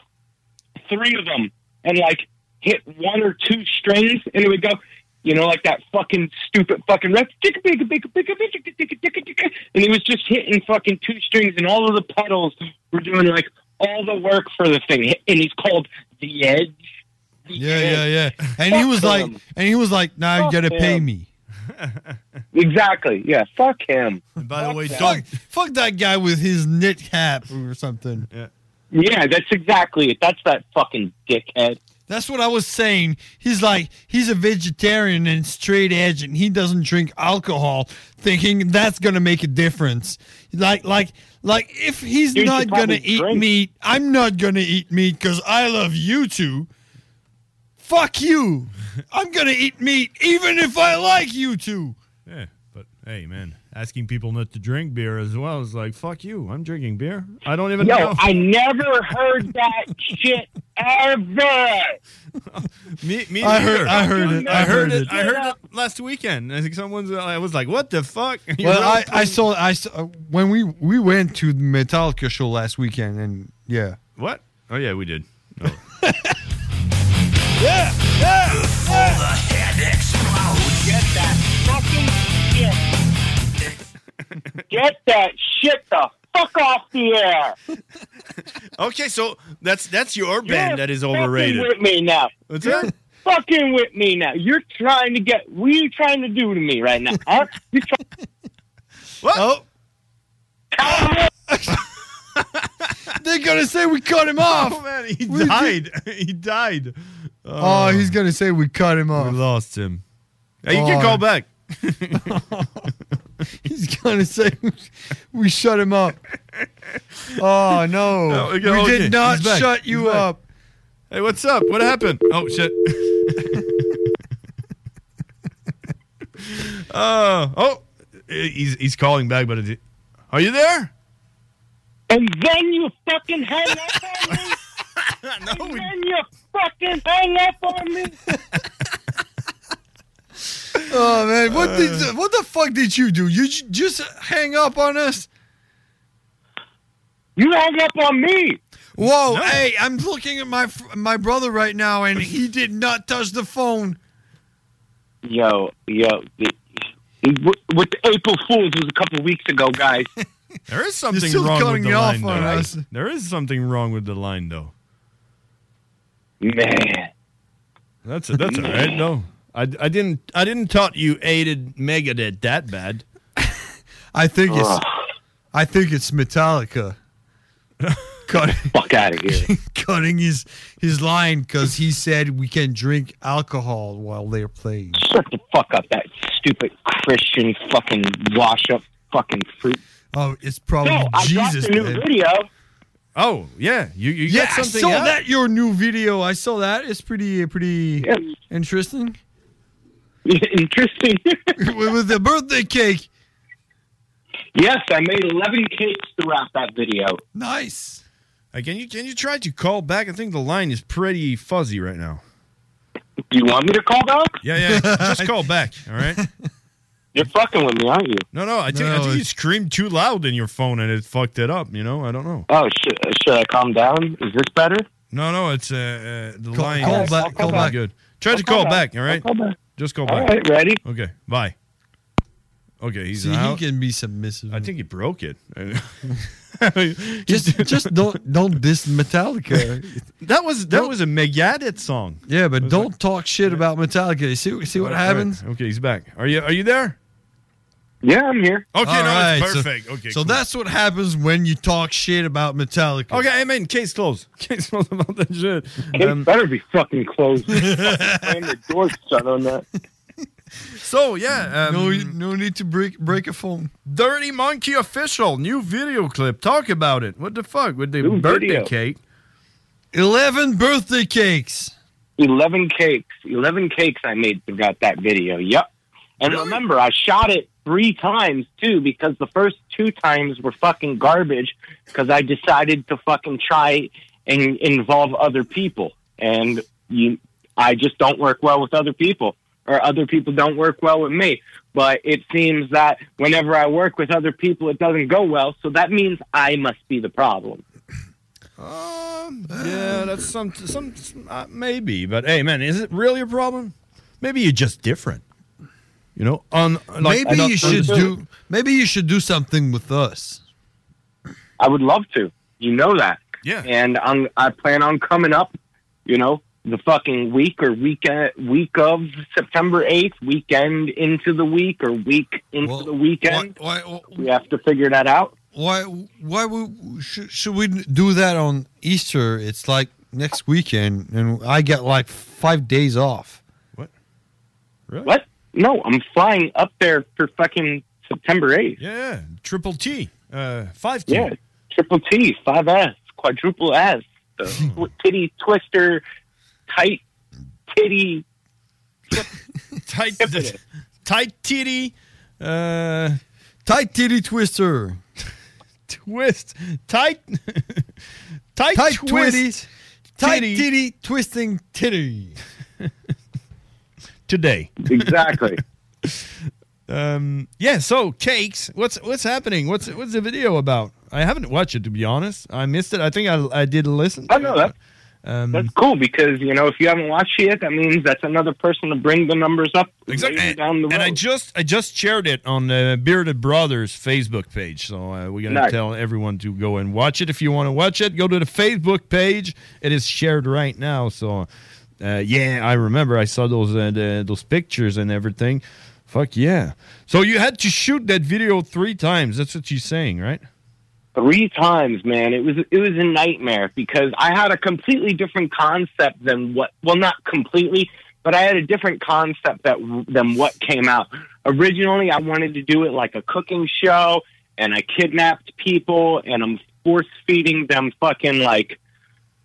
S38: three of them and like hit one or two strings and it would go, you know, like that fucking stupid fucking riff. And he was just hitting fucking two strings and all of the pedals were doing like all the work for the thing. And he's called The Edge.
S5: Yeah, yeah, yeah. And he
S38: Fuck
S5: was like, and he was like, now you gotta pay me.
S38: Exactly. Yeah. Fuck him.
S11: And by the way,
S38: that.
S5: Fuck, fuck that guy with his knit cap or something.
S11: Yeah.
S38: Yeah, that's exactly it. That's that fucking dickhead.
S5: That's what I was saying. He's like, he's a vegetarian and straight edge, and he doesn't drink alcohol, thinking that's gonna make a difference. Like, like, like, if he's
S38: you
S5: not gonna eat
S38: drink.
S5: meat, I'm not gonna eat meat because I love you two. Fuck you. I'm gonna eat meat even if I like you two.
S11: Yeah, but hey, man, asking people not to drink beer as well is like, fuck you. I'm drinking beer. I don't even
S38: Yo,
S11: know.
S38: I never heard that shit ever.
S11: me, me
S5: I heard-
S11: neither.
S5: I heard it. I heard it.
S11: I heard it last weekend. I think someone's. I was like, what the fuck? You
S5: Well. I, I saw I saw, uh, when we we went to the Metallica show last weekend, and yeah,
S11: What? Oh yeah, we did. Oh.
S5: yeah, yeah.
S38: Get that fucking shit. Get that shit the fuck off the air.
S11: okay, so that's that's your
S38: You're
S11: band that is
S38: fucking
S11: overrated.
S38: with me now.
S11: What's
S38: You're
S11: that?
S38: fucking with me now. You're trying to get. What are you trying to do to me right now? Huh? You try-
S11: What?
S5: Oh. They're gonna say we cut him off.
S11: Oh man, he
S5: We
S11: died. he died.
S5: Oh, he's gonna say we cut him off.
S11: We lost him. Hey, you can
S5: Oh.
S11: call back.
S5: He's gonna say we shut him up. Oh no,
S11: No,
S5: we
S11: okay, okay,
S5: did not
S11: he's back,
S5: shut
S11: he's
S5: you
S11: back.
S5: up.
S11: Hey, what's up? What happened? Oh shit. uh, oh, he's he's calling back, but is are you there?
S38: And then you fucking hang up on me.
S11: no,
S38: and then you fucking hang up on me.
S5: Oh man, what
S11: Uh.
S5: did what the fuck did you do? You j- just hang up on us?
S38: You hung up on me.
S5: Whoa, hey, I'm looking at my my brother right now, and he did not touch the phone.
S38: Yo, yo, the, with with the April Fools was a couple weeks ago, guys.
S11: There is something
S5: still
S11: wrong with the
S5: me off
S11: line,
S5: on
S11: though.
S5: us.
S11: There is something wrong with the line, though.
S38: Man,
S11: That's that's all right. No, I, I didn't I didn't thought you aided Megadeth that bad.
S5: I think it's I think it's Metallica. cutting,
S38: Fuck out of here.
S5: cutting his his line because he said we can drink alcohol while they're playing.
S38: Shut the fuck up, that stupid Christian fucking wash up fucking fruit.
S5: Oh, it's probably
S38: No, I dropped
S5: Jesus.
S38: a new
S5: man.
S38: video.
S11: Oh yeah, you you
S5: yeah,
S11: got something
S5: I saw
S11: out?
S5: that your new video. I saw that. It's pretty pretty interesting.
S38: Interesting.
S5: with, with the birthday cake.
S38: Yes, I made 11 cakes throughout that video.
S5: Nice.
S11: Can you can you try to call back? I think the line is pretty fuzzy right now.
S38: Do you want me to call back?
S11: Yeah, yeah. Just call back. All right.
S38: You're fucking with me, aren't you?
S11: No, no. I think, I think you
S38: it's-
S11: screamed too loud in your phone and it fucked it up. You know, I don't know.
S38: Oh, should, should I calm down? Is this better?
S11: No, no. It's uh, uh the
S38: Call-
S11: line.
S38: call
S11: is
S38: back,
S11: not
S38: call back.
S11: Good. Try
S38: I'll
S11: to
S38: call
S11: call
S38: back.
S11: back. All right.
S38: I'll call back.
S11: Just go
S38: All
S11: back.
S38: right, ready?
S11: Okay. Bye. Okay, he's
S5: See, he can be submissive.
S11: I think he broke it.
S5: just just don't don't diss Metallica.
S11: that was that was a Megadeth song.
S5: Yeah, but don't talk shit about Metallica. See see what
S11: All right.
S5: happens.
S11: Okay, he's back. Are you are you there?
S38: Yeah, I'm here.
S11: Okay,
S5: All
S11: no,
S5: right,
S11: it's
S5: so-
S11: perfect. okay,
S5: so
S11: cool.
S5: that's what happens when you talk shit about Metallica.
S11: Okay, I mean, case closed. Case closed about that shit.
S38: Case
S11: Um,
S38: better be fucking closed. Slam the door shut on that.
S11: So yeah, um,
S5: no, no need to break break a phone.
S11: Dirty Monkey official new video clip. Talk about it. What the fuck with the
S38: New
S11: birthday
S38: video.
S11: cake?
S5: Eleven birthday cakes.
S38: 11 cakes. 11 cakes I made throughout that video. Yep. And remember, I shot it three times too because the first two times were fucking garbage because I decided to fucking try and involve other people. And you, I just don't work well with other people or other people don't work well with me. But it seems that whenever I work with other people, it doesn't go well. So that means I must be the problem.
S11: Um, yeah, that's some some uh, maybe, but hey, man, is it really a problem? Maybe you're just different. You know, on like,
S5: maybe you should do. Maybe you should do something with us.
S38: I would love to. You know that.
S11: Yeah.
S38: And I'm, I plan on coming up, you know, the fucking week or weekend, uh, week of September 8th, weekend into the week or week into the weekend. we have to figure that out.
S5: Why? Why would, should, should we do that on Easter? It's like next weekend, and I get like five days off. What?
S11: Really?
S38: What? No, I'm flying up there for fucking September 8th.
S11: Yeah, triple T, uh, five T.
S38: Yeah, triple T, five S, quadruple S, the tw- titty twister, tight titty.
S11: tight, tight titty, uh,
S5: tight titty twister,
S11: twist, tight, tight,
S5: tight
S11: twist,
S5: twitties, tight
S11: titty.
S5: titty twisting titty.
S11: Today.
S38: Exactly.
S11: um. Yeah. So cakes. What's what's happening? What's what's the video about? I haven't watched it to be honest. I missed it. I think I I did listen.
S38: Oh no, that's
S26: Um,
S38: That's cool because you know if you haven't watched it yet, that means that's another person to bring the numbers up
S26: Exactly.
S38: later down the road.
S26: and I just I just shared it on the Bearded Brothers Facebook page, so uh, we're gonna
S38: Nice.
S26: tell everyone to go and watch it. If you want to watch it, go to the Facebook page. It is shared right now. So, uh, yeah, I remember I saw those uh, the, those pictures and everything. Fuck yeah! So you had to shoot that video three times. That's what you're saying, right?
S38: three times, man. It was it was a nightmare because I had a completely different concept than what. Well, not completely, but I had a different concept that than what came out. Originally, I wanted to do it like a cooking show, and I kidnapped people, and I'm force feeding them fucking like.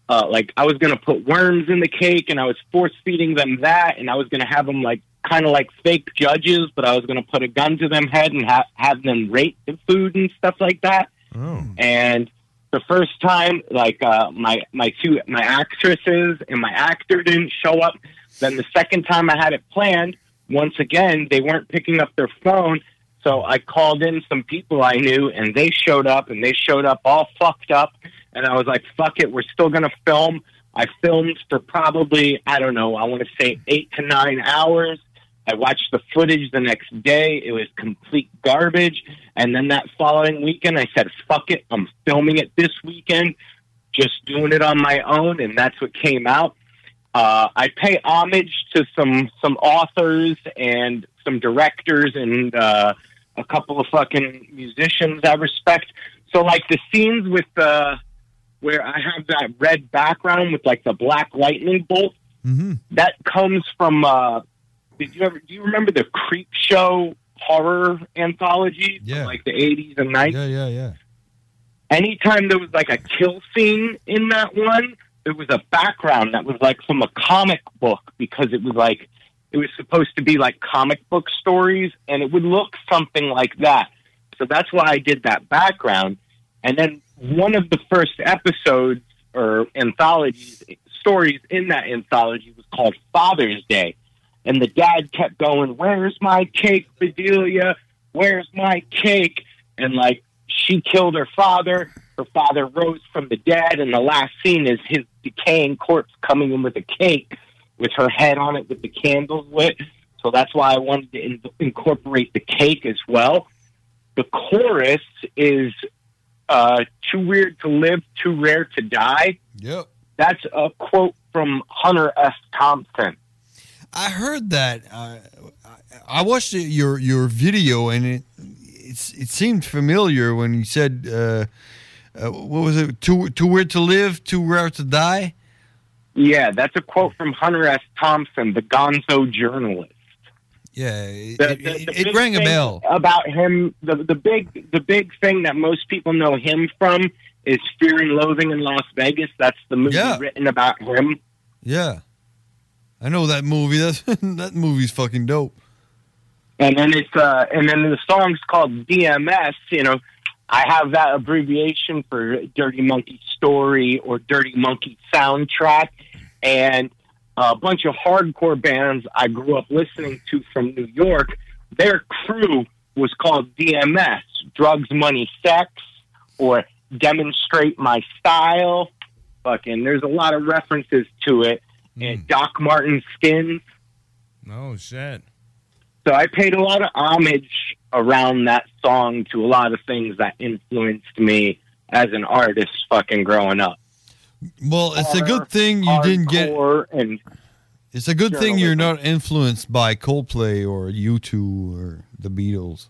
S38: Uh, like I was gonna put worms in the cake, and I was force feeding them that, and I was gonna have them like kind of like fake judges, but I was gonna put a gun to them head and ha- have them rate the food and stuff like that.
S26: Oh.
S38: And the first time, like uh, my my two my actresses and my actor didn't show up. Then the second time I had it planned, once again they weren't picking up their phone. So I called in some people I knew, and they showed up, and they showed up all fucked up. And I was like, "Fuck it, we're still gonna film." I filmed for probably I don't know, I want to say eight to nine hours. I watched the footage the next day. It was complete garbage. And then that following weekend, I said, fuck it. I'm filming it this weekend, just doing it on my own. And that's what came out. Uh, I pay homage to some, some authors and some directors and, uh, a couple of fucking musicians I respect. So like the scenes with, uh, where I have that red background with like the black lightning bolt,
S26: Mm-hmm.
S38: that comes from, uh, did you ever do you remember the Creep Show horror anthology
S5: Yeah.
S38: like the eighties and nineties?
S5: Yeah, yeah, yeah.
S38: Anytime there was like a kill scene in that one, there was a background that was like from a comic book because it was like it was supposed to be like comic book stories and it would look something like that. So that's why I did that background. And then one of the first episodes or anthologies stories in that anthology was called Father's Day. And the dad kept going, Where's my cake, Bedelia? Where's my cake? And like she killed her father. Her father rose from the dead, and the last scene is his decaying corpse coming in with a cake with her head on it with the candles lit. So that's why I wanted to in- incorporate the cake as well. The chorus is uh, too weird to live, too rare to die.
S5: Yep.
S38: That's a quote from Hunter S. Thompson.
S5: I heard that. Uh, I watched your your video and it it's, it seemed familiar when you said uh, uh, what was it? Too too weird to live, too rare to die.
S38: Yeah, that's a quote from Hunter S. Thompson, the gonzo journalist.
S5: Yeah, it,
S38: The-
S5: it-
S38: the- the
S5: it rang a bell.
S38: about him. The the big the big thing that most people know him from is Fear and Loathing in Las Vegas. That's the movie
S5: Yeah.
S38: written about him.
S5: Yeah, I know that movie. That's, that movie's fucking dope.
S38: And then it's uh, and then the song's called DMS. You know, I have that abbreviation for Dirty Monkey Story or Dirty Monkey Soundtrack, and a bunch of hardcore bands I grew up listening to from New York. Their crew was called DMS: Drugs, Money, Sex, or Demonstrate My Style. Fucking, there's a lot of references to it. Hmm. And Doc Martin Skins.
S26: Oh shit.
S38: So I paid a lot of homage around that song to a lot of things that influenced me as an artist fucking growing up.
S5: Well, it's a good thing you didn't get.
S38: And
S5: It's a good thing you're not influenced by Coldplay or U2 or the Beatles.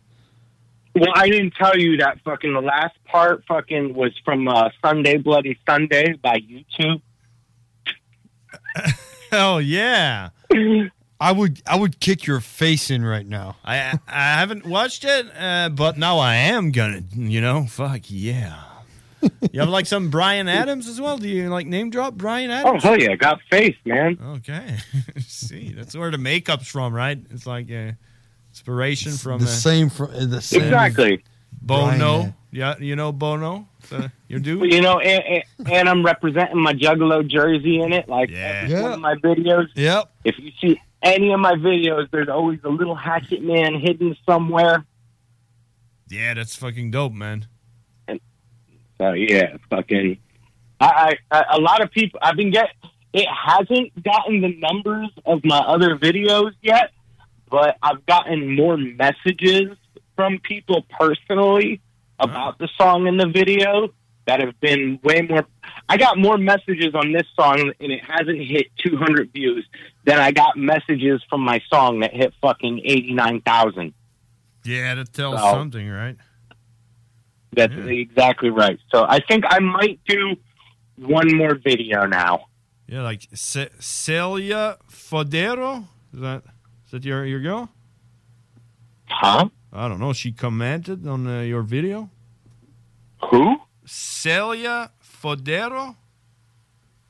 S38: well, I didn't tell you that fucking the last part fucking was from uh, Sunday Bloody Sunday by YouTube.
S26: Hell yeah.
S5: I would I would kick your face in right now.
S26: I I haven't watched it, uh, but now I am gonna. You know, fuck yeah. You have like some Brian Adams as well? Do you like name drop Brian Adams?
S38: Oh
S26: Adams?
S38: hell yeah, got face, man.
S26: Okay. See, that's where the makeup's from, right? It's like uh, inspiration from
S5: the
S26: uh,
S5: same from the same
S38: Exactly.
S26: Bono.
S5: Brian-
S26: Yeah, you know Bono, uh, your dude.
S38: You know, and, and, and I'm representing my Juggalo jersey in it, like every one of my videos.
S5: Yep.
S38: If you see any of my videos, there's always a little hatchet man hidden somewhere.
S26: Yeah, that's fucking dope, man.
S38: So yeah, fucking. I, I a lot of people. I've been get. It hasn't gotten the numbers of my other videos yet, but I've gotten more messages from people personally about the song and the video that have been way more. I got more messages on this song and it hasn't hit 200 views than I got messages from my song that hit fucking 89,000.
S11: Yeah, that tells
S38: So-
S11: something, right?
S38: That's exactly right. So I think I might do one more video now.
S11: Yeah, like Ce- Celia Fodero. Is that is that your your girl?
S38: Huh?
S11: I don't know. She commented on uh, your video.
S38: Who?
S11: Celia Fodero.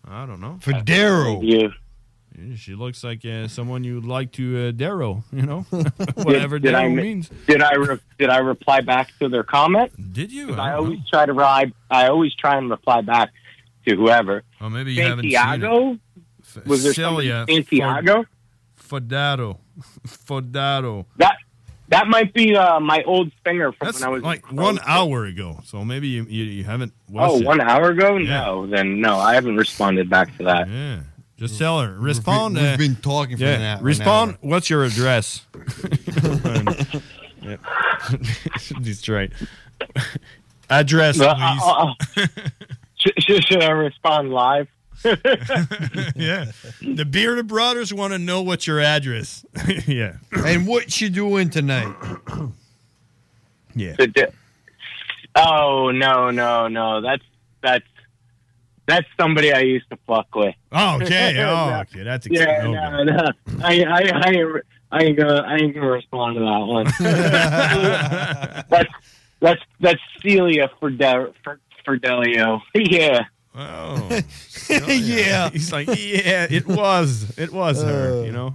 S11: I don't know.
S5: Fodero.
S38: Yeah.
S11: She looks like uh, someone you'd like to uh, daro, you know, whatever
S38: did, did I,
S11: means.
S38: Did I re- did I reply back to their comment?
S11: Did you?
S38: I, always try to ride. I always try and reply back to whoever.
S11: Oh, maybe you haven't seen
S38: Santiago. Was there
S11: Celia
S38: Santiago?
S11: Fodaro. Fodaro.
S38: That that might be uh, my old singer from
S11: That's
S38: when I was
S11: like one hour ago. So maybe you you, you haven't
S38: Oh, one hour ago? No, then no, I haven't responded back to that.
S11: Yeah. Just tell her. Respond.
S5: we've
S11: uh,
S5: been talking for
S11: yeah,
S5: an hour- an
S11: Respond.
S5: hour.
S11: What's your address? yeah. That's right. Address,
S38: Uh,
S11: please.
S38: uh, uh, should, should, should I respond live?
S11: yeah. The Bearded Brothers want to know what's your address. yeah.
S5: And what you doing tonight?
S11: Yeah.
S38: Oh no, no, no. That's that's that's somebody I used to fuck with.
S11: Oh, okay.
S38: No.
S11: Oh, okay. That's
S38: yeah, no, no. I, I, I, ain't- I ain't gonna, I ain't gonna respond to that one. that's that's that's Celia for for Fidelio. Yeah.
S11: Oh. yeah. He's like, yeah, it was. It was her, uh. you know?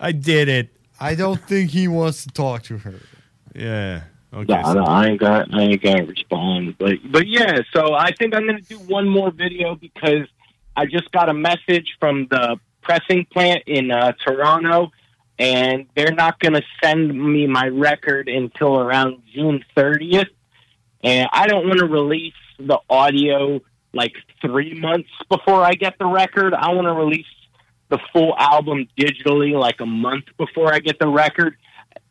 S11: I did it.
S5: I don't think he wants to talk to her.
S11: Yeah. Okay.
S38: No, no, I ain't gonna, I ain't gonna respond. But, but yeah. So I think I'm gonna do one more video because I just got a message from the pressing plant in uh, Toronto, and they're not gonna send me my record until around June 30th, and I don't want to release the audio like three months before I get the record. I want to release the full album digitally like a month before I get the record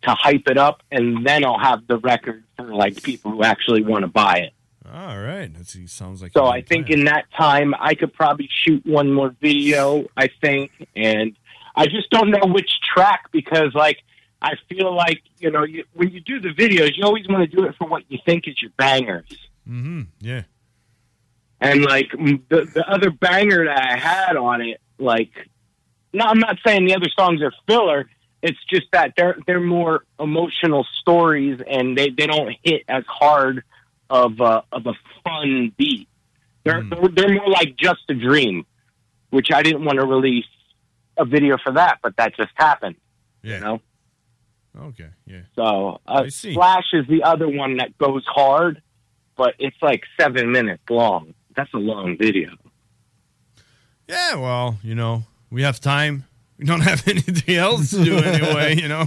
S38: to hype it up, and then I'll have the record for like people who actually want to buy it.
S11: All right. That's, he sounds like
S38: So I think in that time I could probably shoot one more video. I think, and I just don't know which track because like I feel like you know you, when you do the videos, you always want to do it for what you think is your bangers.
S11: Mm-hmm. Yeah.
S38: And like the the other banger that I had on it, like, no, I'm not saying the other songs are filler. It's just that they're they're more emotional stories, and they, they don't hit as hard of a of a fun beat. They're they're, they're more like just a dream, which I didn't want to release a video for that, but that just happened.
S11: Yeah.
S38: You know.
S11: Okay. Yeah.
S38: So uh,
S11: I see.
S38: Flash is the other one that goes hard, but it's like seven minutes long. That's a long video.
S11: Yeah, well, you know, we have time. We don't have anything else to do anyway, you know.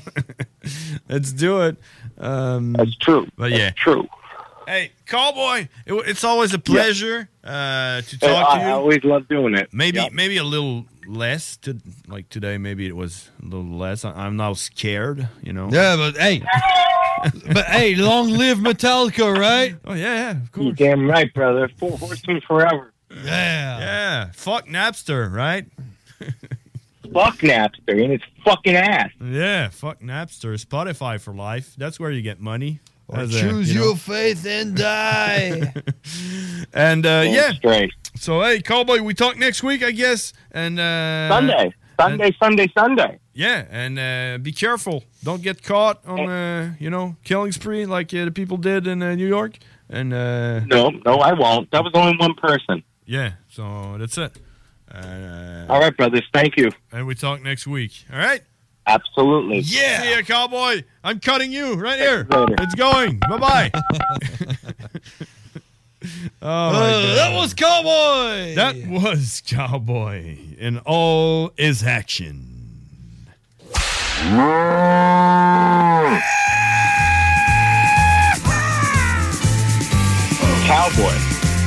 S11: Let's do it. Um,
S38: That's true.
S11: But yeah.
S38: true.
S11: Hey, Cowboy, it, it's always a pleasure uh, to talk
S38: I,
S11: to you.
S38: I always love doing it.
S11: Maybe
S38: Yep.
S11: maybe a little less to like today. Maybe it was a little less. I, I'm now scared. You know.
S5: Yeah, but hey, but hey, long live Metallica, right?
S11: Oh yeah, yeah, of
S38: You damn right, brother. Four horsemen forever.
S5: Yeah.
S11: Yeah. Fuck Napster, right?
S38: Fuck Napster and its fucking ass.
S11: Yeah. Fuck Napster. Spotify for life. That's where you get money.
S5: Or
S11: As a,
S5: choose
S11: you know.
S5: your faith and die.
S11: And uh,
S38: That's
S11: yeah.
S38: great.
S11: So hey, Cowboy, we talk next week, I guess. And uh,
S38: Sunday, Sunday, Sunday, Sunday.
S11: Yeah, and uh, be careful. Don't get caught on, uh, you know, killing spree like uh, the people did in uh, New York. And uh,
S38: No, no, I won't. That was only one person.
S11: yeah, so that's it. Uh,
S38: All right, brothers. Thank you.
S11: and we talk next week. All right.
S38: Absolutely.
S11: Yeah. See ya, cowboy. I'm cutting you right here.
S38: Later.
S11: It's going. Bye bye. oh,
S5: Uh, that was Cowboy.
S11: That was Cowboy in all his action.
S38: Cowboy.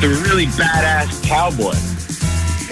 S38: the really badass cowboy.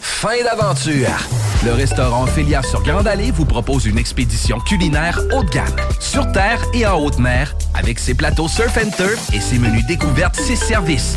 S4: Fin d'aventure! Le restaurant Félia sur Grande Allée vous propose une expédition culinaire haut de gamme, sur terre et en haute mer, avec ses plateaux surf and turf et ses menus découvertes, ses services.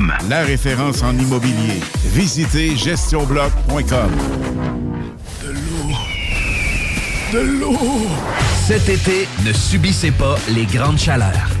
S18: la référence en immobilier. Visitez gestionbloc.com. De l'eau. De l'eau.
S4: Cet été, ne subissez pas les grandes chaleurs.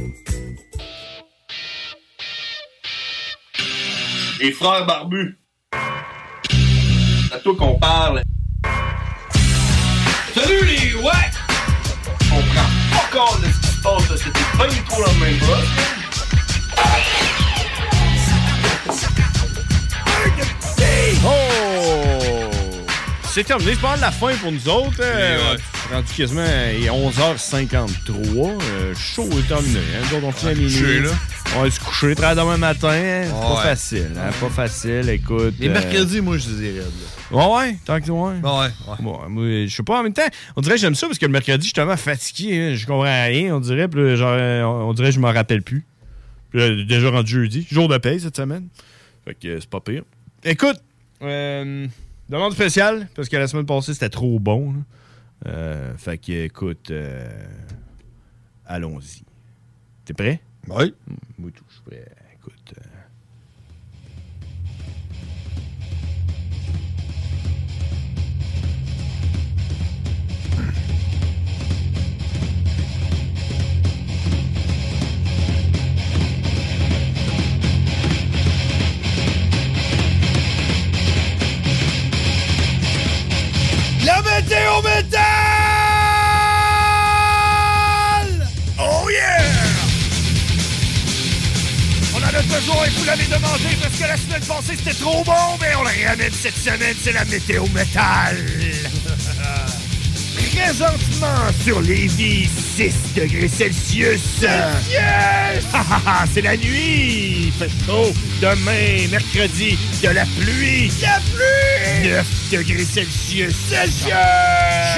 S39: Les frères barbus. C'est à toi qu'on parle. Salut les ouais! On prend pas compte de ce qui se passe, là. c'était pas du tout la même chose.
S11: Oh! C'est terminé, c'est pas la fin pour nous autres. Euh, rendu quasiment il est 11h53. Euh, chaud est terminé. Hein? Nous autres, on finit à minuit. On va se coucher très demain matin. hein. C'est pas
S40: Ouais.
S11: facile. Hein? Pas facile, écoute.
S40: Les
S11: euh,
S40: mercredis, moi, je là.
S11: Ouais, ouais, tant que ouais.
S40: Ouais, ouais.
S11: Je sais pas, en même temps, on dirait que j'aime ça parce que le mercredi, je suis tellement fatigué, hein, je comprends rien, on dirait, puis genre, on dirait que je m'en rappelle plus. Puis déjà rendu jeudi, jour de paye cette semaine. Fait que c'est pas pire. Écoute, euh, demande spéciale, parce que la semaine passée, c'était trop bon. là. Euh, fait que, écoute, euh, allons-y. T'es prêt?
S40: Oui.
S11: Moi, tout, je suis prêt.
S41: Besoin, vous l'avez demandé, parce que la semaine passée c'était trop bon, mais on le ramène cette semaine, c'est la météo métal! Présentement sur Lévis, 6 degrés Celsius!
S5: Yes!
S41: c'est la nuit! Il fait chaud! Demain, mercredi, de la pluie!
S5: La pluie!
S41: 9 degrés Celsius!
S5: Celsius!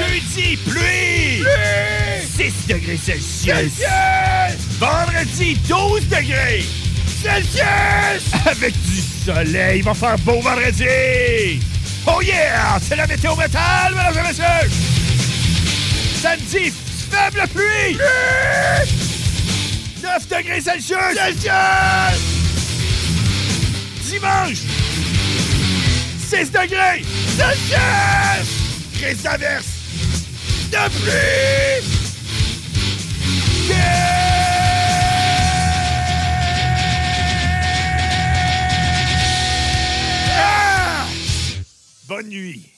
S41: Jeudi, pluie!
S5: Pluie!
S41: 6 degrés Celsius!
S5: Celsius!
S41: Vendredi, 12 degrés!
S5: Celsius!
S41: Avec du soleil, il va faire beau vendredi! Oh yeah! C'est la météo métal, mesdames et messieurs! Samedi, faible pluie! 9 degrés Celsius!
S5: Celsius!
S41: Dimanche, 6 degrés!
S5: Celsius!
S41: Crise d'averse!
S5: De pluie!
S41: Bonne nuit!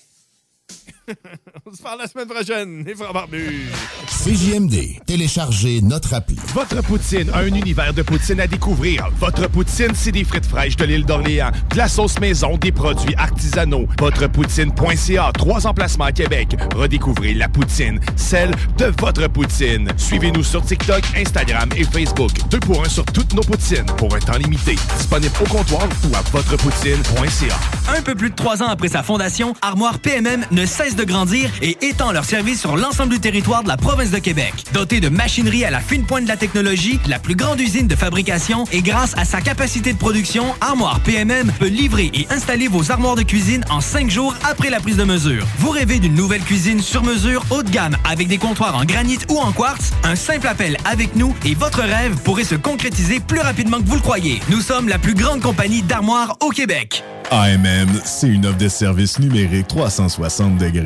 S11: On se parle la semaine prochaine, les frères barbus.
S42: CJMD, téléchargez notre appli.
S24: Votre poutine, un univers de poutine à découvrir. Votre poutine, c'est des frites fraîches de l'île d'Orléans, de la sauce maison, des produits artisanaux. Votrepoutine.ca, trois emplacements à Québec. Redécouvrez la poutine, celle de votre poutine. Suivez-nous sur TikTok, Instagram et Facebook. Deux pour un sur toutes nos poutines, pour un temps limité. Disponible au comptoir ou à votrepoutine.ca.
S43: Un peu plus de trois ans après sa fondation, Armoire PMM ne cesse de grandir et étend leur service sur l'ensemble du territoire de la province de Québec. Dotée de machinerie à la fine pointe de la technologie, la plus grande usine de fabrication et grâce à sa capacité de production, Armoire PMM peut livrer et installer vos armoires de cuisine en cinq jours après la prise de mesure. Vous rêvez d'une nouvelle cuisine sur mesure haut de gamme avec des comptoirs en granit ou en quartz? Un simple appel avec nous et votre rêve pourrait se concrétiser plus rapidement que vous le croyez. Nous sommes la plus grande compagnie d'armoires au Québec.
S9: AMM, c'est une offre de services numériques 360 degrés.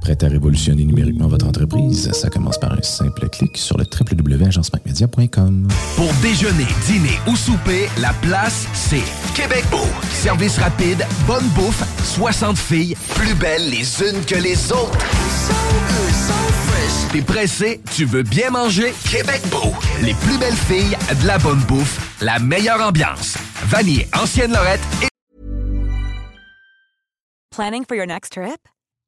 S44: Prête à révolutionner numériquement votre entreprise? Ça commence par un simple clic sur le www.agencemacmedia.com.
S4: Pour déjeuner, dîner ou souper, la place, c'est Québec Beau. Service rapide, bonne bouffe, 60 filles, plus belles les unes que les autres. T'es pressé, tu veux bien manger? Québec Beau. Les plus belles filles, de la bonne bouffe, la meilleure ambiance. Vanier, Ancienne Lorette et
S45: Planning for your next trip?